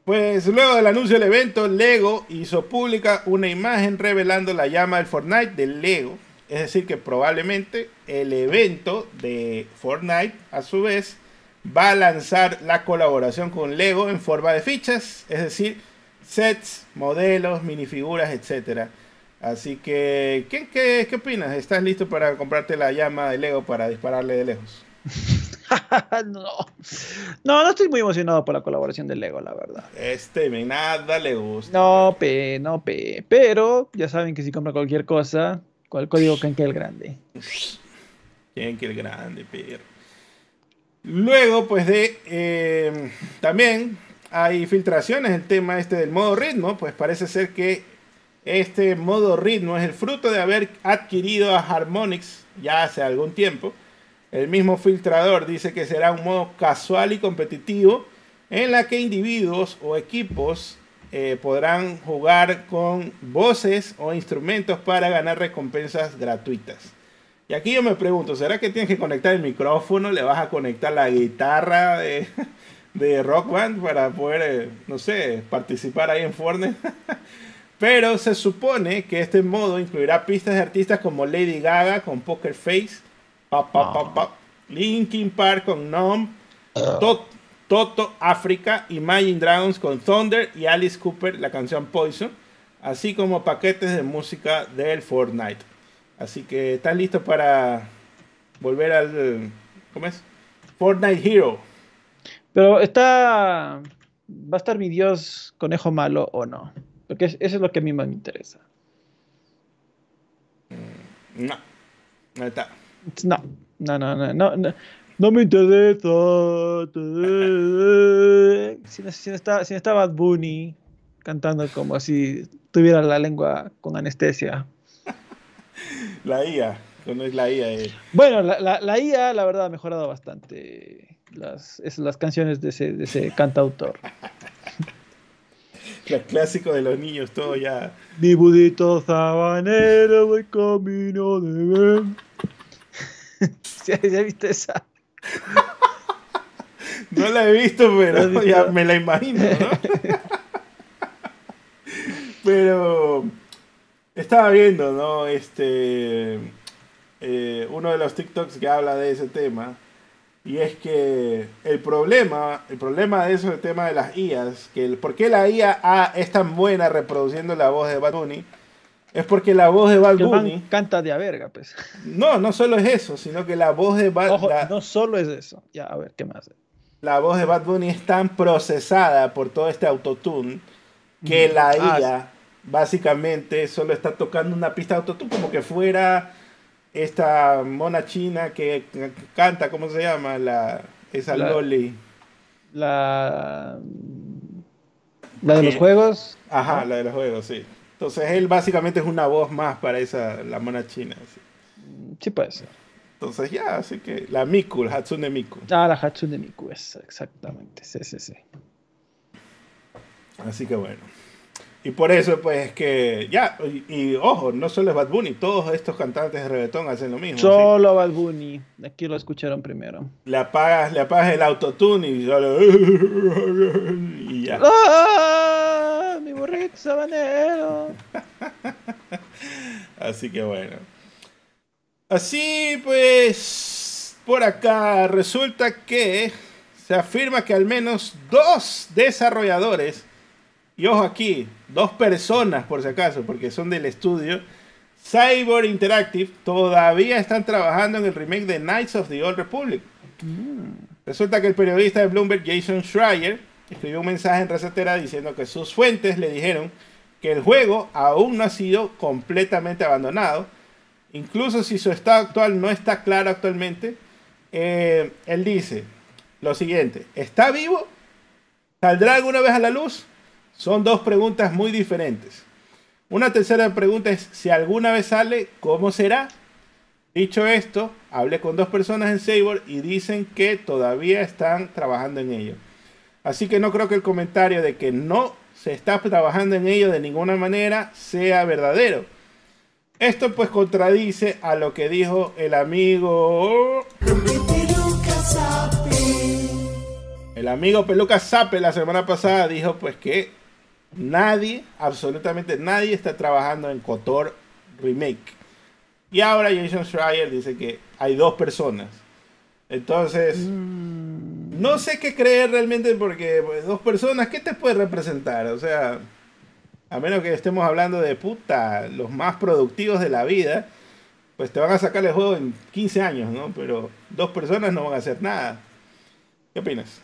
pues luego del anuncio del evento, Lego hizo pública una imagen revelando la llama del Fortnite del Lego. Es decir, que probablemente el evento de Fortnite, a su vez, va a lanzar la colaboración con Lego en forma de fichas, es decir, sets, modelos, minifiguras, etc. Así que, ¿qué, qué, qué opinas? ¿Estás listo para comprarte la llama de Lego para dispararle de lejos? <laughs> no. no, no estoy muy emocionado por la colaboración de Lego, la verdad. Este, me nada le gusta. No, pe, no, pe. Pero ya saben que si compran cualquier cosa, con el código que el grande. que el grande, pero. Luego, pues de. Eh, también hay filtraciones, el tema este del modo ritmo, pues parece ser que este modo ritmo es el fruto de haber adquirido a Harmonix ya hace algún tiempo. El mismo filtrador dice que será un modo casual y competitivo en la que individuos o equipos eh, podrán jugar con voces o instrumentos para ganar recompensas gratuitas. Y aquí yo me pregunto, ¿será que tienes que conectar el micrófono? ¿Le vas a conectar la guitarra de, <laughs> de Rock Band para poder, eh, no sé, participar ahí en Fortnite? <laughs> Pero se supone que este modo incluirá pistas de artistas como Lady Gaga con Poker Face, Linkin Park con Nom, Toto África, Imagine Dragons con Thunder y Alice Cooper la canción Poison, así como paquetes de música del Fortnite. Así que están listos para volver al ¿cómo es? Fortnite Hero. Pero está va a estar mi Dios conejo malo o no. Porque eso es lo que a mí más me interesa. Mm, no. No está. No, no, no, no, no, no, me interesa. Si no, si, está, si Bad Bunny cantando como si tuviera la lengua con anestesia. <laughs> La IA, no es la IA. Eh. Bueno, la, la, la, IA, la verdad, ha mejorado bastante las, es, las canciones de ese, de ese cantautor. <laughs> El clásico de los niños, todo ya. Mi budito sabanero, voy camino de ven. ¿Ya, <laughs> ¿Ya viste esa? No la he visto, pero ya me la imagino, ¿no? pero estaba viendo, ¿no? Este. Eh, uno de los TikToks que habla de ese tema y es que el problema, el problema de eso, el tema de las IAs, que el, ¿por qué la IA es tan buena reproduciendo la voz de Bad Bunny? Es porque la voz de Bad Bunny... canta de a verga, pues. No, no solo es eso, sino que la voz de Bad Ojo, no solo es eso. Ya, a ver, ¿qué más? La voz de Bad Bunny es tan procesada por todo este autotune que la ah, IA básicamente solo está tocando una pista de autotune como que fuera esta mona china que canta, ¿cómo se llama? La, esa Loli. La. La de los juegos. Ajá, la de los juegos, sí. Entonces él básicamente es una voz más para esa, la mona china. Sí, puede ser. Entonces ya, así que la Miku, la Hatsune Miku. Ah, la Hatsune Miku, es exactamente, sí, sí, sí. Así que bueno. Y por eso, pues, que ya, y, ojo, no solo es Bad Bunny, todos estos cantantes de reggaetón hacen lo mismo. Solo Bad Bunny, aquí lo escucharon primero. Le apagas, le apagas el autotune y solo. <laughs> y ya. ¡Ah! Mi burrito sabanero. <laughs> Así que bueno. Así pues, por acá resulta que se afirma que al menos dos desarrolladores y ojo aquí, dos personas por si acaso, porque son del estudio. Cyber Interactive todavía están trabajando en el remake de Knights of the Old Republic. Mm. Resulta que el periodista de Bloomberg, Jason Schreier, escribió un mensaje en recetera diciendo que sus fuentes le dijeron que el juego aún no ha sido completamente abandonado. Incluso si su estado actual no está claro actualmente, eh, él dice lo siguiente, ¿está vivo? ¿Saldrá alguna vez a la luz? Son dos preguntas muy diferentes. Una tercera pregunta es, si alguna vez sale, ¿cómo será? Dicho esto, hablé con dos personas en Saber y dicen que todavía están trabajando en ello. Así que no creo que el comentario de que no se está trabajando en ello de ninguna manera sea verdadero. Esto pues contradice a lo que dijo el amigo... El amigo Peluca Zape la semana pasada dijo pues que Nadie, absolutamente nadie está trabajando en Kotor Remake. Y ahora Jason Schreier dice que hay dos personas. Entonces, mm. no sé qué creer realmente porque pues, dos personas, ¿qué te puede representar? O sea, a menos que estemos hablando de puta, los más productivos de la vida, pues te van a sacar el juego en 15 años, ¿no? Pero dos personas no van a hacer nada. ¿Qué opinas?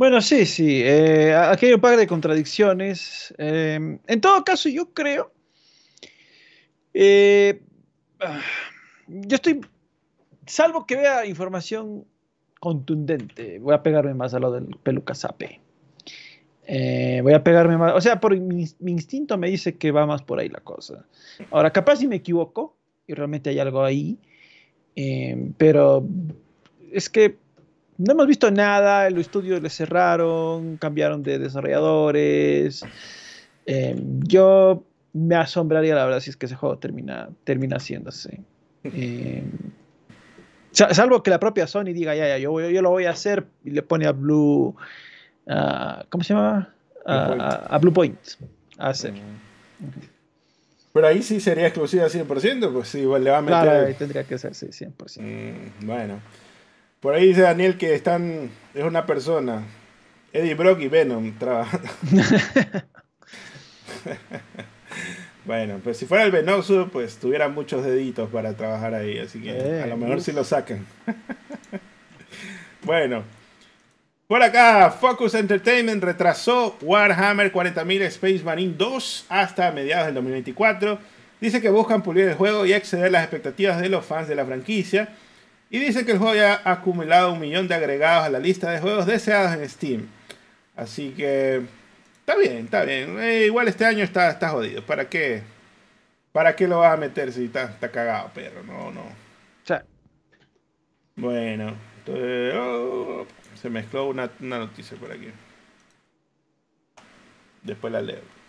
Bueno, sí, sí. Eh, aquí hay un par de contradicciones. Eh, en todo caso, yo creo. Eh, ah, yo estoy. Salvo que vea información contundente, voy a pegarme más a lo del peluca sape. Eh, voy a pegarme más. O sea, por mi, instinto me dice que va más por ahí la cosa. Ahora, capaz si me equivoco y realmente hay algo ahí. eh, pero es que no hemos visto nada, el estudio le cerraron, cambiaron de desarrolladores. Eh, yo me asombraría, la verdad, si es que ese juego termina, termina haciéndose. Eh, sa- salvo que la propia Sony diga, ya, ya, yo, voy- yo lo voy a hacer y le pone a Blue. ah, ¿Cómo se llama? A, Blue Point. a- a Blue Point a hacer. Pero ahí sí sería exclusiva 100%, pues sí, igual le va a meter. Claro, ahí tendría que ser, sí, 100%. Mm, bueno. Por ahí dice Daniel que están. Es una persona. Eddie Brock y Venom trabajando. <laughs> bueno, pues si fuera el Venoso, pues tuviera muchos deditos para trabajar ahí. Así que a lo Eh, mejor uf. sí lo sacan. <laughs> bueno. Por acá, Focus Entertainment retrasó Warhammer 40.000 Space Marine 2 hasta mediados del 2024. Dice que buscan pulir el juego y exceder las expectativas de los fans de la franquicia. Y dice que el juego ya ha acumulado un millón de agregados a la lista de juegos deseados en Steam. Así que está bien, está bien. Eh, igual este año está, está jodido. ¿Para qué? ¿Para qué lo vas a meter si está, está cagado, perro? No, no. Sea, Bueno, entonces, oh, se mezcló una, una noticia por aquí. Después la leo.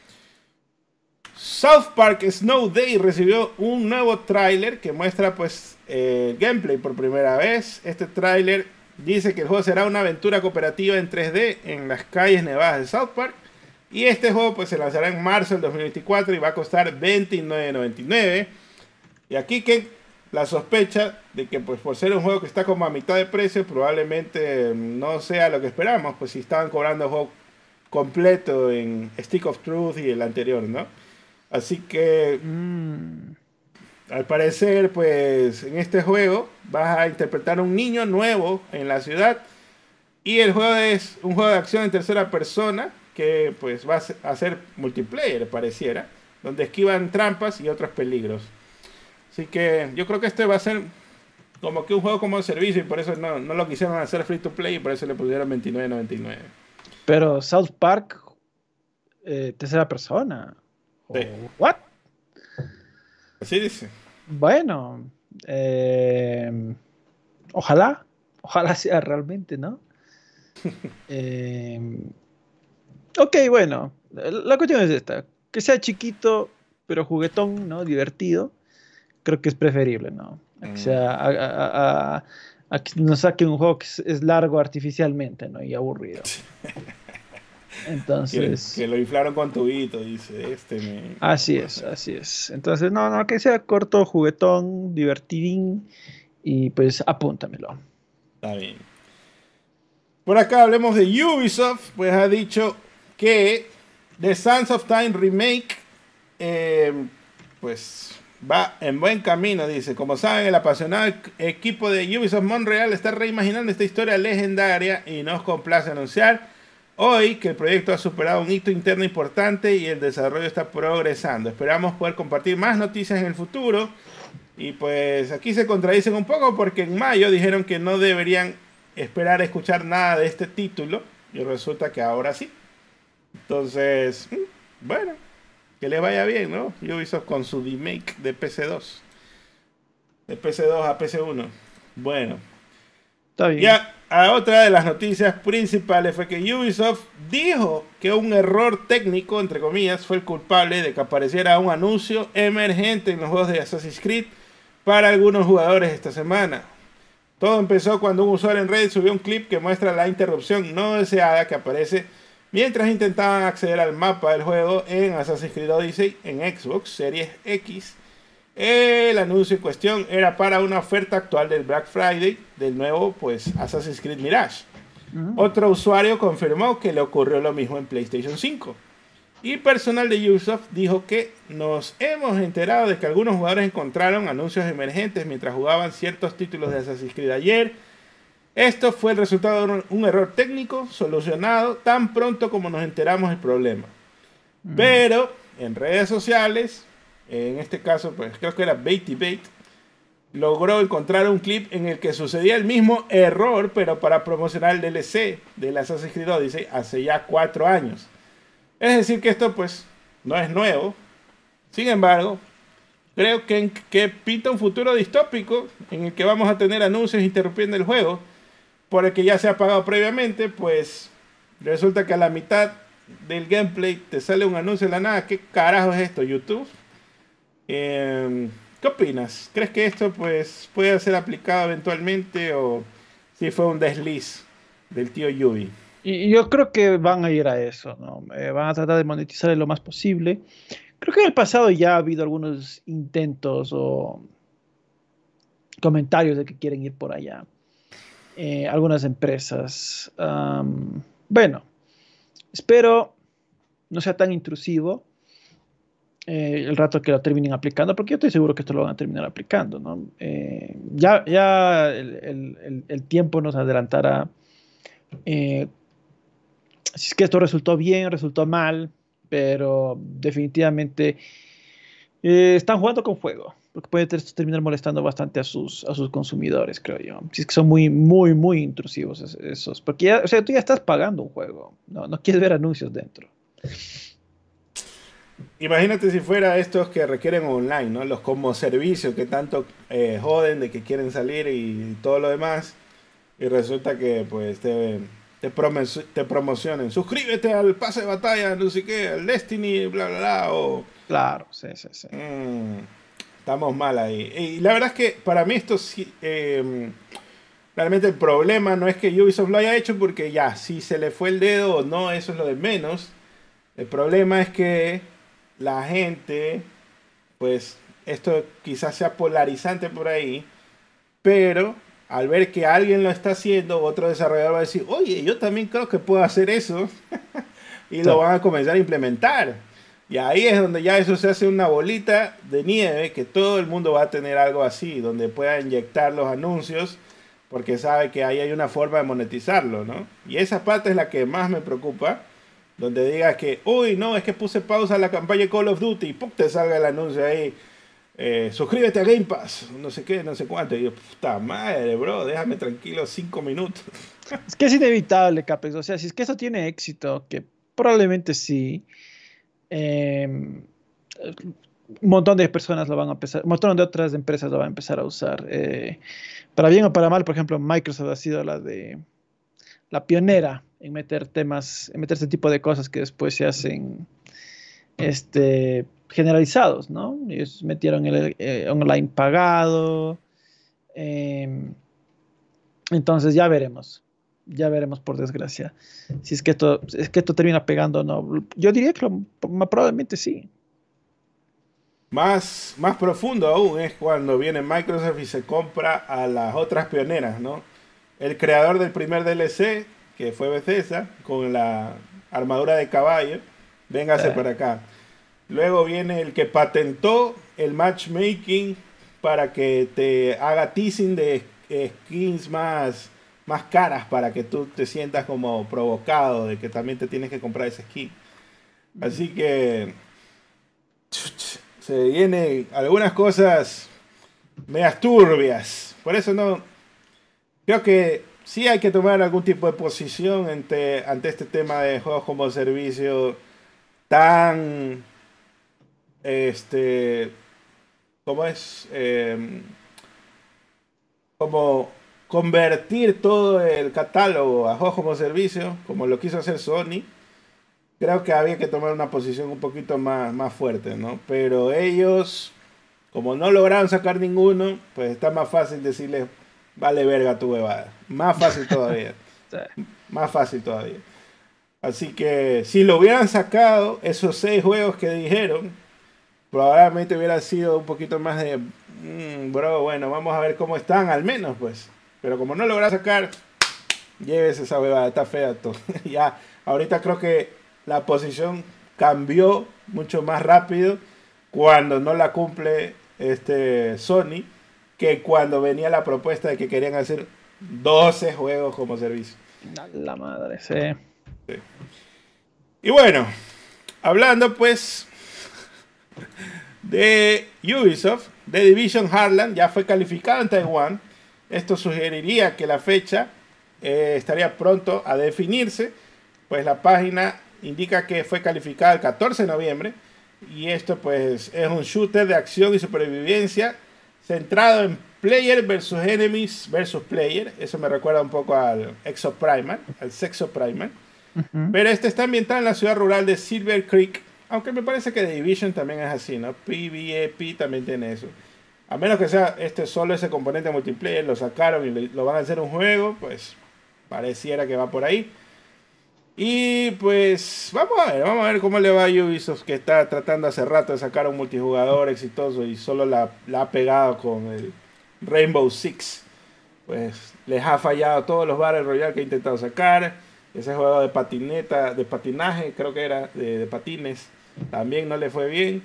South Park Snow Day recibió un nuevo tráiler que muestra pues eh, gameplay por primera vez. Este tráiler dice que el juego será una aventura cooperativa en 3D en las calles nevadas de South Park. Y este juego pues se lanzará en marzo del 2024 y va a costar $29.99. Y aquí que la sospecha de que pues por ser un juego que está como a mitad de precio probablemente no sea lo que esperamos, pues si estaban cobrando el juego completo en Stick of Truth y el anterior, ¿no? Así que mm, al parecer pues en este juego vas a interpretar a un niño nuevo en la ciudad y el juego es un juego de acción en tercera persona que pues va a ser- multiplayer pareciera, donde esquivan trampas y otros peligros. Así que yo creo que este va a ser como que un juego como servicio y por eso no, no lo quisieron hacer free to play y por eso le pusieron 29.99. pero South Park, eh, tercera persona. Sí. ¿What? Así dice. Bueno, eh, ojalá, ojalá sea realmente, ¿no? <laughs> Eh, ok, bueno, la cuestión es esta, que sea chiquito, pero juguetón, ¿no? Divertido, creo que es preferible, ¿no? A que, Mm. sea, a, a- a- a que nos saque un juego que es, es largo artificialmente, ¿no? Y aburrido. <laughs> Que, Entonces... que lo inflaron con tubito, dice este. me- Así es, así es. Entonces, no, no, que sea corto, juguetón, divertidín y pues apúntamelo. Está bien. Por acá hablemos de Ubisoft, pues ha dicho que The Sands of Time Remake, eh, pues va en buen camino, dice. Como saben, el apasionado equ- equipo de Ubisoft Montreal está reimaginando esta historia legendaria y nos complace anunciar hoy que el proyecto ha superado un hito interno importante y el desarrollo está progresando. Esperamos poder compartir más noticias en el futuro. Y pues aquí se contradicen un poco porque en mayo dijeron que no deberían esperar a escuchar nada de este título y resulta que ahora sí. Entonces, mm, bueno, que le vaya bien, ¿no? Ubisoft con su remake de PC2. De PC2 a PC1. Bueno, Ya a otra de las noticias principales fue que Ubisoft dijo que un error técnico, entre comillas, fue el culpable de que apareciera un anuncio emergente en los juegos de Assassin's Creed para algunos jugadores esta semana. Todo empezó cuando un usuario en Reddit subió un clip que muestra la interrupción no deseada que aparece mientras intentaban acceder al mapa del juego en Assassin's Creed Odyssey en Xbox Series X. El anuncio en cuestión era para una oferta actual del Black Friday del nuevo pues Assassin's Creed Mirage. Otro usuario confirmó que le ocurrió lo mismo en PlayStation 5. Y personal de Ubisoft dijo que nos hemos enterado de que algunos jugadores encontraron anuncios emergentes mientras jugaban ciertos títulos de Assassin's Creed ayer. Esto fue el resultado de un error técnico solucionado tan pronto como nos enteramos del problema. Pero en redes sociales, en este caso, pues creo que era Baity Bait, logró encontrar un clip en el que sucedía el mismo error, pero para promocionar el DLC de la Assassin's Creed Odyssey hace ya cuatro años. Es decir, que esto pues no es nuevo. Sin embargo, creo que, que pinta un futuro distópico en el que vamos a tener anuncios interrumpiendo el juego por el que ya se ha pagado previamente, pues resulta que a la mitad del gameplay te sale un anuncio de la nada. ¿Qué carajo es esto? ¿YouTube? Em, ¿Qué opinas? ¿Crees que esto pues puede ser aplicado eventualmente o si fue un desliz del tío Yubi? Y yo creo que van a ir a eso, ¿no? Eh, van a tratar de monetizar lo más posible. Creo que en el pasado ya ha habido algunos intentos o comentarios de que quieren ir por allá. Eh, algunas empresas. bueno, espero no sea tan intrusivo eh, el rato que lo terminen aplicando, porque yo estoy seguro que esto lo van a terminar aplicando. ¿no? Eh, ya ya el, tiempo nos adelantará si es que esto resultó bien, resultó mal, pero definitivamente están jugando con fuego porque puede terminar molestando bastante a sus, a sus consumidores, creo yo. Si es que son muy, muy, muy intrusivos esos. Porque ya, o sea, tú ya estás pagando un juego, no, no quieres ver anuncios dentro. Imagínate si fuera estos que requieren online, ¿no? Los como servicios que tanto eh, joden de que quieren salir y, todo lo demás. Y resulta que pues te, te, te promocionen. Suscríbete al pase de batalla, no sé qué, al Destiny, bla, bla, bla. O... Claro, sí, sí, sí. Mm. Estamos mal ahí. Y la verdad es que para mí esto sí... Em, realmente el problema no es que Ubisoft lo haya hecho porque ya, si se le fue el dedo o no, eso es lo de menos. El problema es que la gente, pues esto quizás sea polarizante por ahí, pero al ver que alguien lo está haciendo, otro desarrollador va a decir, oye, yo también creo que puedo hacer eso. <laughs> y lo van a comenzar a implementar. Y ahí es donde ya eso se hace una bolita de nieve, que todo el mundo va a tener algo así, donde pueda inyectar los anuncios, porque sabe que ahí hay una forma de monetizarlo, ¿no? Y esa parte es la que más me preocupa, donde digas que, uy, no, es que puse pausa a la campaña Call of Duty y ¡pum! te salga el anuncio ahí. Eh, suscríbete a Game Pass, no sé qué, no sé cuánto. Y yo, puta madre, bro, déjame tranquilo cinco minutos. <laughs> Es que es inevitable, Capex. O sea, si es que eso tiene éxito, que probablemente sí, Em, un montón de personas lo van a empezar, un montón de otras empresas lo van a empezar a usar. Eh, para bien o para mal, por ejemplo, Microsoft ha sido la de la pionera en meter temas, en meter este tipo de cosas que después se hacen este, generalizados, ¿no? Ellos metieron el eh, online pagado. Em, entonces ya veremos ya veremos por desgracia si es que esto, es que esto termina pegando o no. Yo diría que probablemente sí. Más, más profundo aún es cuando viene Microsoft y se compra a las otras pioneras, ¿no? El creador del primer DLC, que fue Bethesda, con la armadura de caballo, véngase para acá. Luego viene el que patentó el matchmaking para que te haga teasing de skins más más caras para que tú te sientas como provocado de que también te tienes que comprar ese skin. Así que se vienen algunas cosas medias turbias. Por eso no creo que sí hay que tomar algún tipo de posición ante, ante este tema de juegos como servicio tan este ¿cómo es? Eh, como convertir todo el catálogo a juegos como servicio, como lo quiso hacer Sony, creo que había que tomar una posición un poquito más, más fuerte, ¿no? Pero ellos, como no lograron sacar ninguno, pues está más fácil decirles, vale verga tu huevada. Más fácil <laughs> todavía. más fácil todavía. Así que si lo hubieran sacado, esos seis juegos que dijeron, probablemente hubiera sido un poquito más de, mm, bro, bueno, vamos a ver cómo están al menos, pues. Pero como no logra sacar, llévese esa bebada, está fea todo. <laughs> ya, ahorita creo que la posición cambió mucho más rápido cuando no la cumple este Sony que cuando venía la propuesta de que querían hacer 12 juegos como servicio. La madre, sí. sí. Y bueno, hablando pues de Ubisoft, The Division Heartland ya fue calificado en Taiwán. Esto sugeriría que la fecha eh, estaría pronto a definirse, pues la página indica que fue calificada el 14 de noviembre y esto pues es un shooter de acción y supervivencia centrado en player versus enemies versus player. Eso me recuerda un poco al Exo Primal, al Sexo Primal. Pero este está ambientado en la ciudad rural de Silver Creek, aunque me parece que The Division también es así, ¿no? PvP también tiene eso. A menos que sea este solo ese componente multiplayer, lo sacaron y lo van a hacer un juego, pues pareciera que va por ahí. Y pues vamos a ver, vamos a ver cómo le va a Ubisoft que está tratando hace rato de sacar un multijugador exitoso y solo la, la ha pegado con el Rainbow Six. Pues les ha fallado todos los Battle Royale que ha intentado sacar. Ese juego de patineta, de patinaje, creo que era, de, patines, también no le fue bien.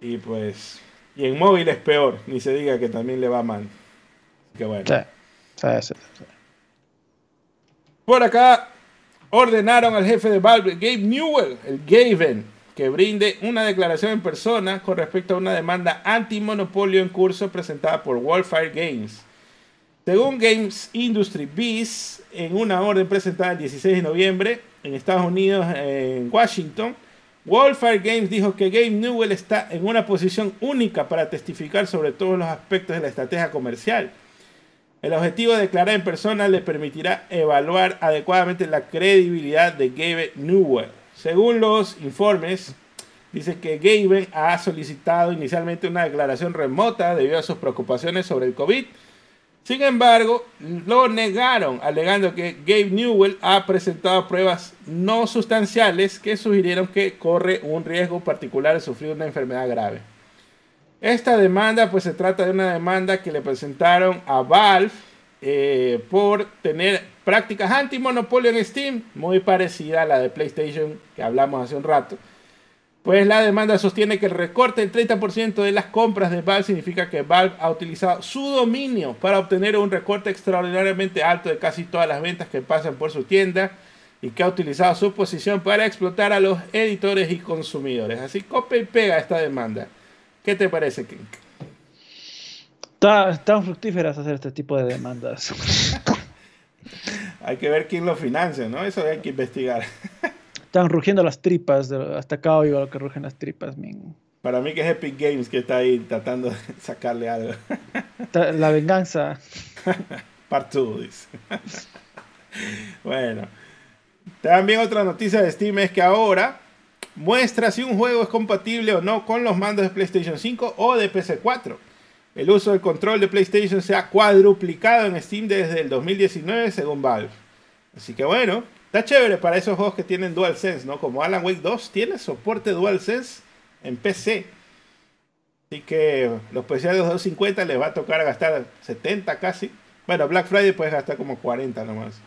Y pues, y en móvil es peor, ni se diga que también le va mal. Que bueno. Por acá ordenaron al jefe de Valve, Gabe Newell, el Gaven, que brinde una declaración en persona con respecto a una demanda antimonopolio en curso presentada por Wildfire Games. Según Games Industry Biz, en una orden presentada el 16 de noviembre en Estados Unidos, en Washington, Wildfire Games dijo que Gabe Newell está en una posición única para testificar sobre todos los aspectos de la estrategia comercial el objetivo de declarar en persona le permitirá evaluar adecuadamente la credibilidad de Gabe Newell. Según los informes, dice que Gabe ha solicitado inicialmente una declaración remota debido a sus preocupaciones sobre el COVID. Sin embargo, lo negaron, alegando que Gabe Newell ha presentado pruebas no sustanciales que sugirieron que corre un riesgo particular de sufrir una enfermedad grave. Esta demanda, pues se trata de una demanda que le presentaron a Valve eh, por tener prácticas antimonopolio en Steam, muy parecida a la de PlayStation que hablamos hace un rato. Pues la demanda sostiene que el recorte del 30% de las compras de Valve significa que Valve ha utilizado su dominio para obtener un recorte extraordinariamente alto de casi todas las ventas que pasan por su tienda y que ha utilizado su posición para explotar a los editores y consumidores. Así copia y pega esta demanda. ¿Qué te parece, King? Están fructíferas hacer este tipo de demandas. <laughs> hay que ver quién lo financia, ¿no? Eso hay que investigar. <laughs> Están rugiendo las tripas, hasta acá oigo lo que rugen las tripas, min. Para mí que es Epic Games que está ahí tratando de <laughs> sacarle algo. La venganza. Part 2, dice. bueno. También otra noticia de Steam es que ahora muestra si un juego es compatible o no con los mandos de PlayStation 5 o de PC4. El uso del control de PlayStation se ha cuadruplicado en Steam desde el 2019 según Valve. Así que bueno, está chévere para esos juegos que tienen DualSense, ¿no? Como Alan Wake 2 tiene soporte DualSense en PC. Así que los PC de 250 les va a tocar gastar 70 casi. Bueno, Black Friday puedes gastar como 40 nomás.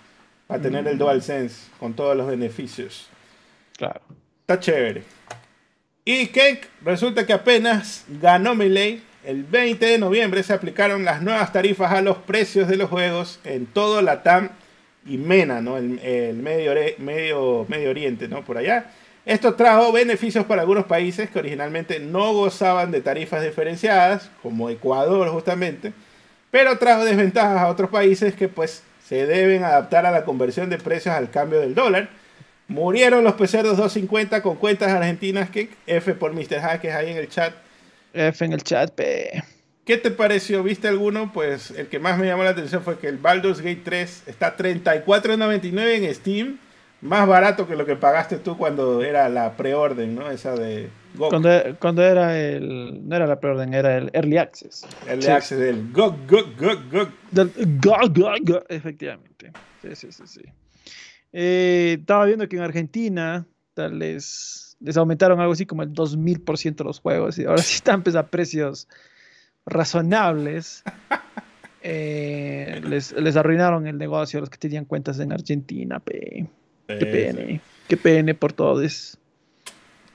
Para tener el mm. DualSense con todos los beneficios. Claro. Está chévere. Y que resulta que apenas ganó Melee. El 20 de noviembre se aplicaron las nuevas tarifas a los precios de los juegos en todo Latam y MENA, ¿no? El, medio, medio, medio Oriente, ¿no? Por allá. Esto trajo beneficios para algunos países que originalmente no gozaban de tarifas diferenciadas, como Ecuador justamente, pero trajo desventajas a otros países que pues se deben adaptar a la conversión de precios al cambio del dólar Murieron los peceros 250 con cuentas argentinas. Que F por Mr. Hackers ahí en el chat. F en el chat, P. ¿Qué te pareció? ¿Viste alguno? Pues el que más me llamó la atención fue que el Baldur's Gate 3 está 34.99 en Steam. Más barato que lo que pagaste tú cuando era la preorden, ¿no? Esa de GOG. Cuando, cuando, era el. No era la preorden, era el Early Access. Early Access del GOG, GOG, GOG, GOG. Del GOG, GOG, GOG, efectivamente. Sí, sí, sí, sí. Eh, estaba viendo que en Argentina les, les aumentaron algo así como el 2000% los juegos y ahora sí están pues, a precios razonables. <laughs> Eh, les, arruinaron el negocio a los que tenían cuentas en Argentina. Qué pena. Qué pena por todos.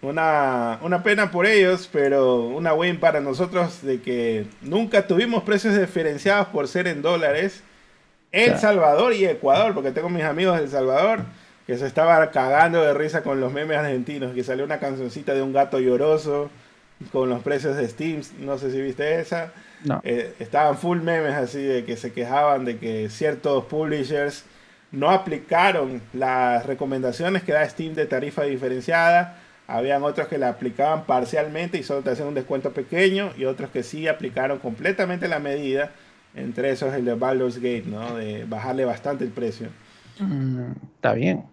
Una, una pena por ellos, pero una win para nosotros de que nunca tuvimos precios diferenciados por ser en dólares El. Salvador y Ecuador, porque tengo mis amigos del Salvador que se estaban cagando de risa con los memes argentinos, que salió una cancioncita de un gato lloroso con los precios de Steam, no sé si viste esa. No. Eh, estaban full memes así de que se quejaban de que ciertos publishers no aplicaron las recomendaciones que da Steam de tarifa diferenciada. Habían otros que la aplicaban parcialmente y solo te hacían un descuento pequeño y otros que sí aplicaron completamente la medida. Entre esos el de Baldur's Gate, ¿no? De bajarle bastante el precio. Mm, está bien.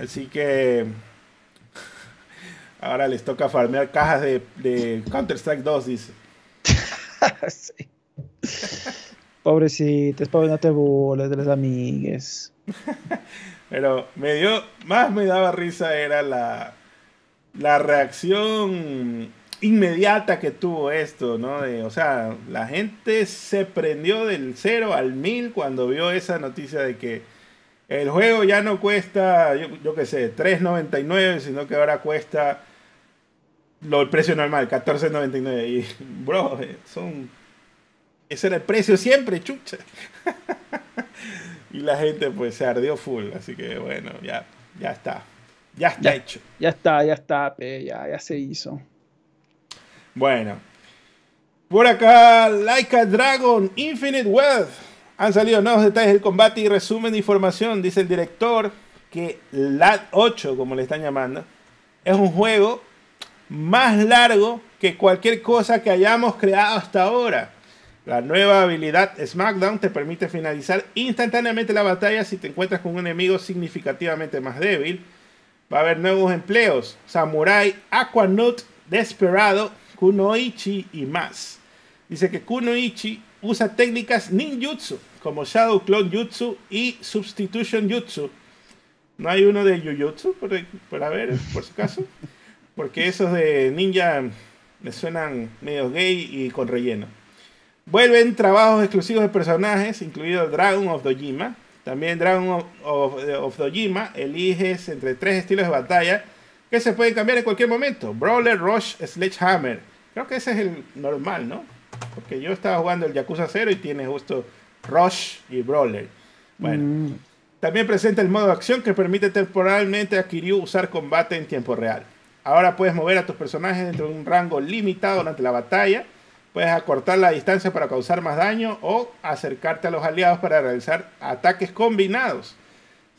Así que <laughs> ahora les toca farmear cajas de, de Counter-Strike 2, dice. <laughs> Sí. Pobrecitos, pobre, no te burles de los amigues. <laughs> Pero me dio, más me daba risa era la, la reacción inmediata que tuvo esto, ¿no? De, o sea, la gente se prendió del 0 al 1000 cuando vio esa noticia de que el juego ya no cuesta, yo, yo qué sé, 3.99, sino que ahora cuesta lo, el precio normal, 14.99. Y, <laughs> bro, son... Ese era el precio siempre, chucha. <laughs> y la gente pues se ardió full, así que bueno, ya, ya está. Ya está Ya. hecho. Ya está, ya está, pe, ya, ya se hizo. Bueno. Por acá, Like a Dragon, Infinite Wealth. Han salido nuevos detalles del combate y resumen de información. Dice el director que LAT 8, como le están llamando, es un juego más largo que cualquier cosa que hayamos creado hasta ahora. La nueva habilidad SmackDown te permite finalizar instantáneamente la batalla si te encuentras con un enemigo significativamente más débil. Va a haber nuevos empleos: Samurai, Aquanut, Desperado, Kunoichi y más. Dice que Kunoichi usa técnicas ninjutsu como Shadow Clone Jutsu y Substitution Jutsu. No hay uno de Jujutsu, por, por por si acaso. Porque esos de ninja me suenan medio gay y con relleno. Vuelven trabajos exclusivos de personajes, incluido Dragon of Dojima. También Dragon of, of Dojima eliges entre tres estilos de batalla que se pueden cambiar en cualquier momento. Brawler, Rush, Sledgehammer. Creo que ese es el normal, ¿no? Porque yo estaba jugando el Yakuza 0 y tiene justo Rush y Brawler. Bueno, Mm, también presenta el modo de acción que permite temporalmente a Kiryu usar combate en tiempo real. Ahora puedes mover a tus personajes dentro de un rango limitado durante la batalla. Puedes acortar la distancia para causar más daño o acercarte a los aliados para realizar ataques combinados.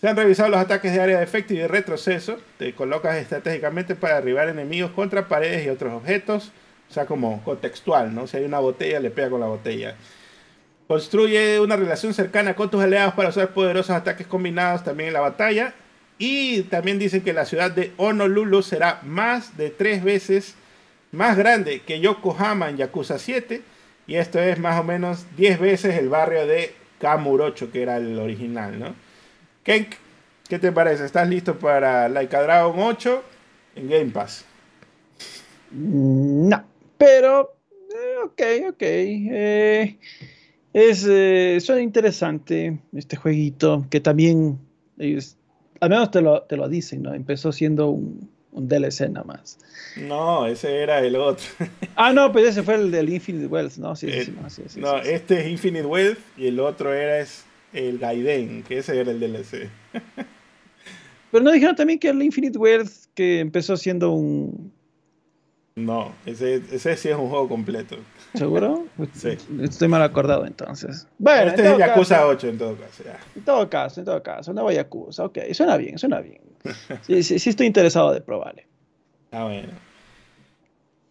Se han revisado los ataques de área de efecto y de retroceso. Te colocas estratégicamente para derribar enemigos contra paredes y otros objetos. O sea, como contextual, ¿no? Si hay una botella, le pega con la botella. Construye una relación cercana con tus aliados para usar poderosos ataques combinados también en la batalla. Y también dicen que la ciudad de Honolulu será más de tres veces más grande que Yokohama en Yakuza 7. Y esto es más o menos 10 veces el barrio de Kamurocho, que era el original, ¿no? Kenk, ¿qué te parece? ¿Estás listo para Like a Dragon 8 en Game Pass? No, pero eh, ok, ok. eh, es, eh, suena interesante este jueguito que también, ellos- al menos te lo, te lo dicen, ¿no? Empezó siendo un, un DLC nada más. No, ese era el otro. <laughs> Ah, no, pues ese fue el del Infinite Wealth, ¿no? Sí, sí, Eh, sí, no, sí, sí, no, este es Infinite Wealth y el otro era es el Gaiden, que ese era el DLC. <laughs> Pero no dijeron también que el Infinite Wealth que empezó siendo un... No, ese, ese sí es un juego completo. ¿Seguro? <laughs> Sí. Estoy mal acordado entonces. Bueno, este en es Yakuza caso- 8 en todo caso. ya. En todo caso, en todo caso, nueva Yakuza, ok, suena bien, suena bien. Sí, sí, sí estoy interesado de probarle. Ah, bueno.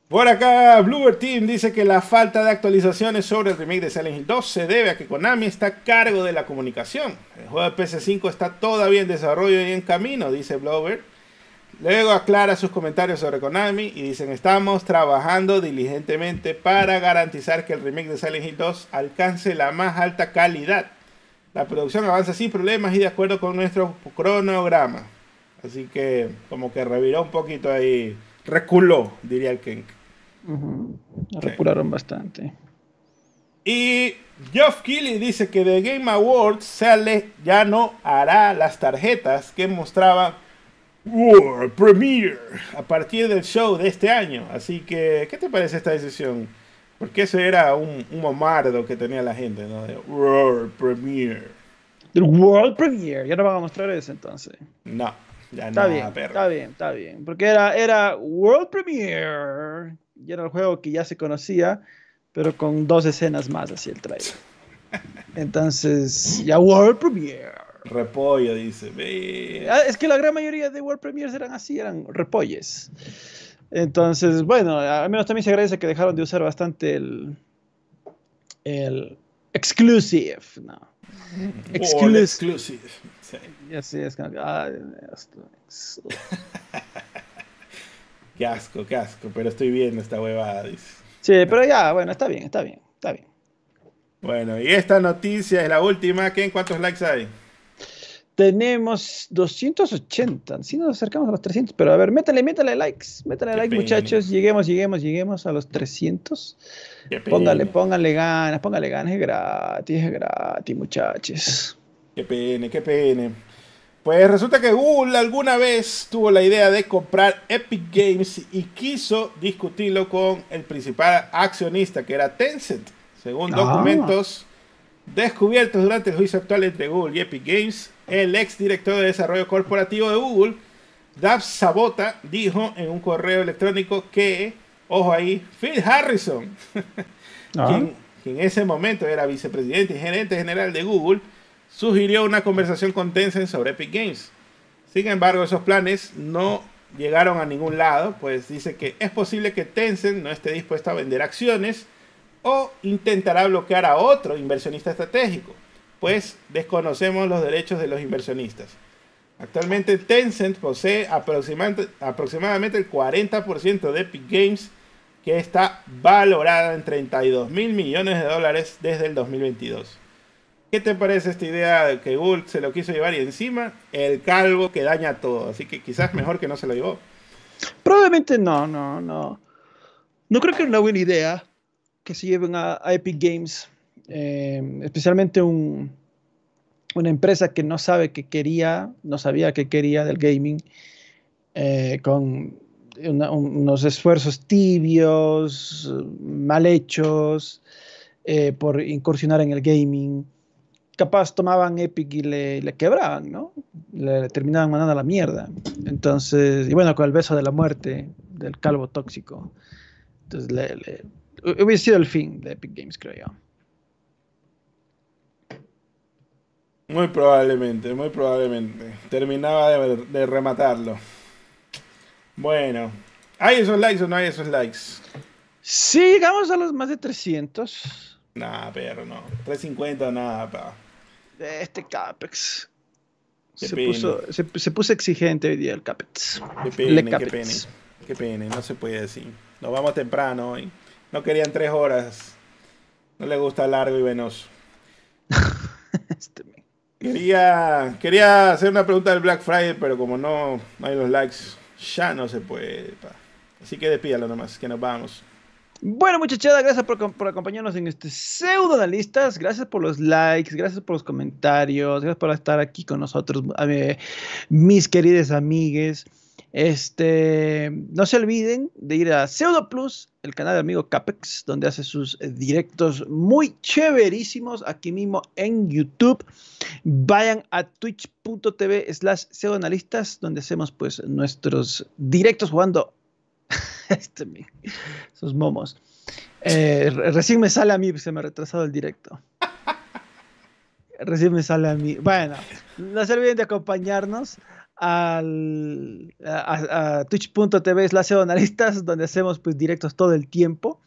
Por acá, Bluebird Team dice que la falta de actualizaciones sobre el remake de Silent Hill 2 se debe a que Konami está a cargo de la comunicación. El juego de PS5 está todavía en desarrollo y en camino, dice Bluebird. Luego aclara sus comentarios sobre Konami y dicen, estamos trabajando diligentemente para garantizar que el remake de Silent Hill 2 alcance la más alta calidad. La producción avanza sin problemas y de acuerdo con nuestro cronograma. Así que como que reviró un poquito ahí, reculó, diría el King. Ujú, Recularon bastante. Y Geoff Keighley dice que The Game Awards sale ya no hará las tarjetas que mostraban World Premiere a partir del show de este año. Así que, ¿qué te parece esta decisión? Porque eso era un, un mamardo que tenía la gente, ¿no? De World Premiere. Del World Premiere. Ya no van a mostrar eso entonces. No, ya Está no, bien, perro. está bien, está bien. Porque era, era World Premiere. Y era el juego que ya se conocía, pero con dos escenas más así el trailer. <laughs> Entonces, ya World Premiere. Repollo, dice. Ve. Ah, Es que la gran mayoría de World Premiers eran así, eran repolles. Entonces, bueno, al menos también se agradece que dejaron de usar bastante el, el exclusive, ¿no? Exclusive. exclusive. Sí. Y así es como que, ay, esto es- <laughs> Qué asco, qué asco. Pero estoy viendo esta huevada, dice. Sí, pero ya, bueno, está bien, está bien, está bien. Bueno, y esta noticia es la última. ¿Qué cuántos likes hay? Tenemos 280, si nos acercamos a los 300, pero a ver, métale, métale likes, métale Qué like, pena. muchachos, lleguemos, lleguemos, lleguemos a los 300. Qué pena. Póngale, póngale ganas, póngale ganas, es gratis, es gratis, muchachos. Qué pene, qué pene. Pues resulta que Google alguna vez tuvo la idea de comprar Epic Games y quiso discutirlo con el principal accionista, que era Tencent. Según Ah. documentos descubiertos durante el juicio actual entre Google y Epic Games, el ex director de desarrollo corporativo de Google, Dab Sabota, dijo en un correo electrónico que, ojo ahí, Phil Harrison, <laughs> Ah. quien, quien en ese momento era vicepresidente y gerente general de Google, sugirió una conversación con Tencent sobre Epic Games. Sin embargo, esos planes no llegaron a ningún lado, pues dice que es posible que Tencent no esté dispuesto a vender acciones o intentará bloquear a otro inversionista estratégico, pues desconocemos los derechos de los inversionistas. Actualmente Tencent posee aproximadamente el 40% de Epic Games, que está valorada en 32 mil millones de dólares desde el 2022. ¿Qué te parece esta idea de que Google se lo quiso llevar y encima el calvo que daña todo? Así que quizás mejor que no se lo llevó. Probablemente no, no, no. No creo que era una buena idea que se lleven a Epic Games, eh, especialmente un- una empresa que no sabe qué quería, no sabía qué quería del gaming, eh, con unos esfuerzos tibios, mal hechos, eh, por incursionar en el gaming. Capaz tomaban Epic y le, le quebraban, ¿no? Le, terminaban mandando a la mierda. Entonces, y bueno, con el beso de la muerte del calvo tóxico. Entonces, hubiese sido el fin de Epic Games, creo yo. Muy probablemente, muy probablemente. Terminaba de, de rematarlo. Bueno, ¿hay esos likes o no hay esos likes? Sí, llegamos a los más de 300 Nah, pero no. 350 nada, pa. de este Capex. Qué Se puso, se, se puso exigente hoy día el Capex. Qué pene, qué pene. Qué pene, no se puede decir. Nos vamos temprano hoy. No querían tres horas. No le gusta largo y venoso. <laughs> Este. Quería, quería hacer una pregunta del Black Friday, pero como no, no hay los likes, ya no se puede. Así que despídalo nomás, que nos vamos. Bueno, muchachada, gracias por, por acompañarnos en este pseudo analistas. Gracias por los likes, gracias por los comentarios, gracias por estar aquí con nosotros, ver, mis queridas amigues. Este, no se olviden de ir a Pseudo Plus, el canal del amigo Capex, donde hace sus eh, directos muy chéverísimos aquí mismo en YouTube. Vayan a twitch.tv slash pseudoanalistas, donde hacemos pues nuestros directos jugando <laughs> este, esos momos. Eh, re- recién me sale a mí, se me ha retrasado el directo. <laughs> Recién me sale a mí. Bueno, no se olviden de acompañarnos al, a, a- twitch.tv slash analistas, donde hacemos pues directos todo el tiempo.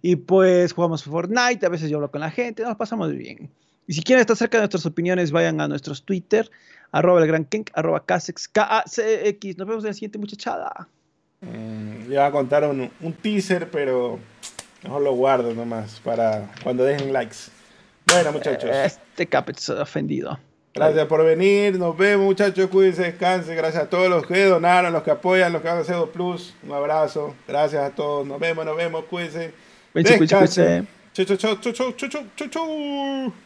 Y pues jugamos Fortnite, a veces yo hablo con la gente, nos pasamos bien. Y si quieren estar cerca de nuestras opiniones, vayan a nuestros Twitter, arroba el gran Kenk, arroba Casex, K-A-C-X. Nos vemos en la siguiente muchachada. Mm, le voy a contar un, un teaser, pero mejor lo guardo nomás para cuando dejen likes. Bueno, muchachos. Este Capet ofendido. Gracias por venir, nos vemos muchachos, cuídense, descansen, gracias a todos los que donaron, los que apoyan, los que van a hacer Plus, un abrazo, gracias a todos, nos vemos, nos vemos, cuídense. Cuídense, cuídense, chau, chau, chau, chau, chau, chau, chau.